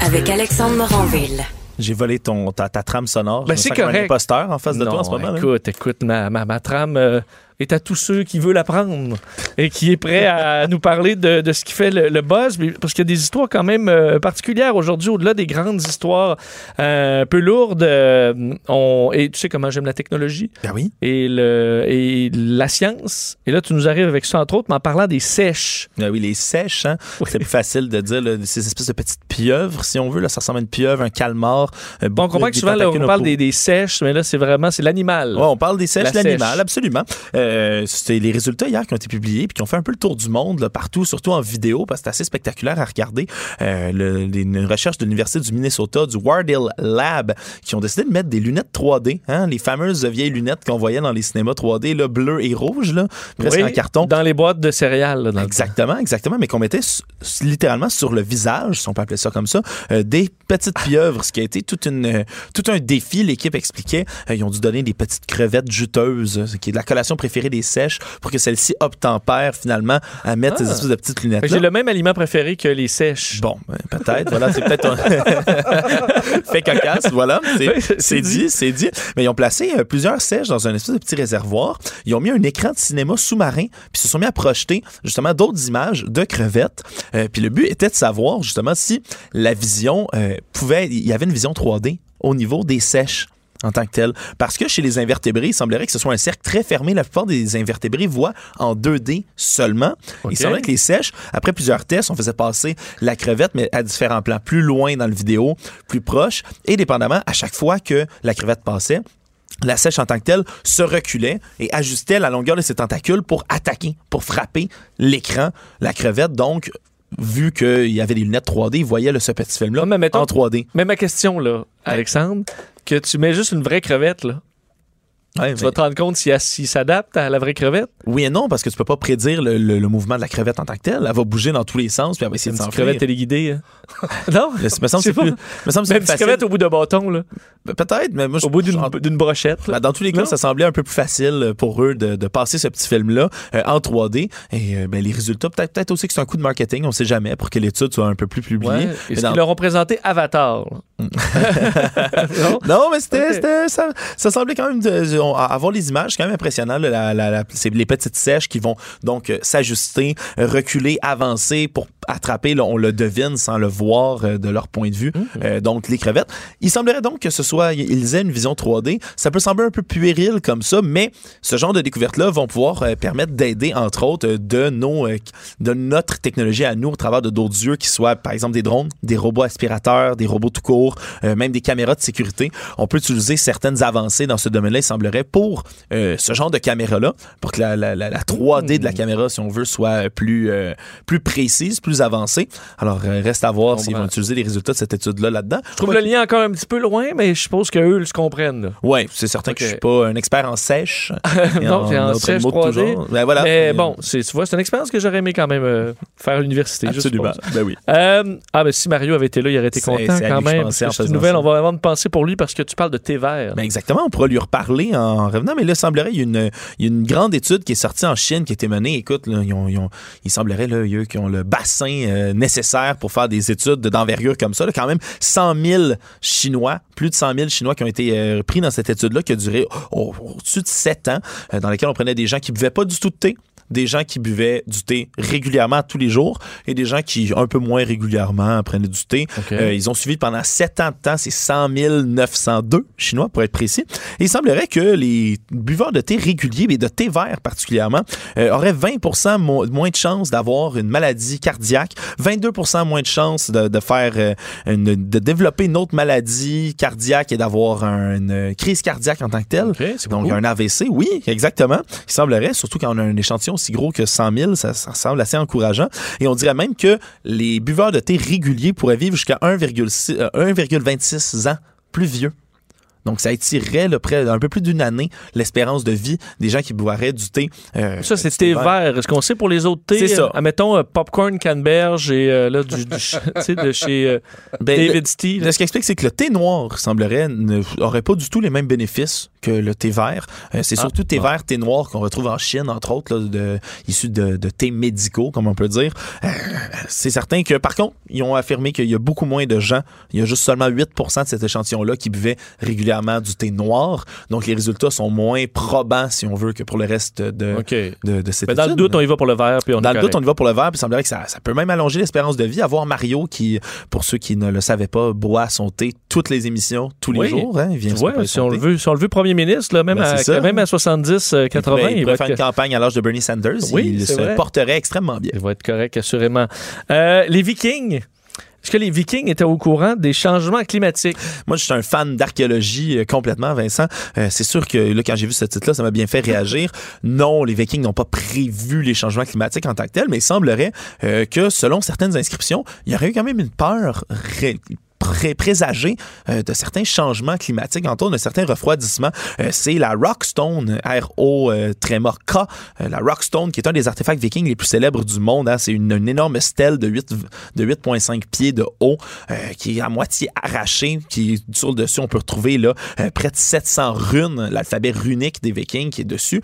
Avec Alexandre Moranville. J'ai volé ton, ta, ta trame sonore. Ben, c'est correct. un imposteur en face de Non, toi en ce moment. Écoute, écoute, ma, ma, ma trame, euh, est à tous ceux qui veulent apprendre et qui est prêt à nous parler de, de ce qui fait le, le buzz. Parce qu'il y a des histoires quand même euh, particulières aujourd'hui, au-delà des grandes histoires euh, un peu lourdes. euh, on, et tu sais comment j'aime la technologie? Ben oui. et, le, et la science. Et là, tu nous arrives avec ça, entre autres, mais en parlant des sèches. Ben oui, les sèches, hein? c'est plus facile de dire là, ces espèces de petites pieuvres, si on veut. Là, ça ressemble à une pieuvre, un calmar. euh, Bon, on comprend que souvent, là, on parle des, des sèches, mais là, c'est vraiment c'est l'animal. Ouais, on parle des sèches, La l'animal, sèche. absolument. Euh, c'est les résultats hier qui ont été publiés puis qui ont fait un peu le tour du monde là, partout, surtout en vidéo, parce que c'est assez spectaculaire à regarder. Euh, le- une recherche de l'Université du Minnesota, du Wardell Lab, qui ont décidé de mettre des lunettes 3D, hein, les fameuses vieilles lunettes qu'on voyait dans les cinémas 3D, là, bleu et rouge, là, presque Oui, en carton. Dans les boîtes de céréales. là, dans le Exactement, exactement, mais qu'on mettait littéralement sur le visage, si on peut appeler ça comme ça, euh, des petites pieuvres, ce qui a été toute une, euh, tout un défi. L'équipe expliquait, ils ont dû donner des petites crevettes juteuses, ce qui est de la collation préférée des sèches, pour que celles-ci obtempèrent finalement à mettre Ah. ces espèces de petites lunettes. J'ai le même aliment préféré que les sèches. Bon, ben, peut-être. Voilà, c'est peut-être un... fait cocasse, voilà. C'est, dit, c'est dit. Mais ils ont placé euh, plusieurs sèches dans un espèce de petit réservoir. Ils ont mis un écran de cinéma sous-marin, puis se sont mis à projeter justement d'autres images de crevettes. Euh, puis le but était de savoir justement si la vision euh, pouvait... Il y avait une vision 3D au niveau des sèches en tant que tel. Parce que chez les invertébrés, il semblerait que ce soit un cercle très fermé. La plupart des invertébrés voient en 2D seulement. Ok. Il semblerait que les sèches, après plusieurs tests, on faisait passer la crevette, mais à différents plans, plus loin dans le vidéo, plus proche. Et dépendamment, à chaque fois que la crevette passait, la sèche en tant que telle se reculait et ajustait la longueur de ses tentacules pour attaquer, pour frapper l'écran. La crevette, donc, vu qu'il y avait des lunettes 3D, il voyait là, ce petit film-là en 3D. Mais ma question, là, Alexandre, que tu mets juste une vraie crevette, là. Ouais, Tu mais- vas te rendre compte si s'il s'adapte à la vraie crevette? Oui et non, parce que tu peux pas prédire le, le- le mouvement de la crevette en tant que telle. Elle va bouger dans tous les sens, puis elle va essayer Une de s'enfuir. crevette téléguidée. hein. non? Mais ça me semble que c'est plus, me semble une crevette au bout de bâton, là. Ben, Peut-être, mais moi, je- Au bout d'une brochette. Ben, dans tous les cas, Non? ça semblait un peu plus facile pour eux de, de passer ce petit film-là euh, en 3D. Et euh, ben, les résultats, peut-être peut aussi que c'est un coup de marketing, on sait jamais, pour que l'étude soit un peu plus publiée. Ouais. Mais Est-ce dans- qu'ils leur ont présenté Avatar? non? Non, mais c'était, ça, ça semblait quand même de- on- avoir les images, c'est quand même impressionnant. là, la- la- la- c'est les petites sèches qui vont donc euh, s'ajuster, reculer, avancer pour attraper. là, on le devine sans le voir euh, de leur point de vue. Euh, donc les crevettes. Il semblerait donc que ce soit ils aient une vision 3D. Ça peut sembler un peu puéril comme ça, mais ce genre de découvertes-là vont pouvoir permettre d'aider entre autres de nos de notre technologie à nous au travers de d'autres yeux qui soient par exemple des drones, des robots aspirateurs, des robots tout court, même des caméras de sécurité. On peut utiliser certaines avancées dans ce domaine-là, il semblerait, pour euh, ce genre de caméra-là, pour que la, la- la- la 3D de la caméra, si on veut, soit plus, euh, plus précise, plus avancée. Alors, euh, reste à voir s'ils vont utiliser les résultats de cette étude-là là-dedans. Je trouve le lien encore un petit peu loin, mais je suppose qu'eux le comprennent. Oui, c'est certain que je suis pas un expert en sèche. non, en autres sèche mots de tout 3D. genre. Ben voilà. Mais bon, tu vois, c'est une expérience que j'aurais aimé quand même euh, faire à l'université. Absolument. Ben oui. Ah, mais si Mario avait été là, il aurait été content quand même. en C'est une nouvelle, ça. on va vraiment penser pour lui parce que tu parles de thé vert. Ben exactement, on pourra lui reparler en revenant, mais là, il semblerait, il y a une, grande étude qui est sortie en Chine, qui a été menée. Écoute, ils il semblerait, là, eux, qui ont le bassin euh, nécessaire pour faire des études d'envergure comme ça. là. quand même 100 000 Chinois, plus de 100 000 Chinois qui ont été euh, pris dans cette étude-là, qui a duré au- au-dessus de 7 ans, euh, dans laquelle on prenait des gens qui buvaient pas du tout de thé, des gens qui buvaient du thé régulièrement tous les jours et des gens qui, un peu moins régulièrement, prenaient du thé. Euh, ils ont suivi pendant sept ans de temps, c'est 100 902 Chinois pour être précis. Et il semblerait que les buveurs de thé réguliers, mais de thé vert particulièrement, euh, auraient 20 mo- moins de chances d'avoir une maladie cardiaque, 22% moins de chances de, de faire euh, une- de développer une autre maladie cardiaque et d'avoir un- une crise cardiaque en tant que telle. Donc beaucoup. un AVC, oui, exactement. Il semblerait, surtout quand on a un échantillon aussi gros que 100 000, ça, ça semble assez encourageant. Et on dirait même que les buveurs de thé réguliers pourraient vivre jusqu'à 1,6 euh, 1,26 ans plus vieux. Donc, ça étirerait près un peu plus d'une année l'espérance de vie des gens qui boiraient du thé. euh, Ça, c'est thé vert. Est-ce qu'on sait pour les autres thés? C'est ça. euh, Admettons, euh, Popcorn Canberge et euh, là, du, du- de chez Ben, David's Tea. Là, ce qui explique, c'est que le thé noir, semblerait, n'aurait pas du tout les mêmes bénéfices que le thé vert. Euh, c'est Ah, surtout thé bon. vert, thé noir qu'on retrouve en Chine, entre autres, là, de, issus de, de thés médicaux, comme on peut dire. Euh, c'est certain que, par contre, ils ont affirmé qu'il y a beaucoup moins de gens, il y a juste seulement 8 de cet échantillon-là qui buvaient régulièrement du thé noir. Donc, les résultats sont moins probants, si on veut, que pour le reste de, OK. de, de cette Mais dans le doute, on y va pour le vert, puis on Dans est le doute, on y va pour le verre, puis il semblerait que ça, ça peut même allonger l'espérance de vie. Avoir Mario qui, pour ceux qui ne le savaient pas, boit son thé toutes les émissions, tous les jours. Hein, il vient préparer si on, le veut, si on le veut premier ministre, là, même, Ben, à, même à 70, euh, 80, il pourrait, il il pourrait va faire être- une campagne à l'âge de Bernie Sanders. Oui, il se vrai. porterait extrêmement bien. Il va être correct, assurément. Euh, les Vikings. Est-ce que les Vikings étaient au courant des changements climatiques? Moi, je suis un fan d'archéologie euh, complètement, Vincent. Euh, c'est sûr que là, quand j'ai vu ce titre-là, ça m'a bien fait réagir. Non, les Vikings n'ont pas prévu les changements climatiques en tant que tels, mais il semblerait euh, que, selon certaines inscriptions, il y aurait eu quand même une peur ré- pré- présagée euh, de certains changements climatiques, entre autres de certains refroidissements. Euh, c'est la Rockstone, R-O euh, tréma K, la Rockstone, qui est un des artefacts vikings les plus célèbres du monde. hein. C'est une, énorme stèle de 8 de 8,5 pieds de haut, qui est à moitié arrachée, qui sur le dessus, on peut retrouver là près de 700 runes, l'alphabet runique des vikings qui est dessus.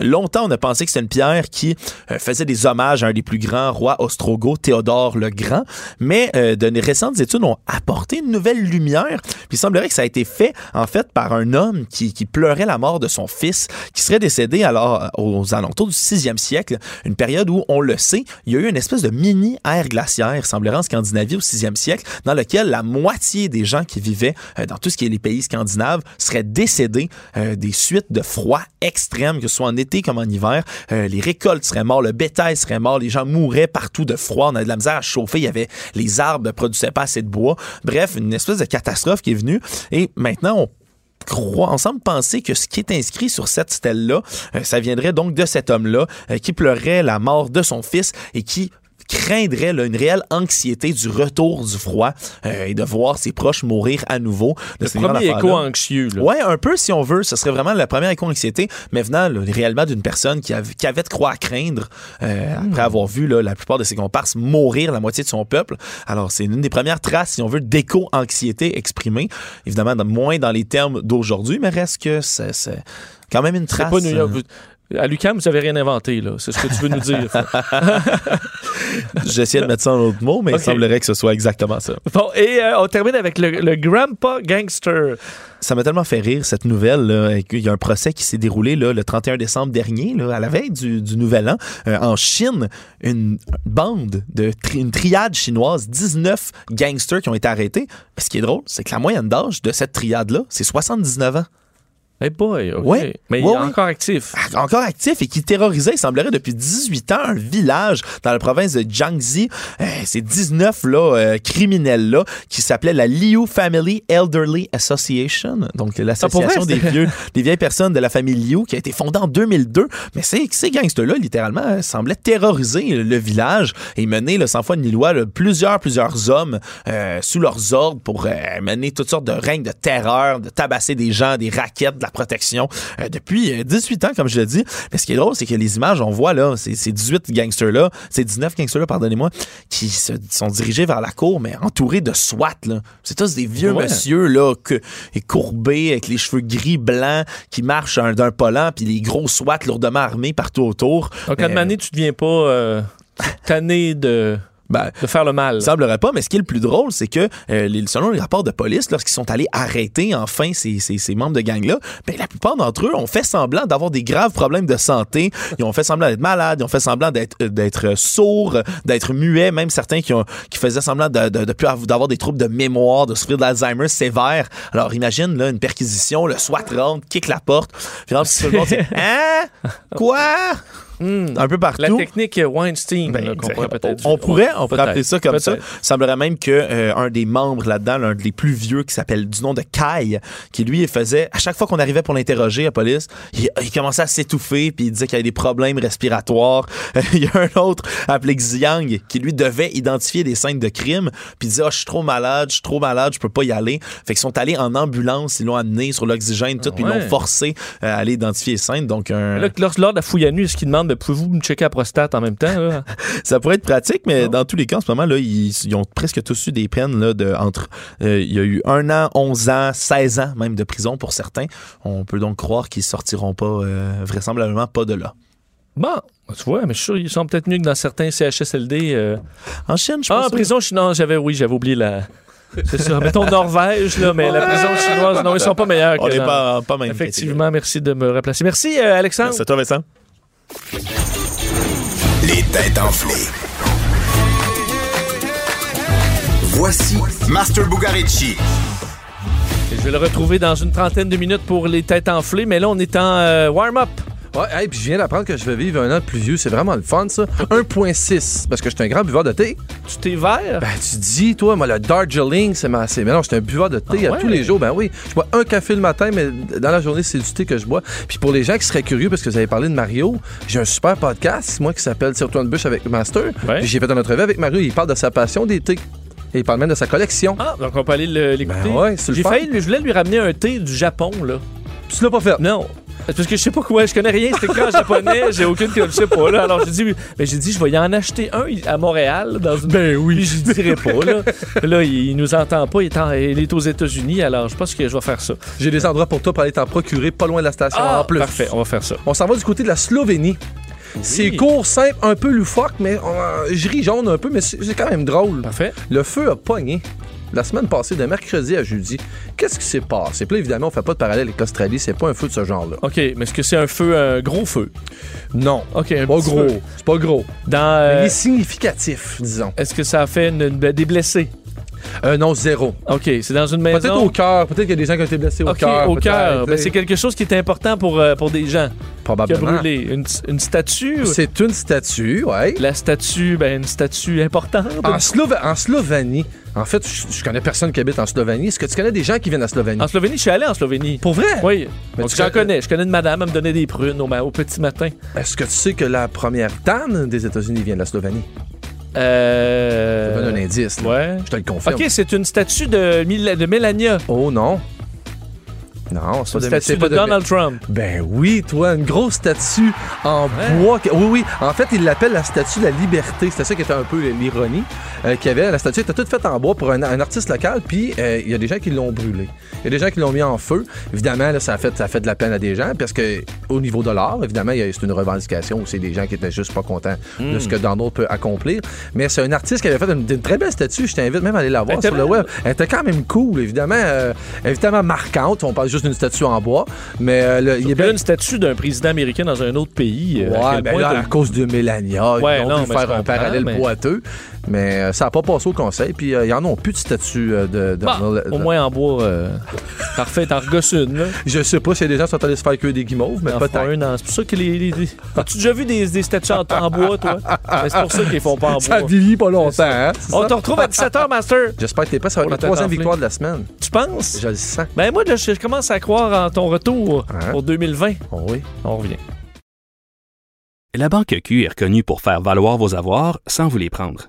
Longtemps, on a pensé que c'était une pierre qui faisait des hommages à un des plus grands rois ostrogoths, Théodore le Grand, mais de récentes études ont apporté une nouvelle lumière. Puis il semblerait que ça a été fait en fait par un homme qui, pleurait la mort de son fils, qui serait décédé alors aux alentours du 6e siècle, une période où on le sait, il y a eu une espèce de mini ère glaciaire, semblerait en Scandinavie au 6e siècle, dans lequel la moitié des gens qui vivaient euh, dans tout ce qui est les pays scandinaves seraient décédés euh, des suites de froid extrême, que ce soit en été comme en hiver. Euh, les récoltes seraient mortes, le bétail serait mort, les gens mouraient partout de froid, on avait de la misère à chauffer, il y avait les arbres ne produisaient pas assez de bois. Bref, une espèce de catastrophe qui est venue. Et maintenant on croit, on semble penser que ce qui est inscrit sur cette stèle-là, euh, ça viendrait donc de cet homme-là euh, qui pleurait la mort de son fils et qui craindrait là, une réelle anxiété du retour du froid euh, et de voir ses proches mourir à nouveau. de Le ces premier affaires-là. écho anxieux. Là. Ouais, un peu si on veut. Ce serait vraiment la première éco-anxiété, mais venant là, réellement d'une personne qui, avait- qui avait de quoi à craindre euh, après avoir vu là, la plupart de ses comparses mourir la moitié de son peuple. Alors, c'est une des premières traces, si on veut, d'éco-anxiété exprimée. Évidemment, moins dans les termes d'aujourd'hui, mais reste que c'est c'est quand même une C'est trace. pas New York. À l'UQAM, vous avez rien inventé, là. C'est ce que tu veux nous dire. J'essayais de mettre ça en autre mot, mais Ok. il semblerait que ce soit exactement ça. bon, et euh, on termine avec le, le Grandpa Gangster. Ça m'a tellement fait rire, cette nouvelle. Là, qu'il y a un procès qui s'est déroulé là, le 31 décembre dernier, là, à la veille du, du Nouvel An, euh, en Chine. Une bande, de tri- une triade chinoise, 19 gangsters qui ont été arrêtés. Mais ce qui est drôle, c'est que la moyenne d'âge de cette triade-là, c'est 79 ans. Hey boy. Mais il est encore actif. Ah, Encore actif et qui terrorisait, il semblerait, depuis 18 ans, un village dans la province de Jiangxi. Euh, ces 19 là, euh, criminels-là qui s'appelaient la Liu Family Elderly Association, donc l'association Ah, pour vrai, des vieux, des vieilles personnes de la famille Liu, qui a été fondée en 2002. Mais ces, ces gangsters-là, littéralement, euh, semblaient terroriser le village et mener, là, sans foi ni loi, là, plusieurs, plusieurs hommes euh, sous leurs ordres pour mener toutes sortes de règnes de terreur, de tabasser des gens, des raquettes, la protection euh, depuis euh, 18 ans, comme je le dis. Mais ce qui est drôle, c'est que les images, on voit là, ces, ces 18 gangsters-là, ces 19 gangsters-là, pardonnez-moi, qui se, sont dirigés vers la cour, mais entourés de SWAT. là. C'est tous des vieux Ouais. monsieur là, que, courbés, avec les cheveux gris, blancs, qui marchent un- d'un pas lent, puis les gros SWAT lourdement armés partout autour. Donc, à Euh, tu deviens pas euh, tanné de, ben, de faire le mal. Semblerait pas, mais ce qui est le plus drôle, c'est que euh, les- selon les rapports de police, lorsqu'ils sont allés arrêter enfin ces, ces- ces membres de gang-là, ben, la plupart d'entre eux ont fait semblant d'avoir des graves problèmes de santé. Ils ont fait semblant d'être malades, ils ont fait semblant d'être euh, d'être sourds, d'être muets, même certains qui, ont, qui faisaient semblant de, de, de plus avoir- d'avoir des troubles de mémoire, de souffrir d'Alzheimer sévère. Alors imagine là, une perquisition, le SWAT rentre, kick la porte, puis tout le monde dit Hein? Quoi? Un peu partout. La technique Weinstein, Ben, là, qu'on pourrait peut-être on, on pourrait, on pourrait appeler ça comme ça. Il semblerait même que euh, un des membres là-dedans, l'un des plus vieux, qui s'appelle du nom de Kai, qui lui faisait à chaque fois qu'on arrivait pour l'interroger à la police, il, il commençait à s'étouffer puis il disait qu'il avait des problèmes respiratoires. il y a un autre appelé Xiang qui lui devait identifier des scènes de crime puis il disait ah je suis trop malade, je suis trop malade, je peux pas y aller. Fait qu'ils sont allés en ambulance, ils l'ont amené sur l'oxygène tout puis ils l'ont forcé euh, à aller identifier les scènes. Donc un Là, lors, de la fouille à nu, est-ce qu'il demande de pouvez-vous me checker la prostate en même temps? là? Ça pourrait être pratique, mais dans tous les cas, en ce moment, là, ils, ils ont presque tous eu des peines là, de entre. euh, il y a eu un an, 11 ans, 16 ans même de prison pour certains. On peut donc croire qu'ils sortiront pas, euh, vraisemblablement pas de là. Bon, tu vois, mais je suis sûr qu'ils sont peut-être mieux que dans certains CHSLD. euh. En Chine, je Ah, pense. en prison, je, non, j'avais, oui, j'avais oublié la. C'est ça. Mettons Norvège, là, mais la prison chinoise, non, ils sont pas meilleurs. On n'est pas, pas même Effectivement, merci de me replacer. Merci, euh, Alexandre. C'est toi, Vincent. Les têtes enflées. Voici Master Bugarici. Je vais le retrouver dans une trentaine de minutes pour les têtes enflées, mais là, on est en euh, warm-up. Ouais, hey, puis je viens d'apprendre que je vais vivre un an de plus vieux. C'est vraiment le fun, ça. 1,6. Parce que je suis un grand buveur de thé. Tu t'es vert? Ben, tu dis, toi, moi, le Darjeeling, c'est ma. Mais non, je suis un buveur de thé Ah à ouais? tous les jours. Ben oui. Je bois un café le matin, mais dans la journée, c'est du thé que je bois. Puis pour les gens qui seraient curieux, parce que vous avez parlé de Mario, j'ai un super podcast, moi, qui s'appelle Tire-toi une bûche avec Master. Puis j'ai fait une entrevue avec Mario. Il parle de sa passion des thés. Et il parle même de sa collection. Ah, donc on peut aller le- l'écouter. Ben ouais, c'est le J'ai failli, je voulais lui ramener un thé du Japon, là. Tu l'as pas fait? Non. Parce que je sais pas quoi, je connais rien, c'est écrit en japonais, j'ai aucune je sais pas là. Alors j'ai dit mais j'ai dit je vais y en acheter un à Montréal dans une Ben oui, je dirais pas là. Là, il, il nous entend pas, il est, en- il est aux États-Unis, alors je pense que je vais faire ça. J'ai des endroits pour toi pour aller t'en procurer pas loin de la station Ah, en plus. parfait, on va faire ça. On s'en va du côté de la Slovénie. C'est court, simple, un peu loufoque, mais euh, je ris jaune un peu, mais c'est quand même drôle. Parfait. Le feu a pogné. La semaine passée, de mercredi à jeudi, qu'est-ce qui s'est passé? Puis là, évidemment, on fait pas de parallèle avec l'Australie, c'est pas un feu de ce genre-là. OK, mais est-ce que c'est un feu, un gros feu? Non. OK, un Pas petit gros. C'est pas gros. Dans, Mais euh, il est significatif, disons. Est-ce que ça a fait une- une- des blessés? Euh, non, zéro. OK, c'est dans une maison. Peut-être au cœur. Peut-être qu'il y a des gens qui ont été blessés au OK, cœur. au cœur. Ben, c'est quelque chose qui est important pour, euh, pour des gens. Qui a Probablement. brûlé. Une, une statue? C'est une statue, ouais. La statue, ben, une statue importante. En, Slova- en Slovanie, en fait, je, je connais personne qui habite en Slovanie. Est-ce que tu connais des gens qui viennent à Slovanie? En Slovénie, je suis allé en Slovénie. Pour vrai? Oui. Mais j'en connais-. Je connais une madame, elle me donnait des prunes au, ma- au petit matin. Est-ce que tu sais que la première dame des États-Unis vient de la Slovanie? Euh. Je te donne un indice. là. Ouais. Je te le confirme. OK, c'est une statue de, Mil- de Mélania. Oh non. Non, c'est Une pas de, statue c'est pas de Donald Trump. Ben oui, toi, une grosse statue en bois. Oui, oui. En fait, il l'appelle la statue de la liberté. C'était ça qui était un peu l'ironie euh, qu'il y avait. La statue était toute faite en bois pour un, un artiste local, puis euh, il y a des gens qui l'ont brûlée. Il y a des gens qui l'ont mis en feu. Évidemment, là, ça, a fait, ça a fait de la peine à des gens, parce que au niveau de l'art, évidemment, il y a- c'est une revendication où c'est des gens qui étaient juste pas contents de ce que Donald peut accomplir. Mais c'est un artiste qui avait fait une, une très belle statue. Je t'invite même à aller la voir sur le web. Elle était quand même cool, évidemment. euh, évidemment marquante. On parle juste d'une statue en bois. Mais euh, le- il y a bien. une statue d'un président américain dans un autre pays. euh, à Ouais, quel ben là, à cause de Mélania, Ouais, ils ont non, faire un parallèle mais- boiteux. Mais euh, ça n'a pas passé au conseil. Puis euh, ils en ont plus de statue euh, de, de Bah, au moins en bois. euh, parfait, t'en regosses une. Là. Je sais pas si des gens sont allés se faire que des guimauves, mais peut-être. C'est pour ça que les. les- les- As-tu déjà vu des, des statues en, en bois, toi? Ben, c'est pour ça qu'ils les font pas en Ça bois. vieillit pas longtemps, hein? On ça? te retrouve à 17h, Master. J'espère que t'es pas. Ça va être la la troisième victoire de la semaine. Tu penses? Je le sens. Ben moi, je, je commence à croire en ton retour Hein? pour 2020. Oh oui. On revient. La Banque Q est reconnue pour faire valoir vos avoirs sans vous les prendre.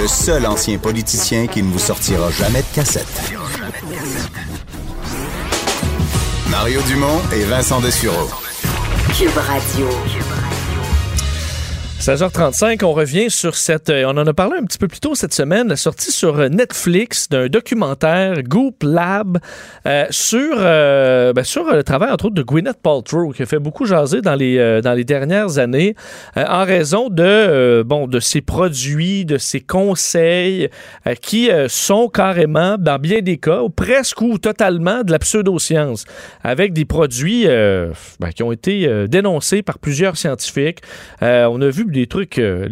le seul ancien politicien qui ne vous sortira jamais de cassette. Mario Dumont et Vincent Dessureau. Cube Radio. 16h35, on revient sur cette. euh, on en a parlé un petit peu plus tôt cette semaine, la sortie sur euh, Netflix d'un documentaire Goop Lab euh, sur, ben, sur le travail, entre autres, de Gwyneth Paltrow, qui a fait beaucoup jaser dans les, dans les dernières années en raison de, bon, de ses produits, de ses conseils qui sont carrément, dans bien des cas, presque ou totalement de la pseudoscience, avec des produits ben, qui ont été dénoncés par plusieurs scientifiques. On a vu des trucs, euh,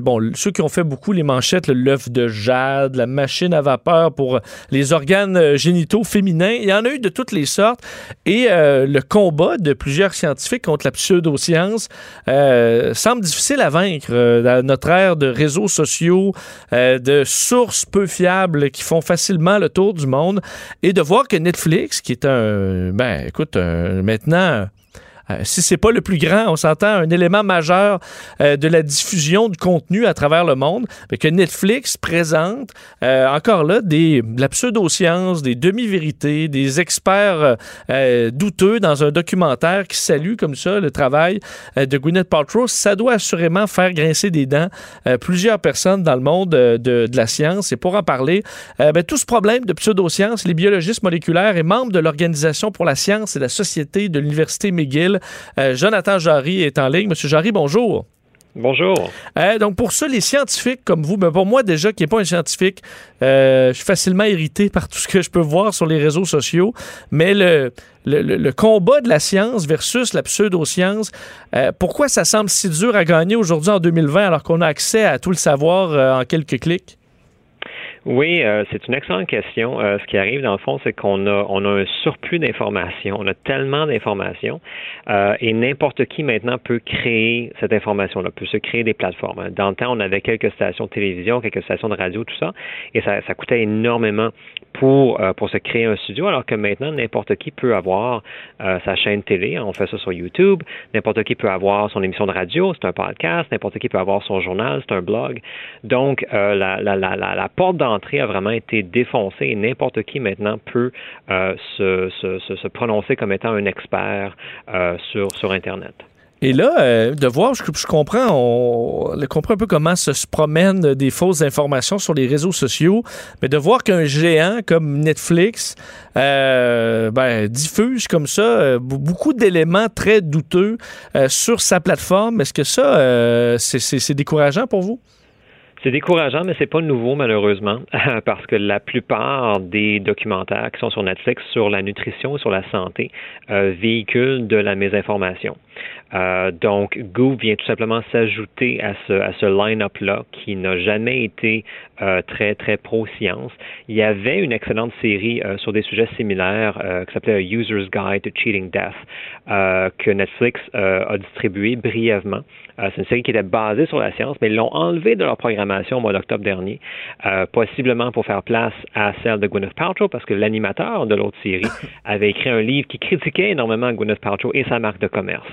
bon, ceux qui ont fait beaucoup les manchettes, l'œuf de jade, la machine à vapeur pour les organes euh, génitaux féminins, il y en a eu de toutes les sortes. Et euh, le combat de plusieurs scientifiques contre la pseudoscience euh, semble difficile à vaincre euh, dans notre ère de réseaux sociaux, euh, de sources peu fiables qui font facilement le tour du monde, et de voir que Netflix, qui est un, ben, écoute, maintenant euh, si c'est pas le plus grand, on s'entend un élément majeur euh, de la diffusion de contenu à travers le monde, mais que Netflix présente euh, encore là des, de la pseudo-science, des demi-vérités, des experts douteux dans un documentaire qui salue comme ça le travail de Gwyneth Paltrow. Ça doit assurément faire grincer des dents plusieurs personnes dans le monde de, de la science. Et pour en parler, ben, tout ce problème de pseudo-science, les biologistes moléculaires et membres de l'Organisation pour la science et la société de l'Université McGill, euh, Jonathan Jarry est en ligne. Monsieur Jarry, bonjour. Bonjour. Euh, donc, pour ça, les scientifiques comme vous, ben pour moi, déjà, qui n'est pas un scientifique, euh, je suis facilement irrité par tout ce que je peux voir sur les réseaux sociaux. Mais le, le, le- le combat de la science versus la pseudo-science, euh, pourquoi ça semble si dur à gagner aujourd'hui en 2020 alors qu'on a accès à tout le savoir en quelques clics? Oui, euh, c'est une excellente question. Euh, ce qui arrive, dans le fond, c'est qu'on a, on a un surplus d'informations. On a tellement d'informations euh, et n'importe qui maintenant peut créer cette information-là, peut se créer des plateformes. Dans le temps, on avait quelques stations de télévision, quelques stations de radio, tout ça, et ça, ça coûtait énormément pour, euh, pour se créer un studio, alors que maintenant, n'importe qui peut avoir sa chaîne télé. On fait ça sur YouTube. N'importe qui peut avoir son émission de radio, c'est un podcast. N'importe qui peut avoir son journal, c'est un blog. Donc, la, la, la, la porte d'entrée a vraiment été défoncée et n'importe qui maintenant peut euh, se, prononcer comme étant un expert euh, sur, sur Internet. Et là, euh, de voir, je, comprends, on, comprend un peu comment se, se promènent des fausses informations sur les réseaux sociaux, mais de voir qu'un géant comme Netflix ben, diffuse comme ça beaucoup d'éléments très douteux sur sa plateforme, est-ce que ça, c'est décourageant pour vous? C'est décourageant, mais c'est pas nouveau malheureusement, parce que la plupart des documentaires qui sont sur Netflix sur la nutrition et sur la santé euh, véhiculent de la mésinformation. Euh, donc, Goop vient tout simplement s'ajouter à ce, à ce line-up-là qui n'a jamais été euh, très, très pro-science. Il y avait une excellente série euh, sur des sujets similaires euh, qui s'appelait User's Guide to Cheating Death euh, que Netflix euh, a distribué brièvement. Euh, c'est une série qui était basée sur la science, mais ils l'ont enlevée de leur programmation au mois d'octobre dernier, euh, possiblement pour faire place à celle de Gwyneth Paltrow, parce que l'animateur de l'autre série avait écrit un livre qui critiquait énormément Gwyneth Paltrow et sa marque de commerce.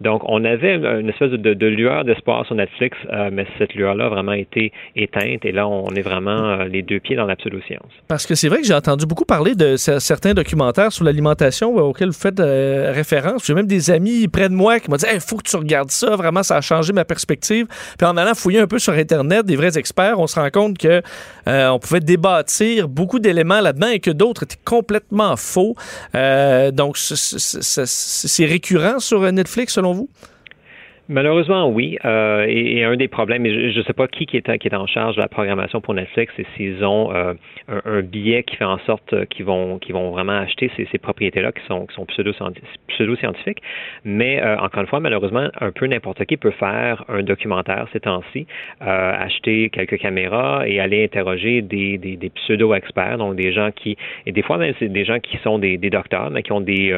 Donc, on avait une, espèce de, de- de lueur d'espoir sur Netflix, euh, mais cette lueur-là a vraiment été éteinte, et là, on est vraiment euh, les deux pieds dans la pseudo-science. Parce que c'est vrai que j'ai entendu beaucoup parler de cer- certains documentaires sur l'alimentation auxquels vous faites euh, référence. J'ai même des amis près de moi qui m'ont dit il faut que tu regardes ça, vraiment, ça a changé ma perspective. Puis en allant fouiller un peu sur Internet, des vrais experts, on se rend compte que euh, on pouvait débâtir beaucoup d'éléments là-dedans et que d'autres étaient complètement faux. Donc, c'est récurrent sur Netflix, selon vous? Malheureusement, oui. Euh, et, un des problèmes, je ne sais pas qui, est, qui est en charge de la programmation pour Netflix, c'est s'ils ont euh, un, un billet qui fait en sorte euh, qu'ils vont, qu'ils vont vraiment acheter ces, propriétés-là qui sont, qui sont pseudo-scienti- pseudo-scientifiques. Mais euh, encore une fois, malheureusement, un peu n'importe qui peut faire un documentaire ces temps-ci, euh, acheter quelques caméras et aller interroger des, des, des pseudo-experts, donc des gens qui, et des fois même c'est des gens qui sont des, des docteurs, mais qui ont des...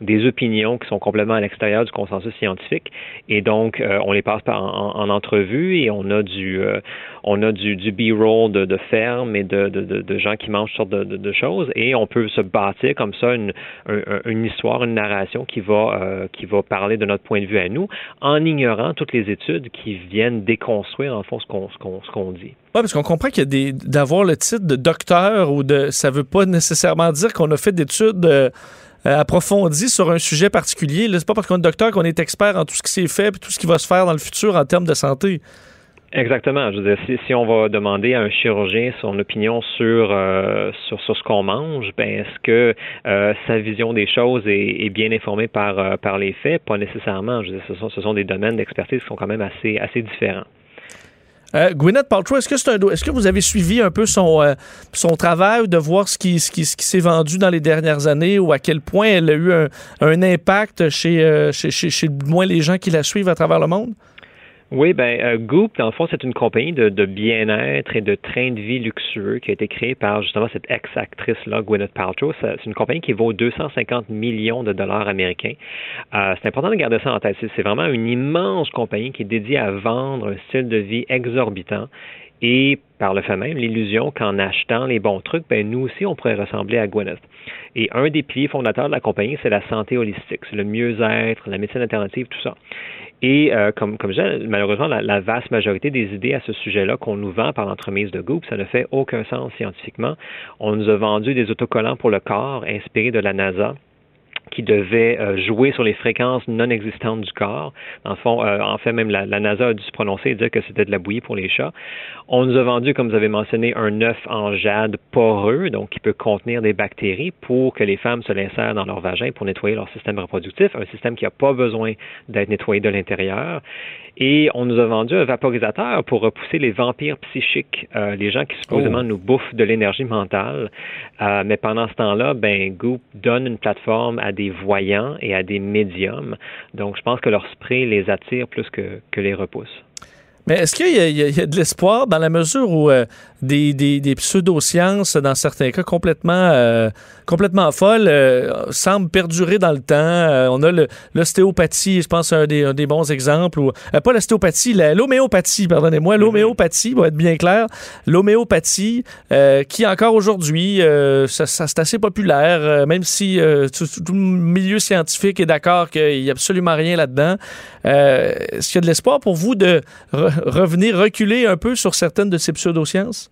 des opinions qui sont complètement à l'extérieur du consensus scientifique et donc euh, on les passe par en, en entrevue et on a du euh, on a du, du B-roll de, de ferme et de, de, gens qui mangent toutes sortes de, choses et on peut se bâtir comme ça une, un- un- une histoire, une narration qui va euh, qui va parler de notre point de vue à nous en ignorant toutes les études qui viennent déconstruire en fond ce qu'on dit. Oui, parce qu'on comprend qu'il y a des d'avoir le titre de docteur ou de ça veut pas nécessairement dire qu'on a fait d'études euh, approfondies sur un sujet particulier. C'est pas parce qu'on est docteur qu'on est expert en tout ce qui s'est fait et tout ce qui va se faire dans le futur en termes de santé. Exactement. Je veux dire, si, on va demander à un chirurgien son opinion sur euh, sur, ce qu'on mange, ben est-ce que euh, sa vision des choses est, bien informée par par les faits? Pas nécessairement. Je ce sont ce sont des domaines d'expertise qui sont quand même assez assez différents. Euh, Gwyneth Paltrow, est-ce que c'est un est-ce que vous avez suivi un peu son euh, son travail de voir ce qui ce qui, ce qui s'est vendu dans les dernières années ou à quel point elle a eu un, impact chez, euh, chez, chez chez moins les gens qui la suivent à travers le monde? Oui, ben euh, Goop, dans le fond, c'est une compagnie de, de bien-être et de train de vie luxueux qui a été créée par justement cette ex-actrice-là, Gwyneth Paltrow. C'est une compagnie qui vaut 250 millions de dollars américains. Euh, c'est important de garder ça en tête. C'est vraiment une immense compagnie qui est dédiée à vendre un style de vie exorbitant et par le fait même l'illusion qu'en achetant les bons trucs, ben nous aussi on pourrait ressembler à Gwyneth. Et un des piliers fondateurs de la compagnie, c'est la santé holistique, c'est le mieux-être, la médecine alternative, tout ça. Et euh, comme, comme je disais, malheureusement, la, vaste majorité des idées à ce sujet-là qu'on nous vend par l'entremise de Goop, ça ne fait aucun sens scientifiquement. On nous a vendu des autocollants pour le corps inspirés de la NASA qui devait euh, jouer sur les fréquences non existantes du corps. Le fond, euh, en fait, même la, la, NASA a dû se prononcer et dire que c'était de la bouillie pour les chats. On nous a vendu, comme vous avez mentionné, un œuf en jade poreux, donc qui peut contenir des bactéries pour que les femmes se l'insèrent dans leur vagin pour nettoyer leur système reproductif, un système qui n'a pas besoin d'être nettoyé de l'intérieur. Et on nous a vendu un vaporisateur pour repousser les vampires psychiques, euh, les gens qui supposément oh. nous bouffent de l'énergie mentale. Euh, mais pendant ce temps-là, ben Goop donne une plateforme à des voyants et à des médiums. Donc, je pense que leur spray les attire plus que, que les repousse. Mais est-ce qu'il y, a de l'espoir dans la mesure où euh, des, des, des pseudosciences, dans certains cas complètement, euh, complètement folles, euh, semblent perdurer dans le temps? On a l'ostéopathie, je pense, un des, un des bons exemples. Pas l'ostéopathie, l'homéopathie, pardonnez-moi, Mm-hmm. l'homéopathie, pour être bien clair. L'homéopathie, qui encore aujourd'hui, ça, ça c'est assez populaire, même si tout, tout, le milieu scientifique est d'accord qu'il n'y a absolument rien là-dedans. Est-ce qu'il y a de l'espoir pour vous de re revenir, reculer un peu sur certaines de ces pseudosciences?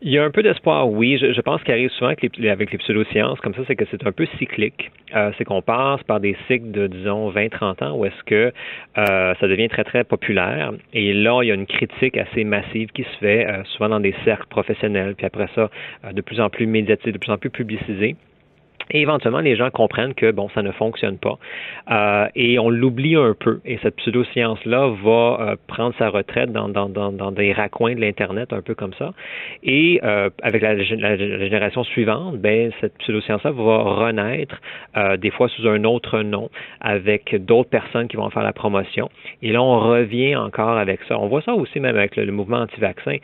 Il y a un peu d'espoir, oui. Je, pense qu'il arrive souvent avec les, avec les pseudosciences, comme ça, c'est que c'est un peu cyclique. Euh, c'est qu'on passe par des cycles de, disons, 20-30 ans où est-ce que euh, ça devient très, très populaire. Et là, il y a une critique assez massive qui se fait, euh, souvent dans des cercles professionnels, puis après ça, de plus en plus médiatisé, de plus en plus publicisé. Et éventuellement, les gens comprennent que bon, ça ne fonctionne pas. Euh, et on l'oublie un peu. Et cette pseudo-science-là va euh, prendre sa retraite dans, dans, dans, dans, des raccoins de l'Internet, un peu comme ça. Et euh, avec la, génération suivante, ben, cette pseudo-science-là va renaître, euh, des fois sous un autre nom, avec d'autres personnes qui vont faire la promotion. Et là, on revient encore avec ça. On voit ça aussi même avec le, le mouvement anti-vaccin.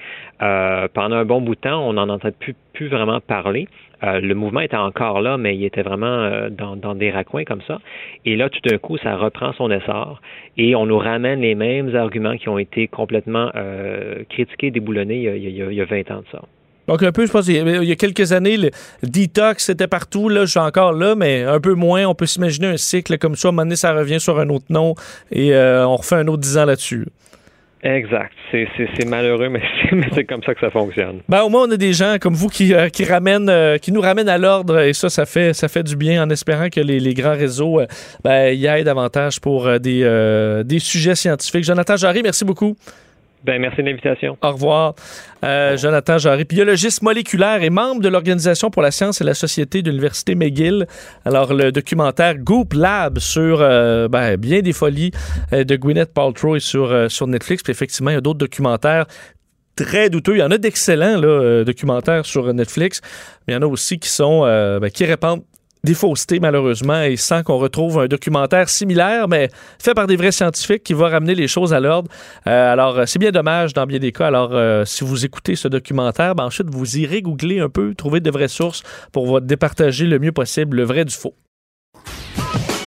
Euh, pendant un bon bout de temps, on n'en entend plus, plus vraiment parler. Euh, le mouvement était encore là, mais il était vraiment euh, dans, des raccoins comme ça. Et là, tout d'un coup, ça reprend son essor et on nous ramène les mêmes arguments qui ont été complètement euh, critiqués, déboulonnés il y, a, il, y a, il y a 20 ans de ça. Donc un peu, je pense, il y a quelques années, le detox c'était partout. Là, je suis encore là, mais un peu moins. On peut s'imaginer un cycle comme ça. À un moment donné, ça revient sur un autre nom et on refait un autre dix ans là-dessus. Exact. C'est malheureux, mais c'est comme ça que ça fonctionne. Ben, au moins, on a des gens comme vous qui, euh, ramènent, euh, qui nous ramènent à l'ordre et ça, ça fait, ça fait du bien en espérant que les, grands réseaux euh, ben, y aillent davantage pour euh, des sujets scientifiques. Jonathan Jarry, merci beaucoup. Ben, merci de l'invitation. Au revoir. Euh, Jonathan Jarry, biologiste moléculaire et membre de l'Organisation pour la science et la société de l'Université McGill. Alors, le documentaire Goop Lab sur euh, ben, bien des folies euh, de Gwyneth Paltrow sur, euh, sur Netflix. Puis effectivement, il y a d'autres documentaires très douteux. Il y en a d'excellents documentaires sur Netflix, mais il y en a aussi qui sont ben, qui répandent des faussetés, malheureusement, et sans qu'on retrouve un documentaire similaire, mais fait par des vrais scientifiques qui va ramener les choses à l'ordre. Euh, alors, c'est bien dommage dans bien des cas. Alors, euh, si vous écoutez ce documentaire, ben, ensuite, vous irez googler un peu, trouver de vraies sources pour vous départager le mieux possible le vrai du faux.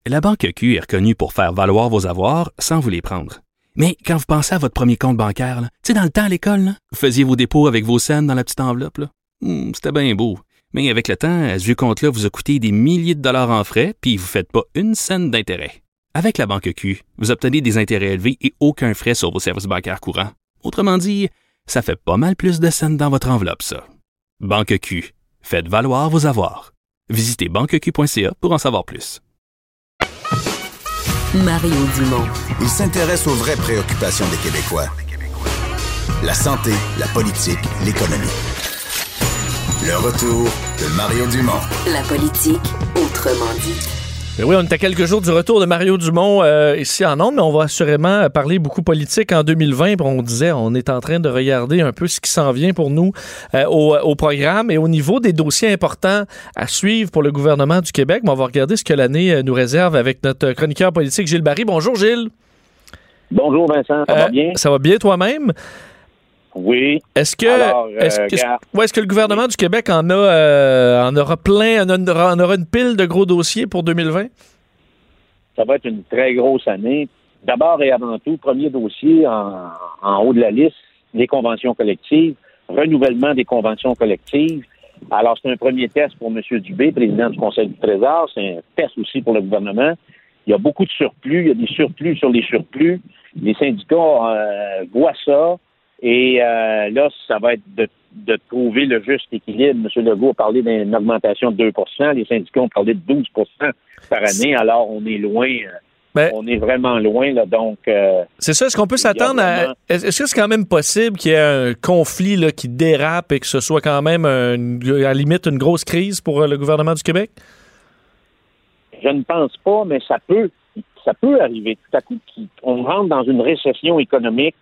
La Banque Q est reconnue pour faire valoir vos avoirs sans vous les prendre. Mais quand vous pensez à votre premier compte bancaire, tu sais, dans le temps à l'école, vous faisiez vos dépôts avec vos scènes dans la petite enveloppe. Mmh, C'était bien beau. Mais avec le temps, à ce compte-là vous a coûté des milliers de dollars en frais, puis vous ne faites pas une scène d'intérêt. Avec la banque Q, vous obtenez des intérêts élevés et aucun frais sur vos services bancaires courants. Autrement dit, ça fait pas mal plus de scènes dans votre enveloppe, ça. Banque Q, faites valoir vos avoirs. Visitez banqueq.ca pour en savoir plus. Mario Dumont. Il s'intéresse aux vraies préoccupations des Québécois. La santé, la politique, l'économie. Le retour de Mario Dumont. La politique, autrement dit. Mais oui, on est à quelques jours du retour de Mario Dumont euh, ici en Onde, mais on va assurément parler beaucoup politique en 2020. On disait, on est en train de regarder un peu ce qui s'en vient pour nous euh, au, au, programme et au niveau des dossiers importants à suivre pour le gouvernement du Québec. Mais on va regarder ce que l'année nous réserve avec notre chroniqueur politique Gilles Barry. Bonjour Gilles. Bonjour Vincent, ça euh, va bien? Ça va bien toi-même? Oui. Est-ce que, est -ce, que, est que le gouvernement du Québec en a euh, en aura plein, en aura, en aura une pile de gros dossiers pour 2020? Ça va être une très grosse année. D'abord et avant tout, premier dossier en, en, haut de la liste, les conventions collectives, renouvellement des conventions collectives. Alors, c'est un premier test pour M. Dubé, président du Conseil du Trésor. C'est un test aussi pour le gouvernement. Il y a beaucoup de surplus. Il y a des surplus sur les surplus. Les syndicats euh, voient ça. Et euh, là, ça va être de, de trouver le juste équilibre. M. Legault a parlé d'une augmentation de 2% Les syndicats ont parlé de 12% par année. Alors, on est loin. euh, Ben- on est vraiment loin, là. Donc, euh, C'est ça, est-ce qu'on peut s'attendre à. Est-ce que c'est quand même possible qu'il y ait un conflit là, qui dérape et que ce soit quand même, à la limite, une grosse crise pour le gouvernement du Québec? Je ne pense pas, mais ça peut, ça peut arriver. Tout à coup, on rentre dans une récession économique.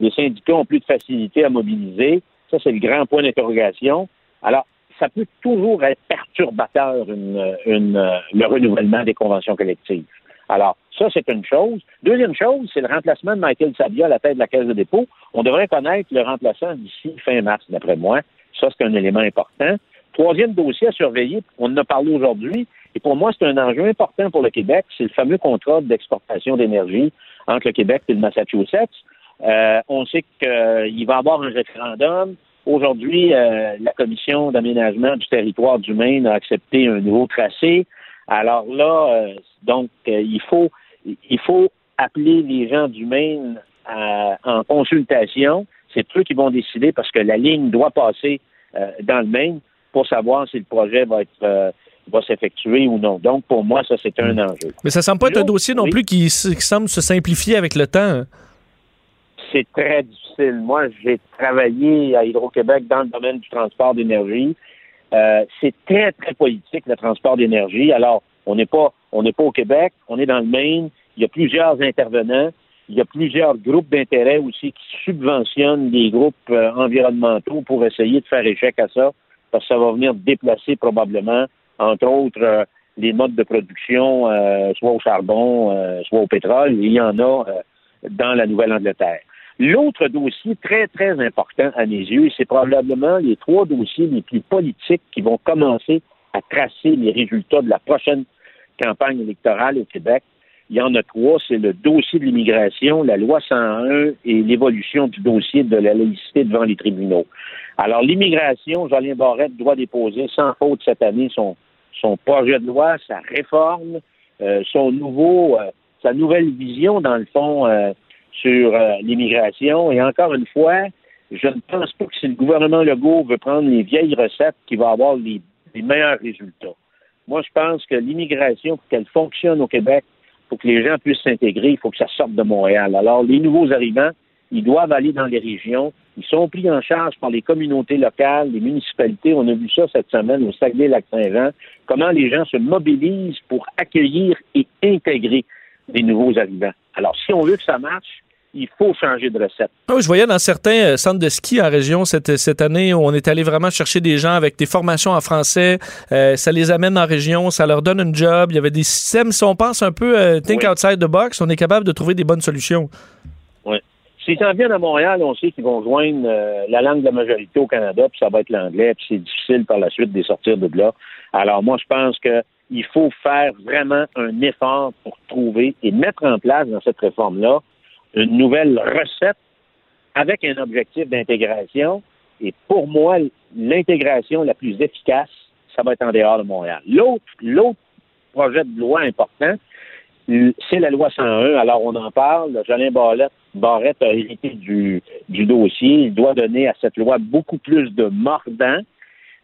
Les syndicats ont plus de facilité à mobiliser. Ça, c'est le grand point d'interrogation. Alors, ça peut toujours être perturbateur, une, une, le renouvellement des conventions collectives. Alors, ça, c'est une chose. Deuxième chose, c'est le remplacement de Michael Sabia à la tête de la Caisse de dépôt. On devrait connaître le remplaçant d'ici fin mars, d'après moi. Ça, c'est un élément important. Troisième dossier à surveiller, on en a parlé aujourd'hui, et pour moi, c'est un enjeu important pour le Québec, c'est le fameux contrat d'exportation d'énergie entre le Québec et le Massachusetts. Euh, on sait qu'il va y avoir un référendum. Aujourd'hui, euh, la Commission d'aménagement du territoire du Maine a accepté un nouveau tracé. Alors là, euh, donc, euh, il faut il faut appeler les gens du Maine à- en consultation. C'est eux qui vont décider parce que la ligne doit passer euh, dans le Maine pour savoir si le projet va être euh, va s'effectuer ou non. Donc, pour moi, ça, c'est un enjeu. Mais ça semble pas être un dossier non oui. plus qui, qui semble se simplifier avec le temps. C'est très difficile. Moi, j'ai travaillé à Hydro-Québec dans le domaine du transport d'énergie. Euh, c'est très, très politique, le transport d'énergie. Alors, on n'est pas, on n'est pas au Québec, on est dans le Maine. Il y a plusieurs intervenants. Il y a plusieurs groupes d'intérêt aussi qui subventionnent des groupes euh, environnementaux pour essayer de faire échec à ça, parce que ça va venir déplacer probablement, entre autres, euh, les modes de production, euh, soit au charbon, soit au pétrole. Il y en a dans la Nouvelle-Angleterre. L'autre dossier très, très important à mes yeux, et c'est probablement les trois dossiers les plus politiques qui vont commencer à tracer les résultats de la prochaine campagne électorale au Québec. Il y en a trois, c'est le dossier de l'immigration, la loi 101 et l'évolution du dossier de la laïcité devant les tribunaux. Alors, l'immigration, Jolien Barrette doit déposer sans faute cette année son, son projet de loi, sa réforme, euh, son nouveau, euh, sa nouvelle vision, dans le fond, euh, sur euh, l'immigration. Et encore une fois, je ne pense pas que si le gouvernement Legault veut prendre les vieilles recettes qu'il va avoir les, les meilleurs résultats. Moi, je pense que l'immigration, pour qu'elle fonctionne au Québec, pour que les gens puissent s'intégrer, il faut que ça sorte de Montréal. Alors, les nouveaux arrivants, ils doivent aller dans les régions. Ils sont pris en charge par les communautés locales, les municipalités. On a vu ça cette semaine au Saguenay-Lac-Saint-Jean. Comment les gens se mobilisent pour accueillir et intégrer les nouveaux arrivants. Alors, si on veut que ça marche, il faut changer de recette. Ah oui, je voyais dans certains euh, centres de ski en région cette, cette année où on est allé vraiment chercher des gens avec des formations en français. Euh, ça les amène en région, ça leur donne un job. Il y avait des systèmes. Si on pense un peu euh, think outside the box, on est capable de trouver des bonnes solutions. Oui. S'ils s'en viennent à Montréal, on sait qu'ils vont joindre euh, la langue de la majorité au Canada, puis ça va être l'anglais, puis c'est difficile par la suite de les sortir de là. Alors moi, je pense que il faut faire vraiment un effort pour trouver et mettre en place dans cette réforme-là une nouvelle recette avec un objectif d'intégration. Et pour moi, l'intégration la plus efficace, ça va être en dehors de Montréal. L'autre, l'autre projet de loi important, c'est la loi 101. Alors, on en parle. Jolin Barrette, a hérité du, du dossier. Il doit donner à cette loi beaucoup plus de mordant,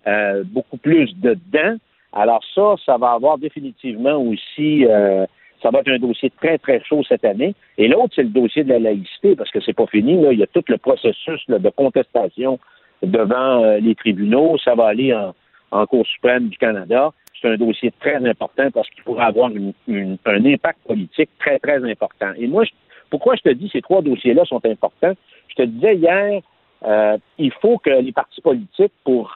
euh, beaucoup plus de dents. Alors ça, ça va avoir définitivement aussi, euh, ça va être un dossier très, très chaud cette année. Et l'autre, c'est le dossier de la laïcité, parce que c'est pas fini. Là. Il y a tout le processus de contestation devant euh, les tribunaux. Ça va aller en, en Cour suprême du Canada. C'est un dossier très important parce qu'il pourrait avoir un impact politique très, très important. Et moi, je, pourquoi je te dis ces trois dossiers-là sont importants? Je te disais hier, euh, il faut que les partis politiques, pour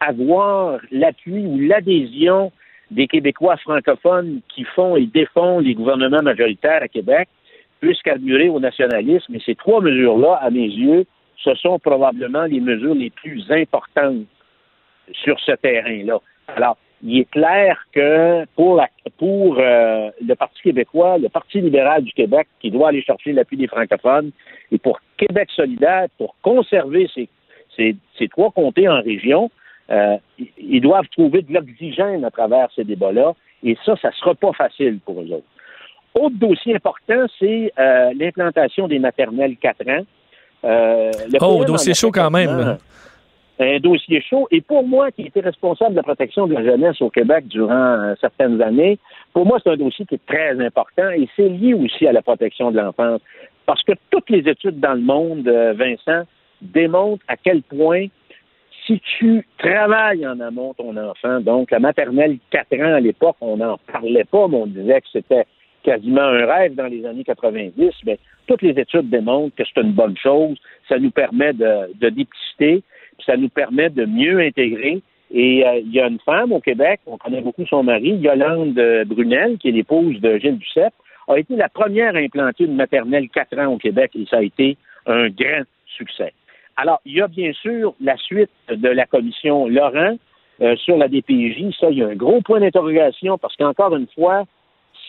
avoir l'appui ou l'adhésion des Québécois francophones qui font et défont les gouvernements majoritaires à Québec, puissent carburer au nationalisme. Et ces trois mesures-là, à mes yeux, ce sont probablement les mesures les plus importantes sur ce terrain-là. Alors, il est clair que pour, la, pour euh, le Parti québécois, le Parti libéral du Québec, qui doit aller chercher l'appui des francophones, et pour Québec solidaire, pour conserver ces, ces, ces trois comtés en région, euh, ils- doivent trouver de l'oxygène à travers ces débats-là, et ça, ça sera pas facile pour eux autres. Autre dossier important, c'est euh, l'implantation des maternelles 4 ans. Euh, le Oh, dossier chaud quand même. Un dossier chaud. Et pour moi, qui était responsable de la protection de la jeunesse au Québec durant euh, certaines années, pour moi, c'est un dossier qui est très important et c'est lié aussi à la protection de l'enfance. Parce que toutes les études dans le monde, euh, Vincent, démontrent à quel point si tu travailles en amont ton enfant, donc la maternelle 4 ans à l'époque, on n'en parlait pas, mais on disait que c'était quasiment un rêve dans les années 90, mais toutes les études démontrent que c'est une bonne chose. Ça nous permet de, de dépister, puis ça nous permet de mieux intégrer. Et euh, il y a une femme au Québec, on connaît beaucoup son mari, Yolande euh, Brunel, qui est l'épouse de Gilles Duceppe, a été la première à implanter une maternelle 4 ans au Québec et ça a été un grand succès. Alors, il y a bien sûr la suite de la commission Laurent euh, sur la DPJ. Ça, il y a un gros point d'interrogation parce qu'encore une fois,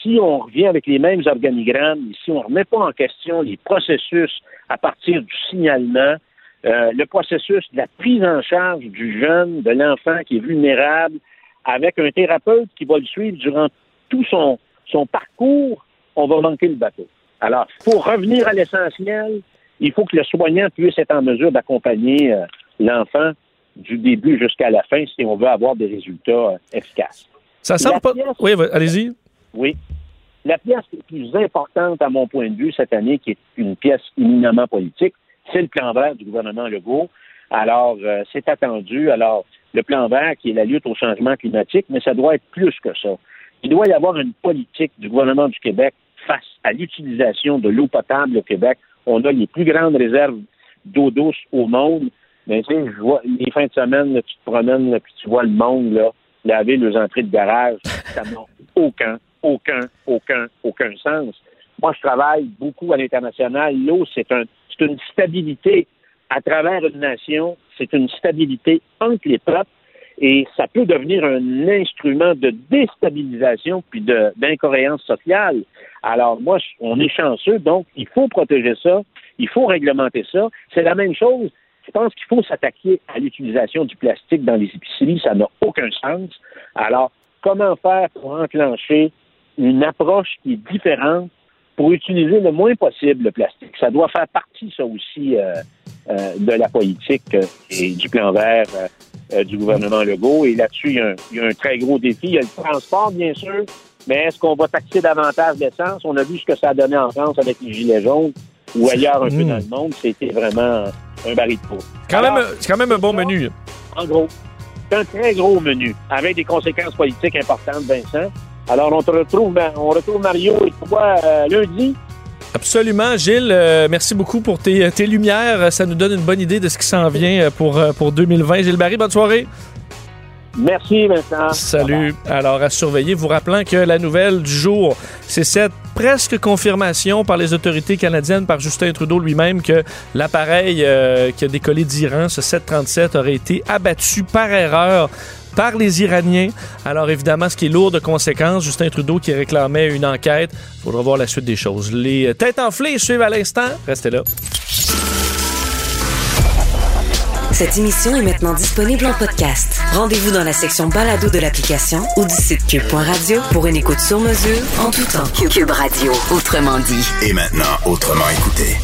si on revient avec les mêmes organigrammes, si on ne remet pas en question les processus à partir du signalement, euh, le processus de la prise en charge du jeune, de l'enfant qui est vulnérable, avec un thérapeute qui va le suivre durant tout son, son parcours, on va manquer le bateau. Alors, pour revenir à l'essentiel, il faut que le soignant puisse être en mesure d'accompagner euh, l'enfant du début jusqu'à la fin si on veut avoir des résultats euh, efficaces. Ça semble pas. pièce- Oui, allez-y. oui. La pièce la plus importante, à mon point de vue, cette année, qui est une pièce éminemment politique, c'est le plan vert du gouvernement Legault. Alors, euh, c'est attendu. Alors, le plan vert, qui est la lutte au changement climatique, mais ça doit être plus que ça. Il doit y avoir une politique du gouvernement du Québec face à l'utilisation de l'eau potable au Québec. On a les plus grandes réserves d'eau douce au monde. Mais tu sais, je vois, les fins de semaine, là, tu te promènes, là, puis tu vois le monde là, laver leurs entrées de garage. Ça n'a aucun, aucun, aucun, aucun sens. Moi, je travaille beaucoup à l'international. L'eau, c'est un, c'est une stabilité à travers une nation. C'est une stabilité entre les peuples. Et ça peut devenir un instrument de déstabilisation puis d'incohérence sociale. Alors, moi, on est chanceux, donc il faut protéger ça, il faut réglementer ça. C'est la même chose. Je pense qu'il faut s'attaquer à l'utilisation du plastique dans les épiceries. Ça n'a aucun sens. Alors, comment faire pour enclencher une approche qui est différente pour utiliser le moins possible le plastique? Ça doit faire partie, ça aussi, euh, euh, de la politique euh, et du plan vert euh, euh, du gouvernement Legault. Et là-dessus, il y, a un, il y a un très gros défi. Il y a le transport, bien sûr, mais est-ce qu'on va taxer davantage l'essence? On a vu ce que ça a donné en France avec les Gilets jaunes ou ailleurs un peu Mm. dans le monde. C'était vraiment un baril de poudre. Quand Alors, même, c'est quand même un bon menu. en gros, c'est un très gros menu avec des conséquences politiques importantes, Vincent. Alors, on te retrouve, on retrouve Mario et toi euh, lundi. Absolument, Gilles. euh, merci beaucoup pour tes, tes lumières. Ça nous donne une bonne idée de ce qui s'en vient euh, pour, euh, pour 2020. Gilles Barry, bonne soirée. Merci, Vincent. Salut. Alors, à surveiller, vous rappelant que la nouvelle du jour, c'est cette presque confirmation par les autorités canadiennes, par Justin Trudeau lui-même, que l'appareil euh, qui a décollé d'Iran, ce 737, aurait été abattu par erreur par les Iraniens. Alors évidemment, ce qui est lourd de conséquences, Justin Trudeau qui réclamait une enquête, il faudra voir la suite des choses. Les euh, têtes enflées suivent à l'instant. Restez là. Cette émission est maintenant disponible en podcast. Rendez-vous dans la section balado de l'application ou du site cube.radio pour une écoute sur mesure en tout temps. Cube Radio, autrement dit. Et maintenant, autrement écouté.